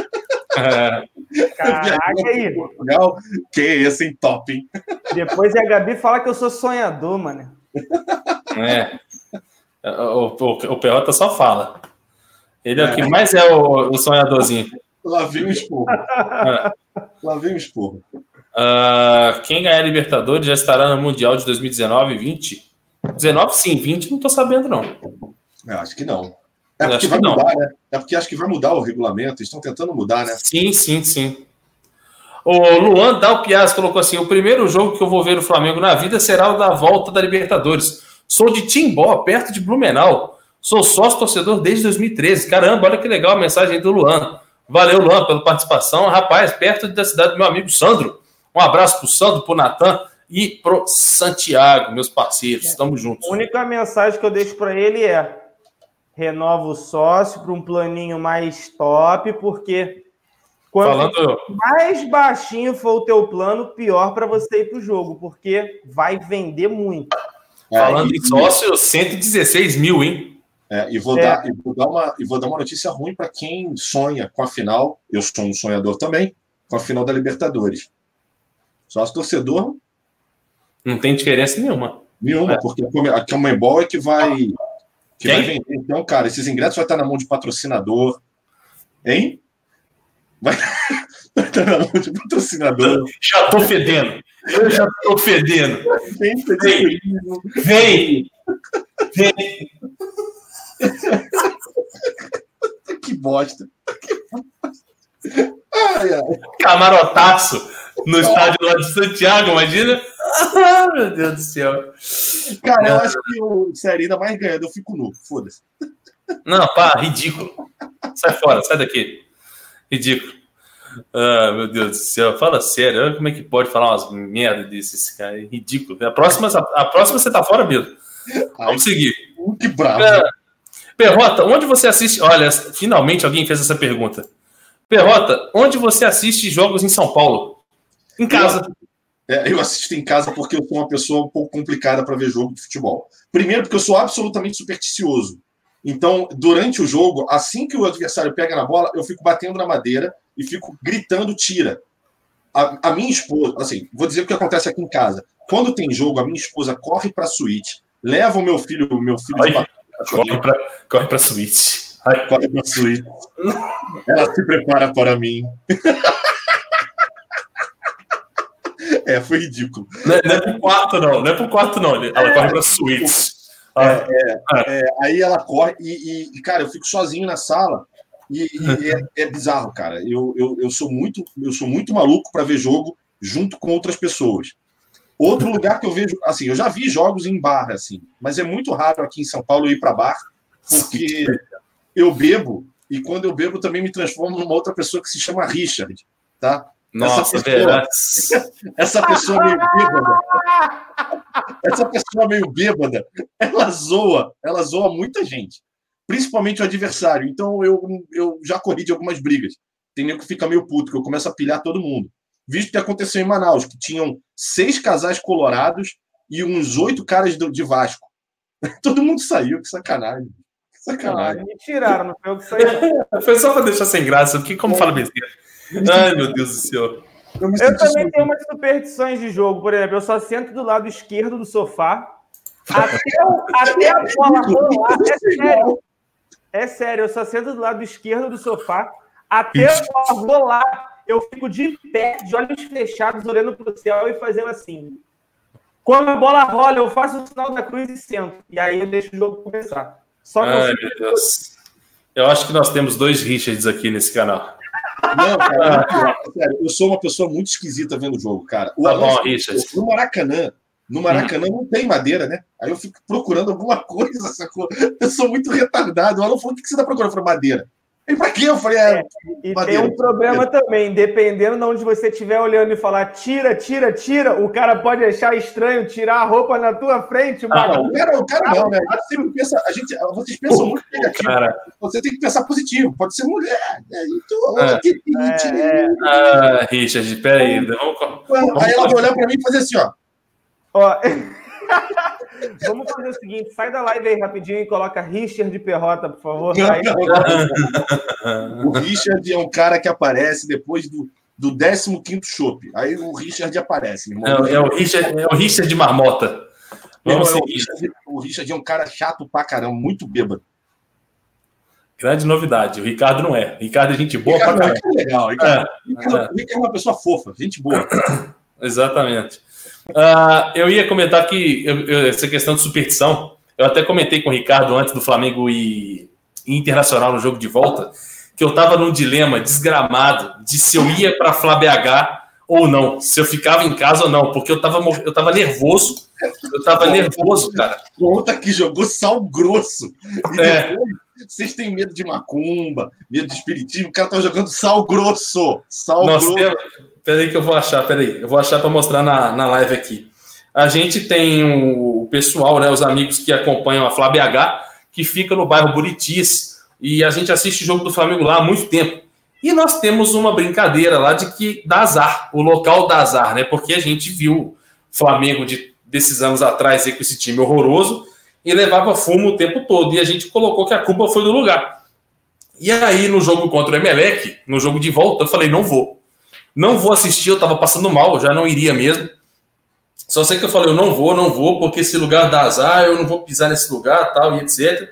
*laughs* É, Caraca, aí. Portugal. Que esse, hein? Top, hein? Depois a Gabi fala que eu sou sonhador, mano. é. O, o, o Perrota só fala. Ele é, É. o que mais é o, o sonhadorzinho. Lá vem o esporro. Lá vem o esporro. Ah, quem ganhar a Libertadores já estará no Mundial de 2019 e 20? 19 sim, 20 não tô sabendo, não. Eu acho que não. É porque acho vai mudar, né? É porque acho que vai mudar o regulamento. Eles estão tentando mudar, né? Sim, sim, sim. O Luan Dalpiaz colocou assim: o primeiro jogo que eu vou ver no Flamengo na vida será o da volta da Libertadores. Sou de Timbó, perto de Blumenau. Sou sócio torcedor desde 2013. Caramba, olha que legal a mensagem do Luan. Valeu, Luan, pela participação. Rapaz, perto da cidade do meu amigo Sandro. Um abraço pro Sandro, pro Natan e pro Santiago, meus parceiros. Tamo juntos. A única mensagem que eu deixo para ele é: renova o sócio para um planinho mais top, porque quanto Falando, mais baixinho for o teu plano, pior para você ir pro jogo, porque vai vender muito. falando É, em sócio, 116 mil, hein? É, e, vou É. dar, e, vou dar uma, e vou dar uma notícia ruim para quem sonha com a final. Eu sou um sonhador também, com a final da Libertadores. Sócio torcedor, Não tem diferença nenhuma. nenhuma, É. porque a Comembol é que vai, que Quem? vai vender. Então, cara, esses ingressos vai estar na mão de patrocinador. Hein? Vai, *laughs* vai estar na mão de patrocinador. Já tô fedendo. Eu já tô fedendo. Vem, Vem! Vem! *laughs* Que bosta. Ai, ai. Camarotaço no estádio lá de Santiago, imagina? Ah, meu Deus do céu. Cara, eu acho que o série ainda mais ganhando, eu fico nu. Foda-se. Não, pá, ridículo. Sai fora, sai daqui. Ridículo. Ah, meu Deus do céu. Fala sério, olha como é que pode falar umas merda desses, cara. É ridículo. A próxima, a próxima você tá fora mesmo. Vamos seguir. Uh, que bravo. Perrota, onde você assiste? Olha, finalmente alguém fez essa pergunta. Perrota, onde você assiste jogos em São Paulo? Em casa. É, eu assisto em casa porque eu sou uma pessoa um pouco complicada para ver jogo de futebol. Primeiro, porque eu sou absolutamente supersticioso. Então, durante o jogo, assim que o adversário pega na bola, eu fico batendo na madeira e fico gritando tira. A, a minha esposa, assim, vou dizer o que acontece aqui em casa. Quando tem jogo, a minha esposa corre para a suíte, leva o meu filho, o meu filho Ai, corre para corre para a suíte. Ai. Corre para a suíte. Ela se prepara para mim. *laughs* É, foi ridículo. Não é, não é pro quarto, não. Não é pro quarto, não. Ela é, corre pra suíte. É, é, é, aí ela corre e, e, cara, eu fico sozinho na sala e, e é, é, bizarro, cara. Eu, eu, eu sou muito eu sou muito maluco para ver jogo junto com outras pessoas. Outro lugar que eu vejo, assim, eu já vi jogos em bar, assim, mas é muito raro aqui em São Paulo ir para bar, porque eu bebo e quando eu bebo também me transformo numa outra pessoa que se chama Richard, tá? Nossa, essa pessoa, *laughs* essa pessoa meio bêbada. Essa pessoa meio bêbada, ela zoa, ela zoa muita gente, principalmente o adversário. Então eu, eu já corri de algumas brigas. Tem nego que fica meio puto, que eu começo a pilhar todo mundo. Visto que aconteceu em Manaus, que tinham seis casais colorados e uns oito caras de Vasco. *laughs* Todo mundo saiu, que sacanagem. Que sacanagem. Ah, me tiraram, não foi eu que saí. *laughs* foi só para deixar sem graça, porque como fala besteira. Ai, meu Deus do céu. Eu, eu também tenho umas superstições de jogo, por exemplo, eu só sento do lado esquerdo do sofá até, o, até a bola rolar. É sério. É sério, eu só sento do lado esquerdo do sofá até a bola rolar. Eu fico de pé, de olhos fechados, olhando para o céu e fazendo assim. Quando a bola rola, eu faço o sinal da cruz e sento. E aí eu deixo o jogo começar. Só Ai, meu Deus. Eu acho que nós temos dois Richards aqui nesse canal. Não, *laughs* cara, sério, eu sou uma pessoa muito esquisita vendo o jogo, cara. O tá bom, Richard. No Maracanã, no Maracanã hum. não tem madeira, né? Aí eu fico procurando alguma *laughs* coisa, sacou? Eu sou muito retardado. O Alan falou: o que você tá procurando? Eu falei, madeira. E pra quê? Eu falei, é. é e madeira. tem um problema também, dependendo de onde você estiver olhando e falar tira, tira, tira, o cara pode achar estranho tirar a roupa na tua frente. Ah, não, o cara, o cara não, né? A gente sempre pensa, a gente, vocês pensam muito negativo. Cara. Você tem que pensar positivo, pode ser mulher. Né? Então, é. É, é. Ah, Richard, peraí. Vamos... Aí ela vai olhar pra mim e fazer assim, ó. Ó. *laughs* Vamos fazer o seguinte: sai da live aí rapidinho e coloca Richard de Perrota, por favor. *laughs* o Richard é um cara que aparece depois do, do 15 chopp. Aí o Richard aparece. É, é, o Richard, é o Richard de Marmota. Vamos Não, é o, Richard, o Richard é um cara chato pra caramba, muito bêbado. Grande novidade. O Ricardo não é. O Ricardo é gente boa Ricardo, pra caramba. É legal. Ricardo, é, Ricardo, é. Ricardo é uma pessoa fofa, gente boa. *coughs* Exatamente. Uh, eu ia comentar que eu, eu, essa questão de superstição, eu até comentei com o Ricardo antes do Flamengo e, e Internacional no jogo de volta, que eu estava num dilema desgramado de se eu ia para Flá BH ou não, se eu ficava em casa ou não, porque eu estava eu tava nervoso, eu estava nervoso, cara. Conta que jogou sal grosso. É. depois, vocês têm medo de macumba, medo de espiritismo, o cara tá jogando sal grosso. Sal Nós grosso. Temos, Peraí que eu vou achar, peraí. Eu vou achar para mostrar na, na live aqui. A gente tem o pessoal, né, os amigos que acompanham a Flá BH, que fica no bairro Buritis, e a gente assiste o jogo do Flamengo lá há muito tempo. E nós temos uma brincadeira lá de que dá azar, o local dá azar, né? Porque a gente viu Flamengo de desses anos atrás aí, com esse time horroroso e levava fumo o tempo todo. E a gente colocou que a culpa foi do lugar. E aí, no jogo contra o Emelec, no jogo de volta, eu falei: não vou. Não vou assistir, eu estava passando mal, já não iria mesmo. Só sei que eu falei, eu não vou, não vou, porque esse lugar dá azar, eu não vou pisar nesse lugar, tal, e etc.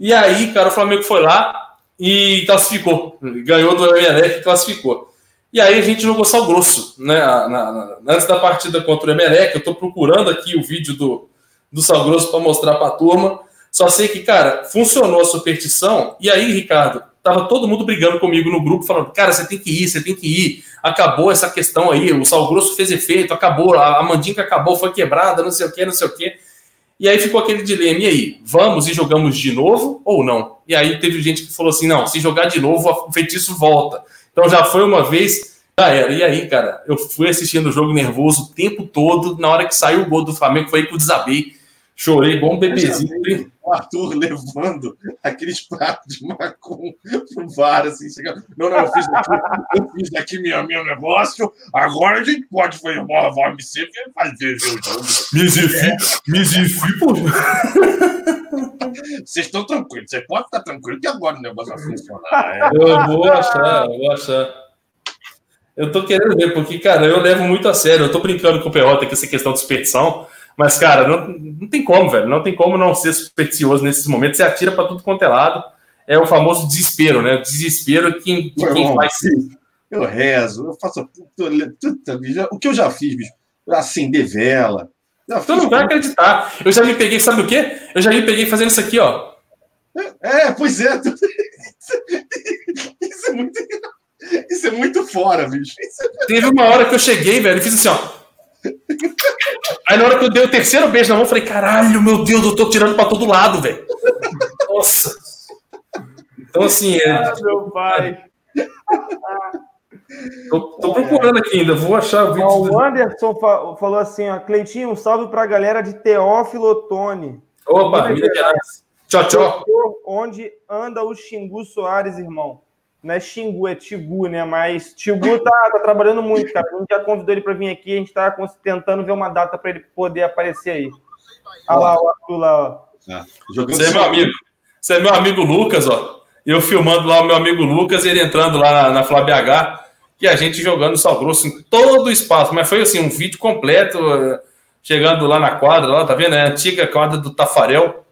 E aí, cara, o Flamengo foi lá e classificou. Ganhou do Emelec e classificou. E aí a gente jogou sal grosso, né? Na, na, antes da partida contra o Emelec, eu estou procurando aqui o vídeo do, do sal grosso para mostrar para a turma. Só sei que, cara, funcionou a superstição. E aí, Ricardo, tava todo mundo brigando comigo no grupo, falando, cara, você tem que ir, você tem que ir. Acabou essa questão aí, o sal grosso fez efeito, acabou, a mandinga acabou, foi quebrada, não sei o que, não sei o que. E aí ficou aquele dilema, e aí, vamos e jogamos de novo ou não? E aí teve gente que falou assim, não, se jogar de novo, o feitiço volta. Então já foi uma vez, já era. E aí, cara, eu fui assistindo o jogo nervoso o tempo todo, na hora que saiu o gol do Flamengo, foi aí que eu desabei. Chorei um bebezinho. O Arthur levando aqueles pratos de macum pro VAR, assim, chegando. Não, não, eu fiz aqui, eu fiz aqui minha, meu negócio, agora a gente pode fazer uma VAR-MC e fazer o jogo. Misifi, pô. Vocês estão tranquilos, você pode ficar tranquilo que agora o negócio vai funcionar. É. Eu vou achar, eu vou achar. Eu tô querendo ver, porque, cara, eu levo muito a sério. Eu tô brincando com o Perrota aqui essa questão de superstição, mas, cara, não, não tem como, velho. Não tem como não ser supersticioso nesses momentos. Você atira para tudo quanto é lado. É o famoso desespero, né? Desespero que, que quem faz. Eu rezo, eu faço o que eu já fiz, bicho. Acender vela. Tu não vai acreditar. Eu já me peguei, sabe o quê? Eu já me peguei fazendo isso aqui, ó. É, pois é. *laughs* Isso é muito. Isso é muito fora, bicho. É... Teve uma hora que eu cheguei, velho, e fiz assim, ó. Aí na hora que eu dei o terceiro beijo na mão, eu falei, caralho, meu Deus, eu tô tirando pra todo lado, velho. Nossa. Então, assim. É... Ah, meu pai. Tô, tô, procurando aqui ainda, vou achar o vídeo. O Anderson fa falou assim: ó, Cleitinho, um salve pra galera de Teófilo Otoni. Opa, Minas Gerais. Tchau, tchau. Onde anda o Xingu Soares, irmão? Não é Xingu, é Tigu, né? Mas Tigu tá, tá trabalhando muito, cara. A gente já convidou ele para vir aqui, a gente tá tentando ver uma data para ele poder aparecer aí. Olha lá, o Arthur lá, ó. Ah, Você é meu amigo. Você é meu amigo Lucas, ó. Eu filmando lá o meu amigo Lucas, ele entrando lá na, na Flá BH, e a gente jogando sal grosso em todo o espaço. Mas foi assim, um vídeo completo, chegando lá na quadra, lá, tá vendo? É a antiga quadra do Tafarel.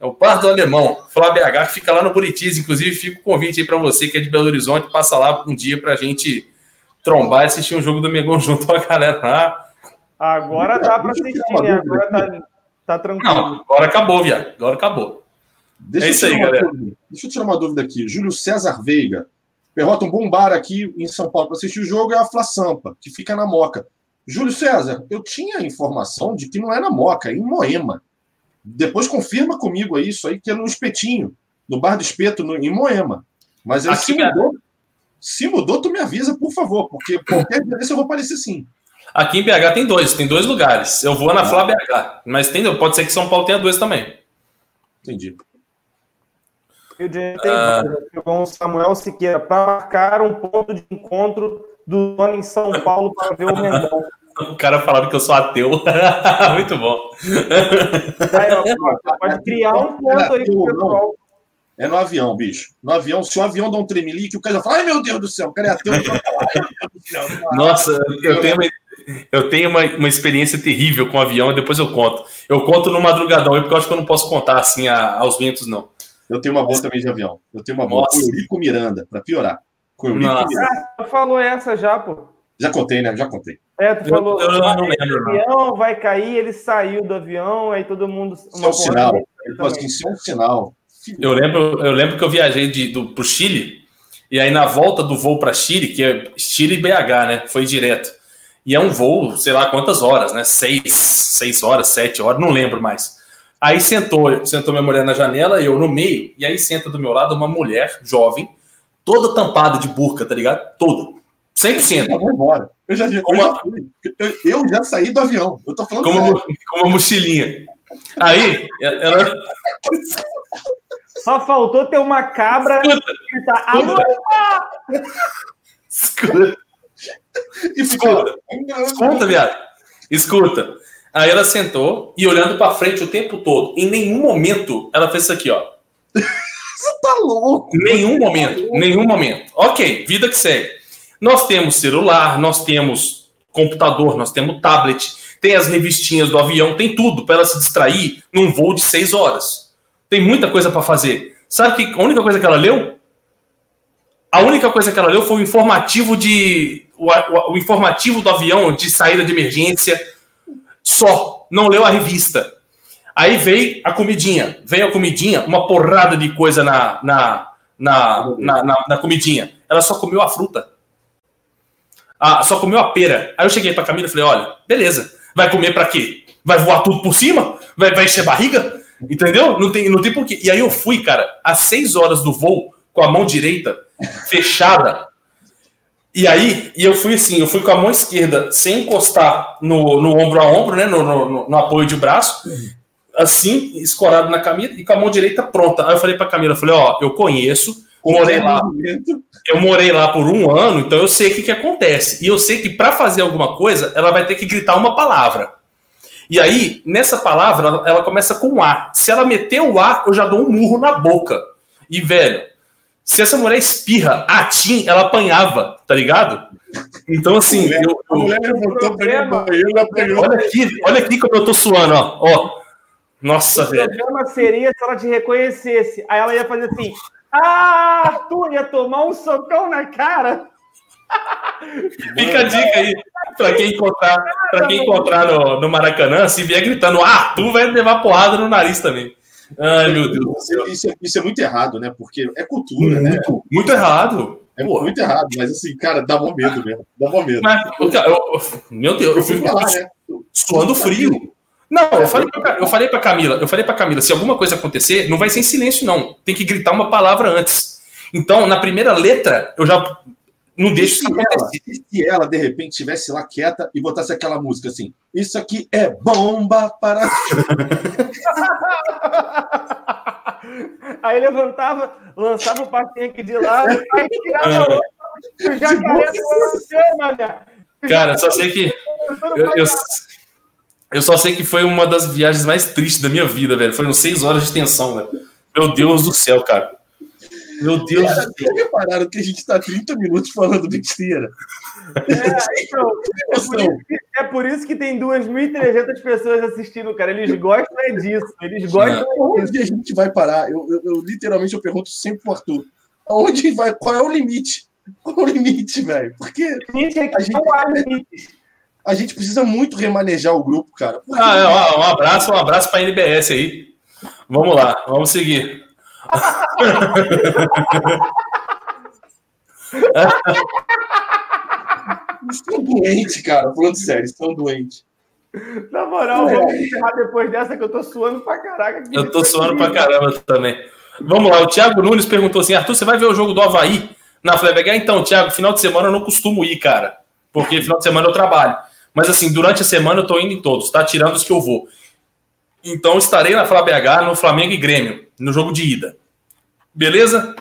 É o Pardo Alemão, Flávio BH, que fica lá no Buritis. Inclusive, fica o convite aí para você que é de Belo Horizonte, passa lá um dia para a gente trombar e assistir um jogo do Mengão *laughs* junto com a galera lá. Agora dá para assistir, né? Agora tá, tá tranquilo. Não, agora acabou, viado. Agora acabou. Deixa é isso aí, galera. Dúvida. Deixa eu tirar uma dúvida aqui. Júlio César Veiga. Perrota um bom bar aqui em São Paulo para assistir o jogo é a Fla Sampa, que fica na Moca. Júlio César, eu tinha informação de que não é na Moca, é em Moema. Depois confirma comigo aí, isso aí, que é no espetinho, no bar do espeto, no, em Moema. Mas aí, se mudou, se mudou, tu me avisa, por favor, porque qualquer vez eu vou aparecer sim. Aqui em BH tem dois, tem dois lugares. Eu vou na Flá BH, mas tem, pode ser que São Paulo tenha dois também. Entendi. Rio de Janeiro tem uh... com Samuel Siqueira para marcar um ponto de encontro do Tony em São *laughs* Paulo para ver o Mendonça. O cara falando que eu sou ateu. *laughs* Muito bom. pode criar um ponto aí pro pessoal. É no avião, bicho. No avião, se o avião dá um tremelique, o cara fala, ai meu Deus do céu, o cara é ateu. *laughs* Nossa, eu tenho, uma, eu tenho uma, uma experiência terrível com o avião e depois eu conto. Eu conto no madrugadão, porque eu acho que eu não posso contar assim a, aos ventos, não. Eu tenho uma boa também de avião. Eu tenho uma boa com Eurico Miranda, para piorar. Com Eurico Miranda. Ah, falou essa já, pô. Já contei, né? Já contei. É, tu falou, eu, eu não lembro, o avião vai cair, ele saiu do avião, aí todo mundo. Isso é um sinal. Ele falou assim, isso é um sinal. Eu lembro, eu lembro que eu viajei de, do, pro Chile, e aí na volta do voo para Chile, que é Chile e BH, né? Foi direto. E é um voo, sei lá quantas horas, né? Seis, seis horas, sete horas, não lembro mais. Aí sentou, sentou minha mulher na janela, eu no meio, e aí senta do meu lado uma mulher jovem, toda tampada de burca, tá ligado? Toda 100%. Eu vou embora. Eu já, eu, já fui. Eu, eu, já saí do avião. Eu tô falando como, sério. como uma mochilinha. Aí, ela. Só faltou ter uma cabra. Escuta. Escuta. Escuta. Escuta, viado. Escuta. Aí ela sentou e olhando para frente o tempo todo. Em nenhum momento ela fez isso aqui, ó. Você tá louco? Nenhum momento, nenhum momento. Ok, vida que segue. Nós temos celular, nós temos computador, nós temos tablet, tem as revistinhas do avião, tem tudo para ela se distrair num voo de seis horas. Tem muita coisa para fazer. Sabe que a única coisa que ela leu? A única coisa que ela leu foi o informativo de o, o, o informativo do avião de saída de emergência. Só, não leu a revista. Aí veio a comidinha, veio a comidinha, uma porrada de coisa na, na, na, na, na, na comidinha. Ela só comeu a fruta. Ah, só comeu a pera. Aí eu cheguei pra Camila e falei: olha, beleza. Vai comer pra quê? Vai voar tudo por cima? Vai, vai encher barriga? Entendeu? Não tem, não tem porquê. E aí eu fui, cara, às seis horas do voo, com a mão direita *laughs* fechada. E aí, e eu fui assim, eu fui com a mão esquerda sem encostar no, no ombro a ombro, né? No, no, no apoio de braço. assim, escorado na Camila e com a mão direita pronta. Aí eu falei pra Camila, falei, ó, eu conheço, morei lá. Eu morei lá por um ano, então eu sei o que, que acontece. E eu sei que para fazer alguma coisa, ela vai ter que gritar uma palavra. E aí, nessa palavra, ela, ela começa com A. Se ela meter o A, eu já dou um murro na boca. E, velho, se essa mulher espirra, a Tim, ela apanhava, tá ligado? Então, assim. mulher, eu, a mulher pra no banheiro, ela apanhou. olha aqui, olha aqui como eu tô suando, ó. ó. Nossa, O velho. problema seria se ela te reconhecesse. Aí ela ia fazer assim: Ah, Arthur ia tomar um socão na cara. Fica a dica aí pra quem encontrar, pra quem encontrar no, no Maracanã, se vier gritando, ah, tu vai levar porrada no nariz também. Ai, meu Deus do céu. Isso, é- isso é muito errado, né? Porque é cultura, né? Muito, muito errado. É Pô. muito errado, mas assim, cara, dá bom medo mesmo. Dá bom medo. Mas, eu- eu- meu Deus, eu fui fico falar, né? suando frio. Não, eu falei, pra, eu falei pra Camila, eu falei pra Camila, se alguma coisa acontecer, não vai ser em silêncio, não. Tem que gritar uma palavra antes. Então, na primeira letra, eu já não deixo isso se ela, se ela, de repente, estivesse lá quieta e botasse aquela música assim: Isso aqui é bomba para. *laughs* Aí levantava, lançava o passinho aqui de lado, aí tirava a outra. O jacaré do você, mané. Cara, só sei que. Eu, eu, eu só sei que foi uma das viagens mais tristes da minha vida, velho. Foram seis horas de tensão, velho. Meu Deus do céu, cara. Meu Deus Cara, do céu. vocês repararam que a gente está 30 minutos falando besteira? É, então, é, por isso que, é por isso que tem 2.300 pessoas assistindo, cara. Eles gostam é disso. Eles gostam é disso. Onde a gente vai parar? Eu, eu- eu, literalmente eu pergunto sempre pro Arthur: aonde vai? Qual é o limite? Qual é o limite, velho? Porque Gente, é A que gente- não há limite. A gente precisa muito remanejar o grupo, cara. Porque Ah, é, ó, um abraço, um abraço pra NBS aí. Vamos lá, vamos seguir. *laughs* Estão doentes, cara. Falando sério, estão doentes. Na moral, vamos encerrar depois dessa que eu tô suando pra caraca. Eu tô suando pra caramba também. Vamos lá, o Thiago Nunes perguntou assim: Arthur, você vai ver o jogo do Havaí na Flebegar? Então, Thiago, final de semana eu não costumo ir, cara. Porque final de semana eu trabalho. Mas assim, durante a semana eu tô indo em todos, tá? Tirando os que eu vou. Então estarei na FlaBH, no Flamengo e Grêmio, no jogo de ida. Beleza?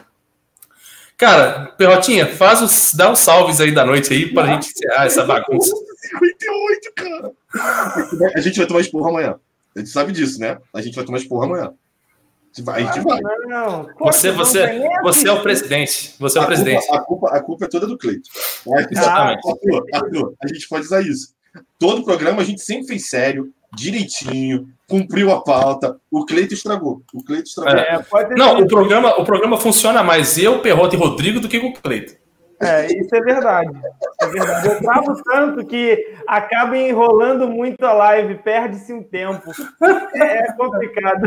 Cara, Perrotinha, faz os, dá os salves aí da noite aí pra gente encerrar essa bagunça. 58, cara. A gente vai tomar esporra amanhã. A gente sabe disso, né? A gente vai tomar esporra amanhã. A gente vai. Não, Você, não você, nem você é o presidente. Você é o A culpa, presidente. a, culpa, a culpa é toda do Cleito. Exatamente. Arthur, Arthur, a gente pode usar isso. Todo programa a gente sempre fez sério, direitinho, cumpriu a pauta. O Cleito estragou. O Cleito estragou. É, Não, o programa, o programa funciona mais eu, Perrota e Rodrigo do que com o Cleito. É, isso é verdade. É verdade. Eu travo tanto que acaba enrolando muito a live, perde-se um tempo. É complicado.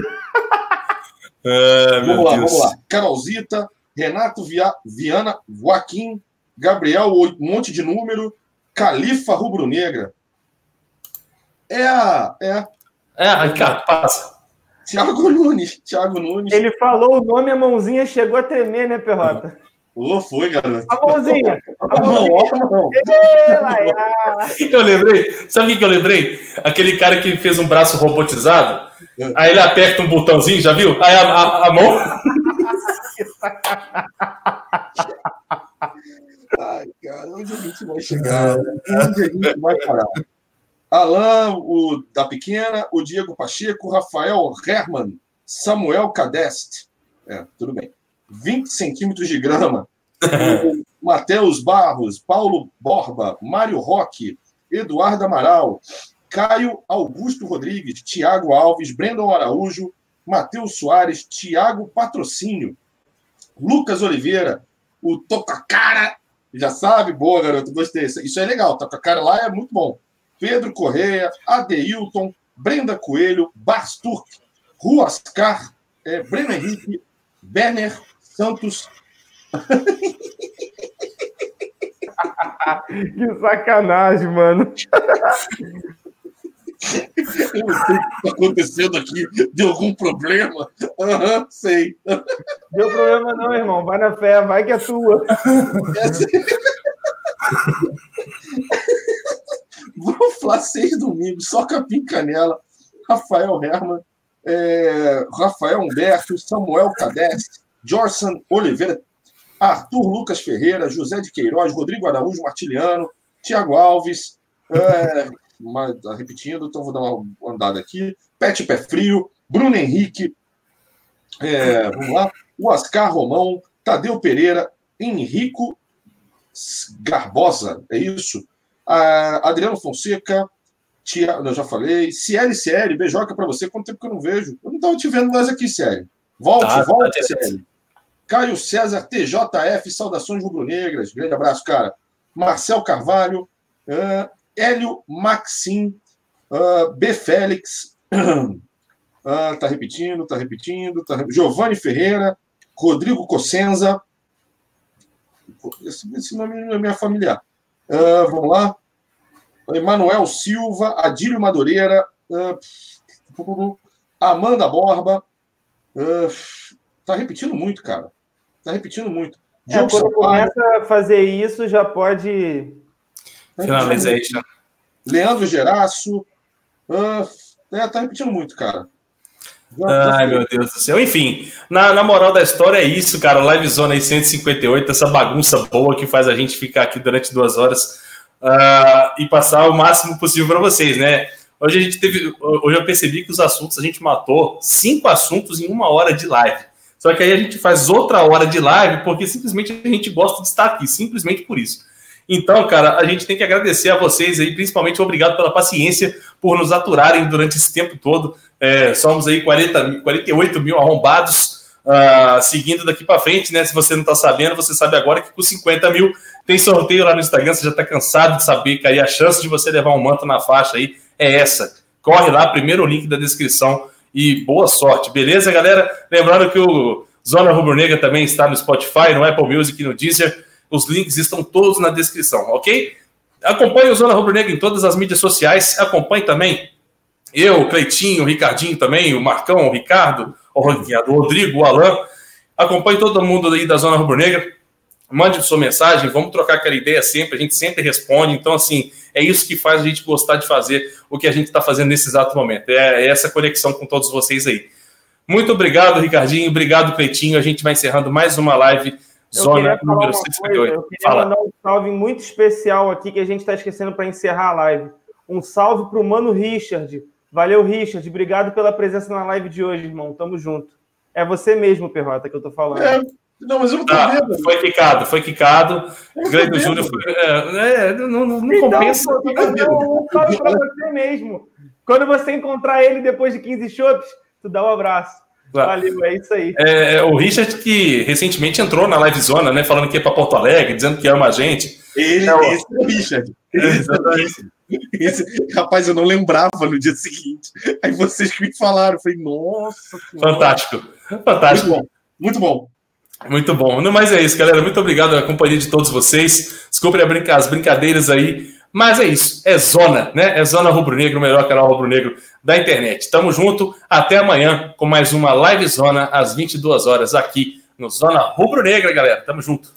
É, vamos lá, vamos lá. Carolzita, Renato Via, Viana, Joaquim, Gabriel, um monte de número, Califa Rubro-Negra. É a. É a É, Ricardo, passa. Thiago Nunes. Thiago Nunes. Ele falou o nome, a mãozinha chegou a tremer, né, Perrota? Ô, foi, garoto. A mãozinha. A *laughs* A mão, mãozinha. a. *laughs* Eu lembrei, sabe o que que eu lembrei? Aquele cara que fez um braço robotizado, aí ele aperta um botãozinho, já viu? Aí a, a- a mão. *laughs* Cara, onde a gente vai chegar? Onde a gente vai parar? Alain, o da pequena, o Diego Pacheco, Rafael Herman, Samuel Cadeste. É, tudo bem. 20 centímetros de grama. *laughs* Matheus Barros, Paulo Borba, Mário Roque, Eduardo Amaral, Caio Augusto Rodrigues, Tiago Alves, Brandon Araújo, Matheus Soares, Tiago Patrocínio, Lucas Oliveira, o Toca Cara, já sabe, boa, garoto, gostei. Isso é legal, Toca Cara lá é muito bom. Pedro Correia, Adeilton, Brenda Coelho, Basturk, Ruascar, é, Breno Henrique, Berner Santos, *laughs* Que sacanagem, mano. *laughs* Eu não sei o que está acontecendo aqui. Deu algum problema? Aham, sei. Deu problema não, irmão. Vai na fé, vai que é tua. Vou falar seis domingos, só capim canela. Rafael Herman, é, Rafael Humberto, Samuel Cadesse, Jorson Oliveira, Arthur Lucas Ferreira, José de Queiroz, Rodrigo Araújo Martiliano, Tiago Alves, é, mas, tá repetindo, então vou dar uma andada aqui. Pet Pé Frio, Bruno Henrique, é, vamos lá, o Oscar Romão, Tadeu Pereira, Henrico Garbosa, é isso? Ah, Adriano Fonseca, Tia, eu já falei. Cieli, Cieli, beijoca para você. Quanto tempo que eu não vejo? Eu não estava te vendo mais aqui, Cieli. Volte, tá, volte, tá Cieli. Caio César, TJF, saudações rubro-negras. Grande abraço, cara. Marcel Carvalho, uh, Hélio Maxim, uh, B. Félix, uh, *clears throat* tá repetindo, tá repetindo, tá... Giovanni Ferreira, Rodrigo Cossenza, esse, esse nome não é minha familiar. Uh, vamos lá. Emanuel Silva, Adílio Madureira, uh, Amanda Borba. Uh, tá repetindo muito, cara. Tá repetindo muito. É, quando começa a fazer isso, já pode. Finalization. Leandro Geraço. Uh, é, tá repetindo muito, cara. Ai, meu Deus do céu. Enfim, na, na moral da história é isso, cara. Live Zone aí 158, essa bagunça boa que faz a gente ficar aqui durante duas horas uh, e passar o máximo possível para vocês, né? Hoje a gente teve. Hoje eu percebi que os assuntos a gente matou cinco assuntos em uma hora de live. Só que aí a gente faz outra hora de live porque simplesmente a gente gosta de estar aqui, simplesmente por isso. Então, cara, a gente tem que agradecer a vocês aí, principalmente obrigado pela paciência por nos aturarem durante esse tempo todo. É, somos aí 40, 48 mil arrombados uh, seguindo daqui para frente, né? Se você não está sabendo, você sabe agora que com 50 mil tem sorteio lá no Instagram. Você já está cansado de saber que aí a chance de você levar um manto na faixa aí é essa. Corre lá, primeiro link da descrição e boa sorte, beleza, galera? Lembrando que o Zona Rubro Negra também está no Spotify, no Apple Music e no Deezer. Os links estão todos na descrição, ok? Acompanhe o Zona Rubro Negra em todas as mídias sociais. Acompanhe também eu, Cleitinho, o Ricardinho também, o Marcão, o Ricardo, o Rodrigo, o Alan. Acompanhe todo mundo aí da Zona Rubro Negra. Mande sua mensagem, vamos trocar aquela ideia sempre, a gente sempre responde. Então, assim, é isso que faz a gente gostar de fazer o que a gente está fazendo nesse exato momento. É, é essa conexão com todos vocês aí. Muito obrigado, Ricardinho. Obrigado, Cleitinho. A gente vai encerrando mais uma live Zona número 158. Eu queria Fala. mandar um salve muito especial aqui que a gente está esquecendo para encerrar a live. Um salve para o Mano Richard. Valeu, Richard. Obrigado pela presença na live de hoje, irmão. Tamo junto. É você mesmo, Perrota, que eu tô falando. É. Não, mas eu não tô ah, vendo. Foi quicado, foi quicado. O Grande Júnior foi. É, é, não, não, não então, compensa. Não, pra você mesmo. Quando você encontrar ele depois de 15 shows, tu dá um abraço. Valeu, é isso aí. É, é, o Richard que recentemente entrou na Live Zona, né? Falando que ia para Porto Alegre, dizendo que ama a gente. Ele, é o... esse é o Richard. Exatamente. Esse, rapaz, eu não lembrava no dia seguinte. Aí vocês que me falaram, eu falei, nossa. Fantástico. Fantástico. Muito bom. Muito bom. Muito bom. Mas é isso, galera. Muito obrigado pela companhia de todos vocês. Desculpe as brincadeiras aí. Mas é isso, é Zona, né? É Zona Rubro Negro, o melhor canal Rubro Negro da internet. Tamo junto, até amanhã com mais uma Live Zona às 22 horas aqui no Zona Rubro Negra, galera. Tamo junto.